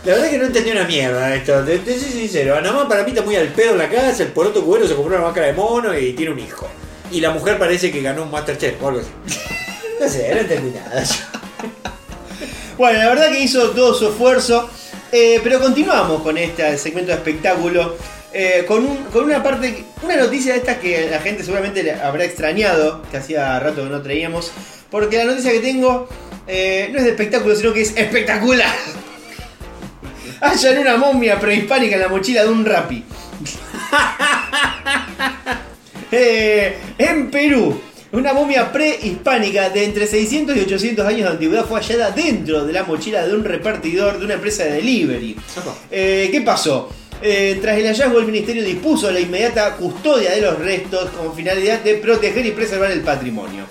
La verdad que no entendí una mierda de esto. Te, te soy sincero. Nada más para mí está muy al pedo en la casa. El poroto cubero se compró una máscara de mono y tiene un hijo. Y la mujer parece que ganó un Masterchef o algo así. No sé, no entendí nada. Bueno, la verdad que hizo todo su esfuerzo. eh, pero continuamos con este segmento de espectáculo. eh, con, un- con una parte, una noticia de estas que la gente seguramente habrá extrañado, que hacía rato que no traíamos. Porque la noticia que tengo eh, no es de espectáculo, sino que es espectacular. *laughs* Hallan una momia prehispánica en la mochila de un rapi. *laughs* En Perú, una momia prehispánica de entre 600 y 800 años de antigüedad fue hallada dentro de la mochila de un repartidor de una empresa de delivery. Eh, ¿Qué pasó? Eh, tras el hallazgo, el ministerio dispuso la inmediata custodia de los restos con finalidad de proteger y preservar el patrimonio.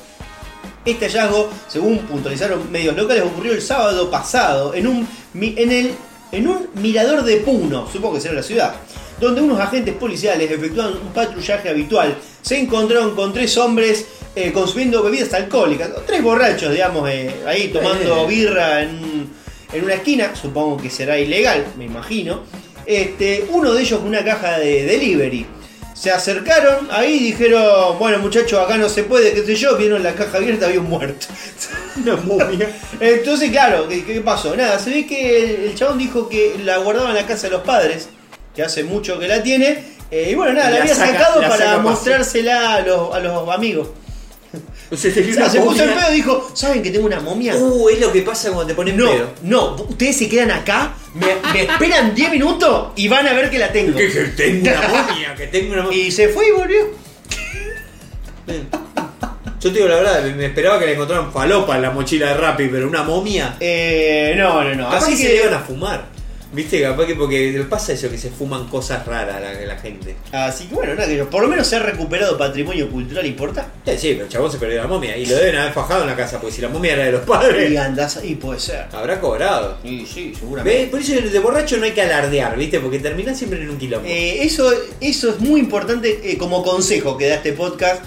Este hallazgo, según puntualizaron medios locales, ocurrió el sábado pasado en un, mi- en el, en un mirador de Puno, supongo que será la ciudad, donde unos agentes policiales efectuaban un patrullaje habitual. Se encontraron con tres hombres eh, consumiendo bebidas alcohólicas, tres borrachos, digamos, eh, ahí tomando birra en, en una esquina, supongo que será ilegal, me imagino. Este, uno de ellos con una caja de delivery. Se acercaron ahí y dijeron, bueno muchachos, acá no se puede, qué sé yo, vieron la caja abierta, había un muerto. *laughs* Una momia. Entonces, claro, ¿qué, qué pasó? Nada, se ve que el, el chabón dijo que la guardaba en la casa de los padres, que hace mucho que la tiene, eh, y bueno, nada, la, La había saca- sacado la para mostrársela a los, a los amigos. *laughs* Una se puso el pedo y dijo, ¿saben que tengo una momia? Uh, es lo que pasa cuando te pones No, pedo. no, ustedes se quedan acá, me, me esperan 10 minutos y van a ver que la tengo. *laughs* Que, que tengo una *laughs* momia, que tengo una momia. Y se fue y volvió. Yo te digo la verdad, me esperaba que le encontraran falopa en la mochila de Rappi, pero una momia. Eh, no, no, no. Capaz Así que se le iban a fumar. ¿Viste? Capaz que porque pasa eso, que se fuman cosas raras la, la gente. Así que bueno, nada, que por lo menos se ha recuperado patrimonio cultural importante. Sí, sí, pero el chabón se perdió la momia y lo deben haber fajado en la casa, porque si la momia era de los padres, Y andás y puede ser. habrá cobrado. Sí, sí, ¿Ves? seguramente. Por eso de borracho no hay que alardear, ¿viste? Porque terminás siempre en un quilombo. Eh, eso, eso es muy importante eh, como consejo que da este podcast.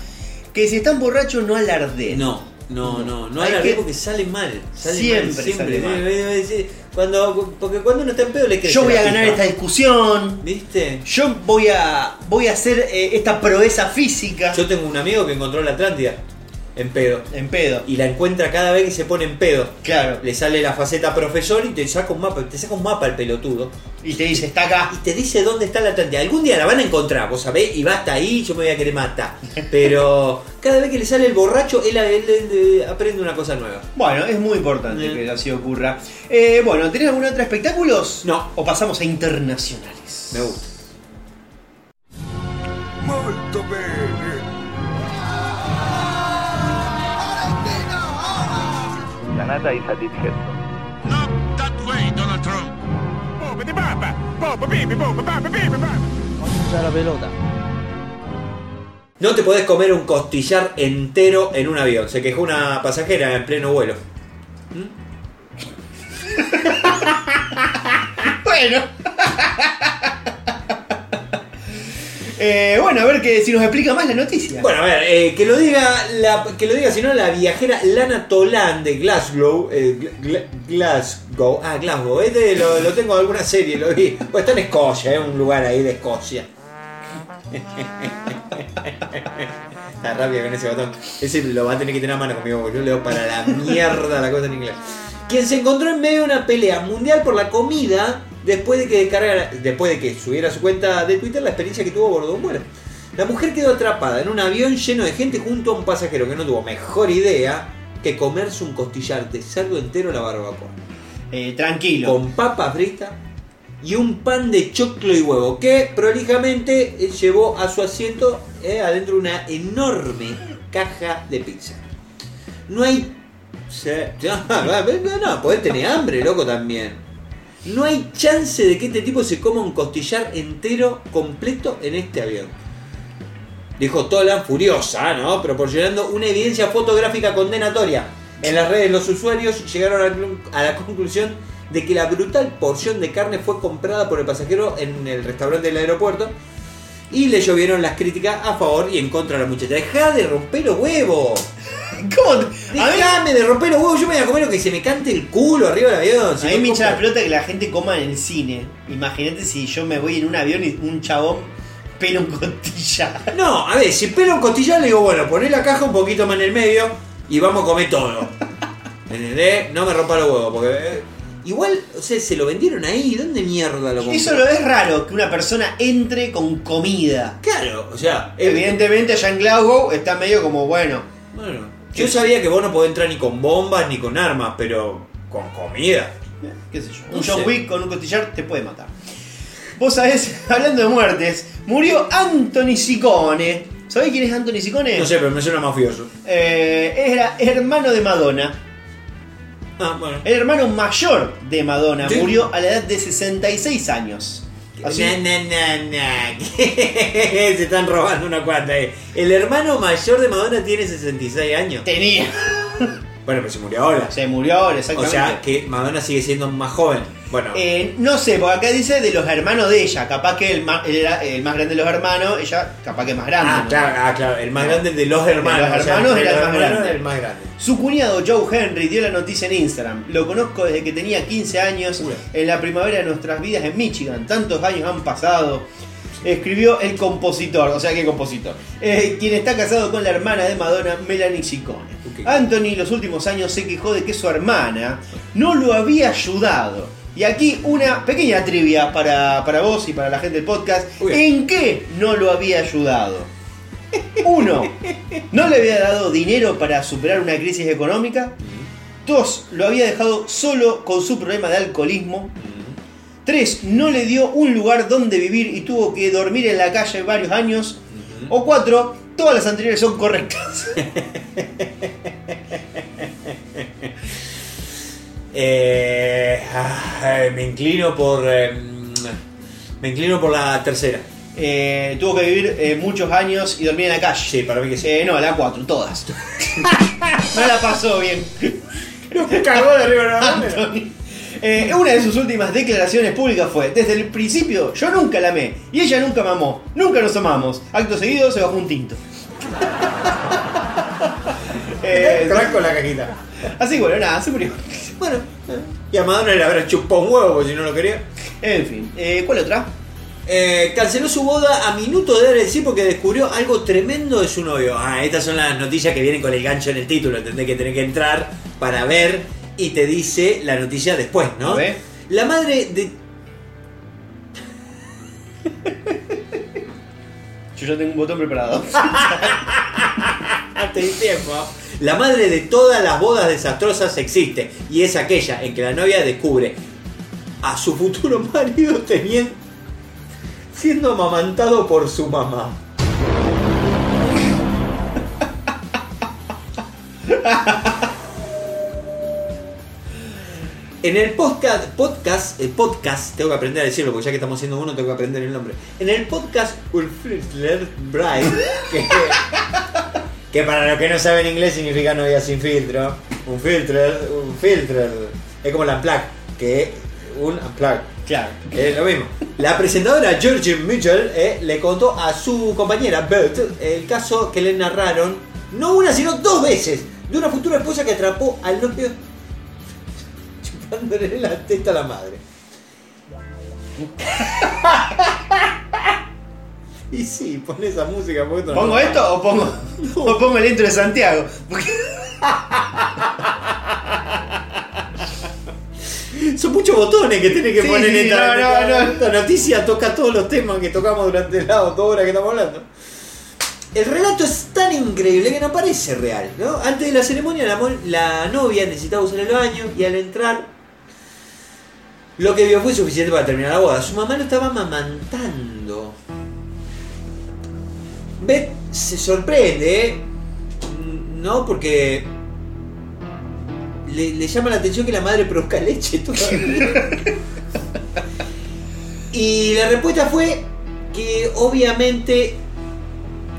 Que si están borrachos no alardeen. No, no, no, no Hay alardeé que- sale mal. Sale Siempre mal, siempre. sale mal. Cuando, porque cuando uno está en pedo le crece Yo voy a ganar esta discusión. ¿Viste? Yo voy a, voy a hacer eh, esta proeza física. Yo tengo un amigo que encontró la Atlántida en pedo. En pedo. Y la encuentra cada vez que se pone en pedo. Claro. Le sale la faceta profesor y te saca un mapa, te saca un mapa el pelotudo. Y te dice, está acá. Y te dice dónde está la Atlántida. Algún día la van a encontrar, vos sabés, y va hasta ahí, yo me voy a querer matar. *laughs* Pero cada vez que le sale el borracho, él, él- él, aprende una cosa nueva. Bueno, es muy importante Eh. que así ocurra. Eh, bueno, ¿tenés algún otro espectáculos? No. ¿O pasamos a internacionales? Me gusta. Molto bene. Canada is a dithead. Not that way, Donald Trump. Usa la pelota. No te podés comer un costillar entero en un avión. Se quejó una pasajera en pleno vuelo. *laughs* Bueno. *laughs* Eh, bueno, a ver que si nos explica más la noticia. Bueno, a ver, eh, que lo diga, la, que lo diga, si no, la viajera Lana Tolan de Glasgow. eh, Gla- Gla- Glasgow. Ah, Glasgow. Este lo, tengo en alguna serie, lo vi. Pues está en Escocia, es un lugar ahí de Escocia. *laughs* Está rápido con ese botón. Ese lo va a tener que tener a mano conmigo, yo leo para la mierda la cosa en inglés. Quien se encontró en medio de una pelea mundial por la comida después de que descargara, después de que subiera su cuenta de Twitter la experiencia que tuvo a bordo de un vuelo. La mujer quedó atrapada en un avión lleno de gente junto a un pasajero que no tuvo mejor idea que comerse un costillar de cerdo entero a la barbacoa. Eh, tranquilo. Con papa frita y un pan de choclo y huevo que prolijamente eh, llevó a su asiento eh, adentro de una enorme caja de pizza. No hay... *laughs* no, podés tener hambre, loco, también. No hay chance de que este tipo se coma un costillar entero completo en este avión. Dijo Tolan furiosa, ¿no? Proporcionando una evidencia fotográfica condenatoria. En las redes los usuarios llegaron a la conclusión de que la brutal porción de carne fue comprada por el pasajero en el restaurante del aeropuerto y le llovieron las críticas a favor y en contra de la muchacha. ¡Deja de romper los huevos! *laughs* ¿Cómo? te- A mí, Déjame de romper los huevos, yo me voy a comer lo que se me cante el culo arriba del avión. si a mí me hincha la pelota que la gente coma en el cine. Imagínate si yo me voy en un avión y un chabón pela un costilla. No, a ver, si pelo un costillar le digo, bueno, poné la caja un poquito más en el medio y vamos a comer todo. *laughs* ¿Entendés? No me rompa los huevos, porque. Eh, igual, o sea, se lo vendieron ahí, ¿dónde mierda lo compró? Eso lo es raro que una persona entre con comida. Claro, o sea, eh, Evidentemente en Glasgow está medio como bueno. Bueno, yo sabía que vos no podés entrar ni con bombas ni con armas, pero con comida. qué sé yo. No Un John. Wick con un costillar te puede matar. Vos sabés, *laughs* hablando de muertes, murió Anthony Sicone. ¿Sabés quién es Anthony Sicone? No sé, pero me suena mafioso. Eh, era hermano de Madonna. *laughs* Ah, bueno. El hermano mayor de Madonna Sí. murió a la edad de 66 años. Así- Na, na, na, na. *laughs* Se están robando una cuanta. eh. El hermano mayor de Madonna tiene 66 años. Tenía. Bueno, pero se murió ahora. Se murió ahora, O exactamente. sea, que Madonna sigue siendo más joven. Bueno, Eh, no sé, porque acá dice de los hermanos de ella. Capaz que el más, era el más grande de los hermanos, ella capaz que es más grande. ah, ¿no? claro, ah, claro, el más grande de los hermanos. los o sea, hermanos de era el los más hermanos, grande. el más grande. Su cuñado Joe Henry dio la noticia en Instagram. Lo conozco desde que tenía 15 años, Uy. en la primavera de nuestras vidas en Michigan. Tantos años han pasado. Escribió el compositor, o sea, ¿qué compositor? Eh, quien está casado con la hermana de Madonna, Melanie Ciccone. Ok. Anthony los últimos años se quejó de que su hermana no lo había ayudado. Y aquí una pequeña trivia para, para vos y para la gente del podcast. Uy. ¿En qué no lo había ayudado? Uno, no le había dado dinero para superar una crisis económica. Dos, lo había dejado solo con su problema de alcoholismo. Tres, no le dio un lugar donde vivir y tuvo que dormir en la calle varios años. O cuatro, todas las anteriores son correctas. *laughs* Eh, ay, me inclino por. eh, me inclino por la tercera. Eh, tuvo que vivir eh, muchos años y dormir en la calle. Sí, para mí que sí. Eh, no, la cuatro, todas. *laughs* no la pasó bien. Cagó de arriba de la. Eh, una de sus últimas declaraciones públicas fue: Desde el principio yo nunca la amé y ella nunca me amó. Nunca nos amamos. Acto seguido se bajó un tinto. *laughs* Eh, con la cajita. así que bueno, nada, se murió. Bueno, eh, y a Madonna le habrá chupado un huevo porque si no lo quería. En fin, eh, ¿cuál otra? Eh, canceló su boda a minuto de dar el sí porque descubrió algo tremendo de su novio. Ah, estas son las noticias que vienen con el gancho en el título. Entendés que tenés que entrar para ver y te dice la noticia después, ¿no? La madre de. Yo ya tengo un botón preparado. *laughs* Te di tiempo. La madre de todas las bodas desastrosas existe y es aquella en que la novia descubre a su futuro *laughs* marido teniendo, siendo amamantado por su mamá. En el podcast, podcast, el podcast, tengo que aprender a decirlo porque ya que estamos haciendo uno tengo que aprender el nombre. En el podcast Ulfritler Bride, que, que para los que no saben inglés significa novia sin filtro, un filtrer, un filtrer, es como la unplug, que un unplug. Claro. Es lo mismo. La presentadora Georgie Mitchell eh, le contó a su compañera Beth el caso que le narraron, no una sino dos veces, de una futura esposa que atrapó al novio *laughs* chupándole la teta a la madre. *laughs* y sí, pon esa música. porque esto no- ¿Pongo esto o pongo, o pongo el intro de Santiago? Porque- Son muchos botones que tiene que Sí, poner sí, en esta, no, no, esta- no. esta noticia. Toca todos los temas que tocamos durante las dos horas que estamos hablando. El relato es tan increíble que no parece real. ¿no? Antes de la ceremonia, la, la novia necesitaba usar el baño y al entrar, lo que vio fue suficiente para terminar la boda. Su mamá lo estaba amamantando. Beth se sorprende, ¿eh? ¿no? Porque le, le llama la atención que la madre produzca leche todavía. *laughs* y la respuesta fue que obviamente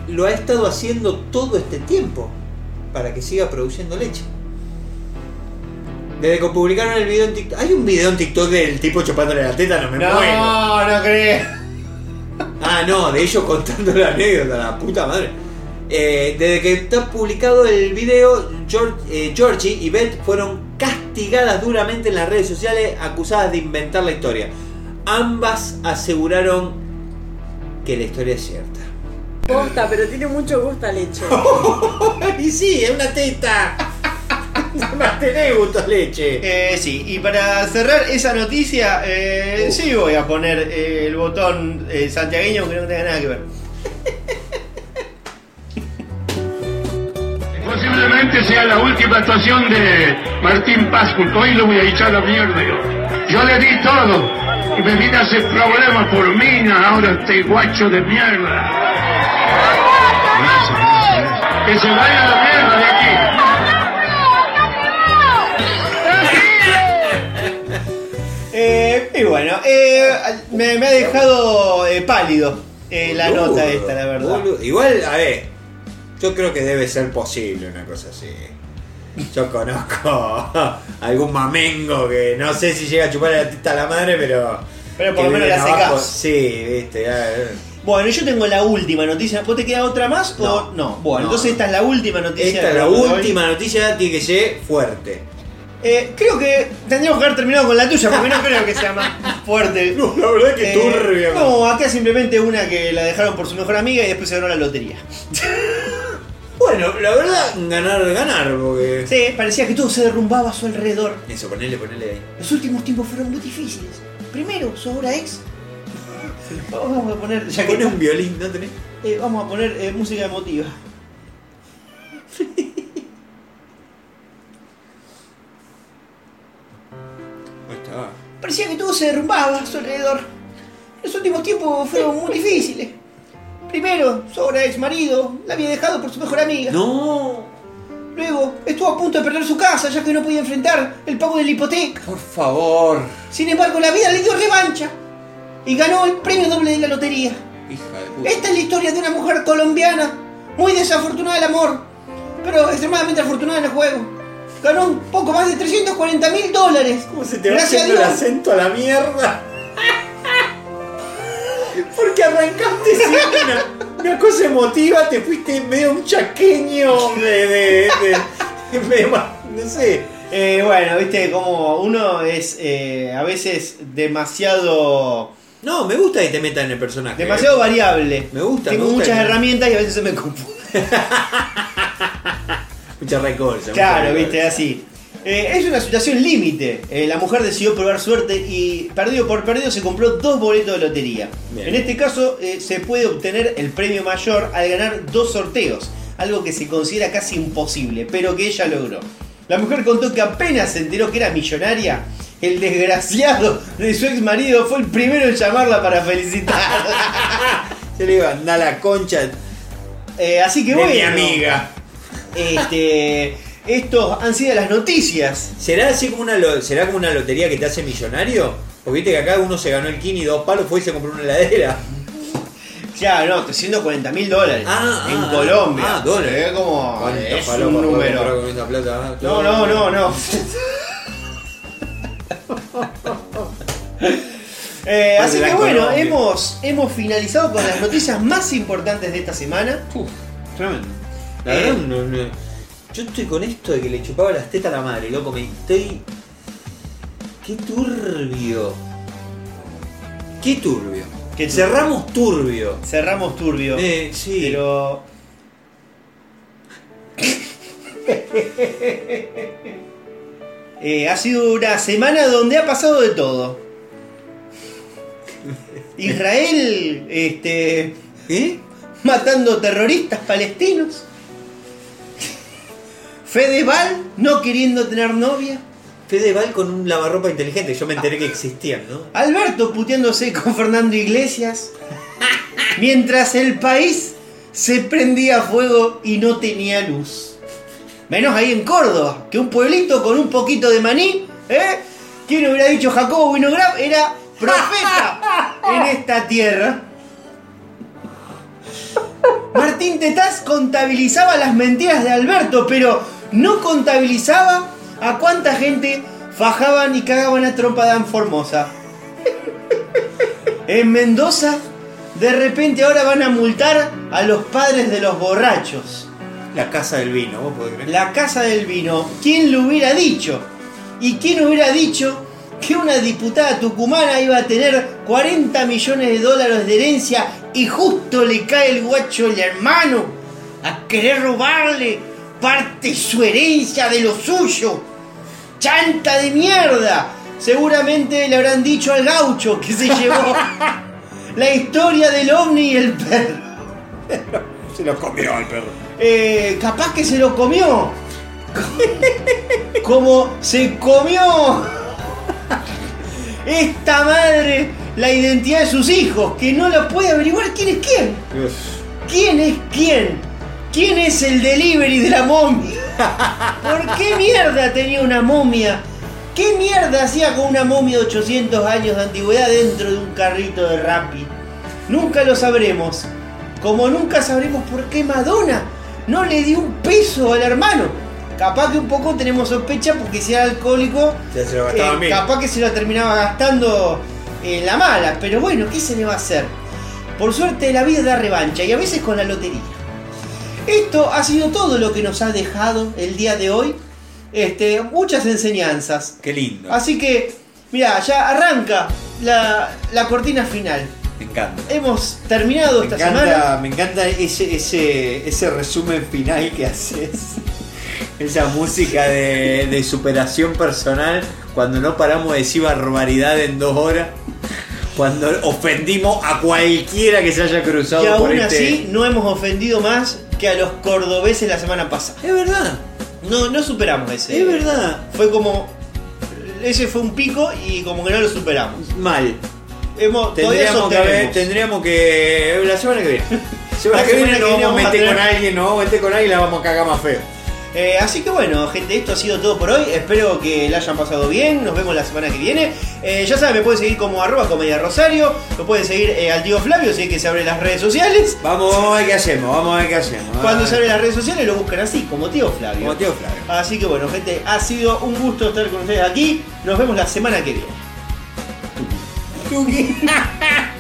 lo ha estado haciendo todo este tiempo para que siga produciendo leche. Desde que publicaron el video en TikTok. Hay un video en TikTok del tipo chupándole la teta, no me muero. No, no creo. Ah, no, de ellos contando la anécdota, la puta madre. Eh, desde que está publicado el video, George- eh, Georgie y Beth fueron castigadas duramente en las redes sociales acusadas de inventar la historia. Ambas aseguraron que la historia es cierta. Posta, pero tiene mucho gusto a leche. *laughs* y sí, es una teta. *laughs* No tenés gusto leche. Eh, sí, y para cerrar esa noticia, eh, sí voy a poner eh, el botón eh, santiagueño que no tenga nada que ver. Posiblemente sea la última actuación de Martín Pascual. Hoy lo voy a echar a la mierda yo. Yo le di todo y me vine a hacer problemas por mina. Ahora este guacho de mierda. Que se vaya a la mierda de aquí. Y bueno, eh, me, me ha dejado eh, pálido eh, la Boludo, nota esta, la verdad. boludo. Igual, a ver, yo creo que debe ser posible una cosa así. Yo conozco *laughs* algún mamengo que no sé si llega a chupar la teta a la madre, pero. Pero por lo menos abajo. caso. Sí, viste. ya, eh. Bueno, yo tengo la última noticia. ¿Vos te queda otra más o no? Bueno, No. entonces esta es la última noticia. Esta es la hoy. última noticia, tiene que ser fuerte. Eh, creo que tendríamos que haber terminado con la tuya, porque no *laughs* creo que sea más fuerte. No, la verdad que Eh, turbia. No, acá simplemente una que la dejaron por su mejor amiga y después se ganó la lotería. *laughs* Bueno, la verdad, ganar, ganar, porque. Sí, parecía que todo se derrumbaba a su alrededor. Eso, ponele, ponele ahí. Los últimos tiempos fueron muy difíciles. Primero, su obra ex. Vamos a poner. Ya que un violín, ¿no tenés? eh, vamos a poner eh, música emotiva. *laughs* Parecía que todo se derrumbaba a su alrededor. Los últimos tiempos fueron muy difíciles. Primero, su obra ex marido la había dejado por su mejor amiga. No. Luego, estuvo a punto de perder su casa ya que no podía enfrentar el pago de la hipoteca. Por favor. Sin embargo, la vida le dio revancha y ganó el premio doble de la lotería. Hija de puta. Esta es la historia de una mujer colombiana, muy desafortunada del amor, pero extremadamente afortunada en el juego. Ganó un poco más de 340 mil dólares. ¿Cómo se te va Gracias a haciendo el acento a la mierda? *laughs* Porque arrancaste siendo una, una cosa emotiva, te fuiste medio un chaqueño de. no sé. Eh, bueno, viste como uno es eh, a veces demasiado No, me gusta que te metan en el personaje. demasiado variable. Me gusta, Tengo me gusta muchas que- herramientas y a veces se me confunde. *laughs* Mucha recolza. Claro, viste, así. Eh, es una situación límite. Eh, la mujer decidió probar suerte y perdido por perdido se compró dos boletos de lotería. Bien. En este caso eh, se puede obtener el premio mayor al ganar dos sorteos, algo que se considera casi imposible, pero que ella logró. La mujer contó que apenas se enteró que era millonaria, el desgraciado de su ex marido fue el primero en llamarla para felicitarla. *laughs* Se le iba a andar la concha así que de bueno. mi amiga. Este, estos han sido las noticias. ¿Será así como una lo- será como una lotería que te hace millonario? Porque viste que acá uno se ganó el kini dos palos, fue y se compró una heladera. Claro, no, 340 mil dólares Ah, en ah, Colombia. ah, dólares. Ve como ¿Cuántos es palos un para poder número. comprar con esa plata? No, no, no, no. *laughs* Eh, así que bueno, Colombia. hemos, hemos finalizado con las noticias más importantes de esta semana. Tremendo. La Eh, verdad, no- no- yo estoy con esto de que le chupaba las tetas a la madre, loco, me estoy. Qué turbio. Qué turbio. Qué turbio. Cerramos turbio. Cerramos turbio. Eh, sí. Pero. *laughs* Eh, ha sido una semana donde ha pasado de todo. Israel, este. ¿Eh? Matando terroristas palestinos. Fedeval no queriendo tener novia. Fedeval con un lavarropa inteligente, yo me enteré que existían, ¿no? Alberto puteándose con Fernando Iglesias. Mientras el país se prendía a fuego y no tenía luz. Menos ahí en Córdoba, que un pueblito con un poquito de maní, ¿eh? ¿Quién hubiera dicho Jacobo Winograd? Era profeta *laughs* en esta tierra. Martín Tetaz contabilizaba las mentiras de Alberto, pero no contabilizaba a cuánta gente fajaban y cagaban a trompa de Formosa. En Mendoza, De repente ahora van a multar a los padres de los borrachos. La casa del vino, vos podés creer. La casa del vino. ¿Quién lo hubiera dicho? ¿Y quién hubiera dicho que una diputada tucumana iba a tener 40 millones de dólares de herencia y justo le cae el guacho el hermano a querer robarle parte su herencia de lo suyo? ¡Chanta de mierda! Seguramente le habrán dicho al gaucho que se llevó *laughs* la historia del ovni y el perro. Se lo comió el perro. Eh, capaz que se lo comió. Como se comió esta madre la identidad de sus hijos, que no la puede averiguar quién es quién. ¿Quién es quién? ¿Quién es el delivery de la momia? *laughs* ¿Por qué mierda tenía una momia? ¿Qué mierda hacía con una momia de 800 años de antigüedad dentro de un carrito de Rappi? Nunca lo sabremos. Como nunca sabremos por qué Madonna no le dio un peso al hermano. Capaz que un poco tenemos sospecha porque si era alcohólico, se lo eh, capaz que se lo terminaba gastando en la mala. Pero bueno, ¿qué se le va a hacer? Por suerte la vida da revancha y a veces con la lotería. Esto ha sido todo lo que nos ha dejado el día de hoy. Este, muchas enseñanzas. Qué lindo. Así que, mira, ya arranca la, la cortina final. Me encanta. Hemos terminado Me esta encanta, semana. me encanta ese, ese, ese resumen final que haces. *laughs* Esa música de, de superación personal cuando no paramos de decir barbaridad en dos horas. Cuando ofendimos a cualquiera que se haya cruzado Y por aún este. así no hemos ofendido más que a los cordobeses la semana pasada. Es verdad. No, no superamos ese. Es verdad. Fue como. Ese fue un pico y como que no lo superamos. Mal. Hemos, Tendríamos que, haber- tendríamos que. La semana que viene. *laughs* La semana La que viene semana nos vamos a meter con alguien, nos vamos a meter con alguien y la vamos a cagar más feo. Eh, así que bueno, gente, esto ha sido todo por hoy. Espero que la hayan pasado bien. Nos vemos la semana que viene. Eh, ya saben, me pueden seguir como arroba comedia rosario. Lo pueden seguir eh, al tío Flavio, si es que se abren las redes sociales. Vamos, vamos a ver qué hacemos, vamos a ver qué hacemos. Cuando se abren las redes sociales lo buscan así, como tío Flavio. Como tío Flavio. Así que bueno, gente, ha sido un gusto estar con ustedes aquí. Nos vemos la semana que viene. *laughs*